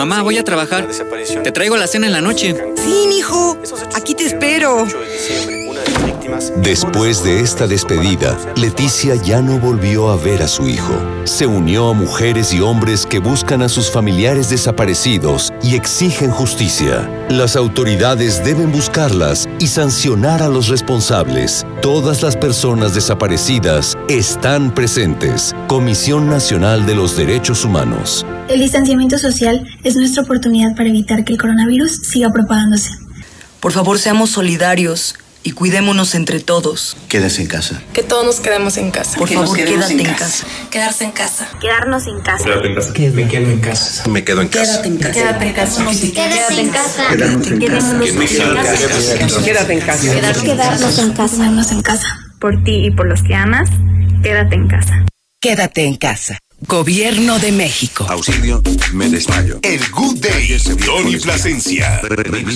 Mamá, voy a trabajar. Te traigo la cena en la noche. Sí, mijo. Aquí te espero. Después de esta despedida, Leticia ya no volvió a ver a su hijo. Se unió a mujeres y hombres que buscan a sus familiares desaparecidos y exigen justicia. Las autoridades deben buscarlas y sancionar a los responsables. Todas las personas desaparecidas están presentes. Comisión Nacional de los Derechos Humanos. El distanciamiento social es nuestra oportunidad para evitar que el coronavirus siga propagándose. Por favor, seamos solidarios y cuidémonos entre todos. Quédese en casa. Que todos nos quedemos en casa. Por favor, quédate en casa. Quedarse en casa. Quedarnos en casa. Quédate en casa. Me quedo en casa. Me quedo en casa. Quédate en casa. Quédate en casa. Quédate en casa. Quédate en casa. Quedarnos en casa. Quedarnos en casa. Por ti y por los que amas, quédate en casa. Quédate en casa. Gobierno de México. Auxilio, me desmayo. El Good Day, Tony Plasencia.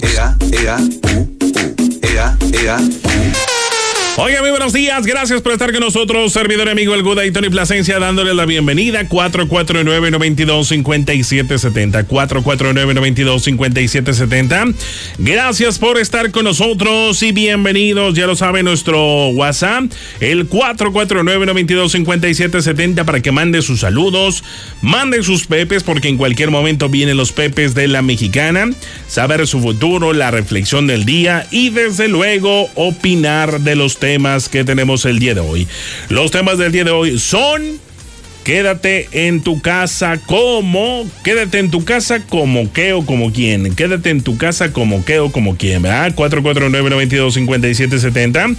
Ea, ea, u. Ea. Oiga, muy buenos días. Gracias por estar con nosotros. Servidor amigo El Guda y Tony Plasencia dándole la bienvenida. 449-925770. 449-925770. Gracias por estar con nosotros y bienvenidos. Ya lo sabe nuestro WhatsApp, el 449-925770 para que mande sus saludos, mande sus pepes porque en cualquier momento vienen los pepes de la mexicana. Saber su futuro, la reflexión del día y desde luego opinar de los temas que tenemos el día de hoy. Los temas del día de hoy son Quédate en tu casa como, quédate en tu casa como qué o como quién, quédate en tu casa como qué o como quién, ¿verdad? 449-925770.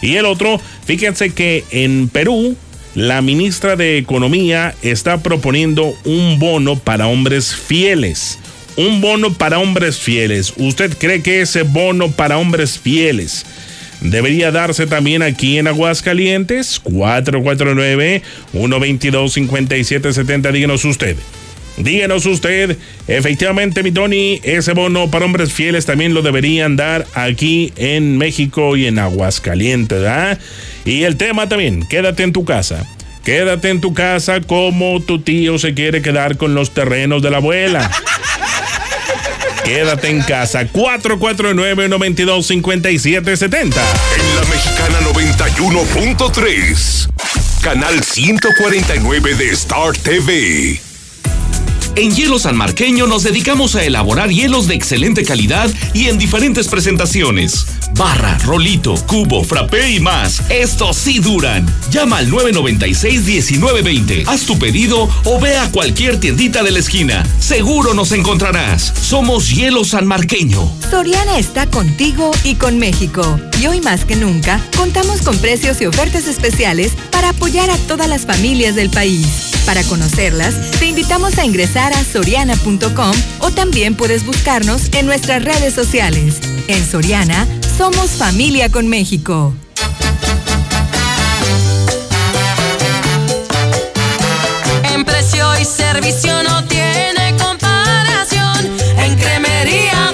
Y el otro, fíjense que en Perú, la ministra de Economía está proponiendo un bono para hombres fieles. Un bono para hombres fieles. ¿Usted cree que ese bono para hombres fieles debería darse también aquí en Aguascalientes. 449-122-5770. Díganos usted. Díganos usted, efectivamente, mi Tony, ese bono para hombres fieles también lo deberían dar aquí en México y en Aguascalientes, ¿verdad? Y el tema también, quédate en tu casa. Quédate en tu casa como tu tío se quiere quedar con los terrenos de la abuela. Quédate en casa. 449-925770. En la mexicana 91.3. Canal 149 de Star TV. En Hielo San Marqueño nos dedicamos a elaborar hielos de excelente calidad y en diferentes presentaciones. Barra, rolito, cubo, frappé y más. Estos sí duran. Llama al 996-1920. Haz tu pedido o ve a cualquier tiendita de la esquina. Seguro nos encontrarás. Somos Hielo San Marqueño. Soriana está contigo y con México. Y hoy más que nunca, contamos con precios y ofertas especiales para apoyar a todas las familias del país. Para conocerlas, te invitamos a ingresar a soriana.com o también puedes buscarnos en nuestras redes sociales. En Soriana, somos familia con México. En precio y servicio no tiene comparación. En cremería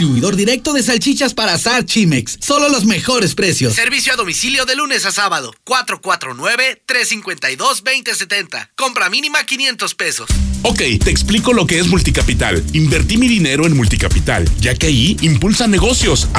Distribuidor directo de salchichas para asar Chimex. Solo los mejores precios. Servicio a domicilio de lunes a sábado. 449-352-2070. Compra mínima 500 pesos. Ok, te explico lo que es Multicapital. Invertí mi dinero en Multicapital, ya que ahí impulsa negocios, así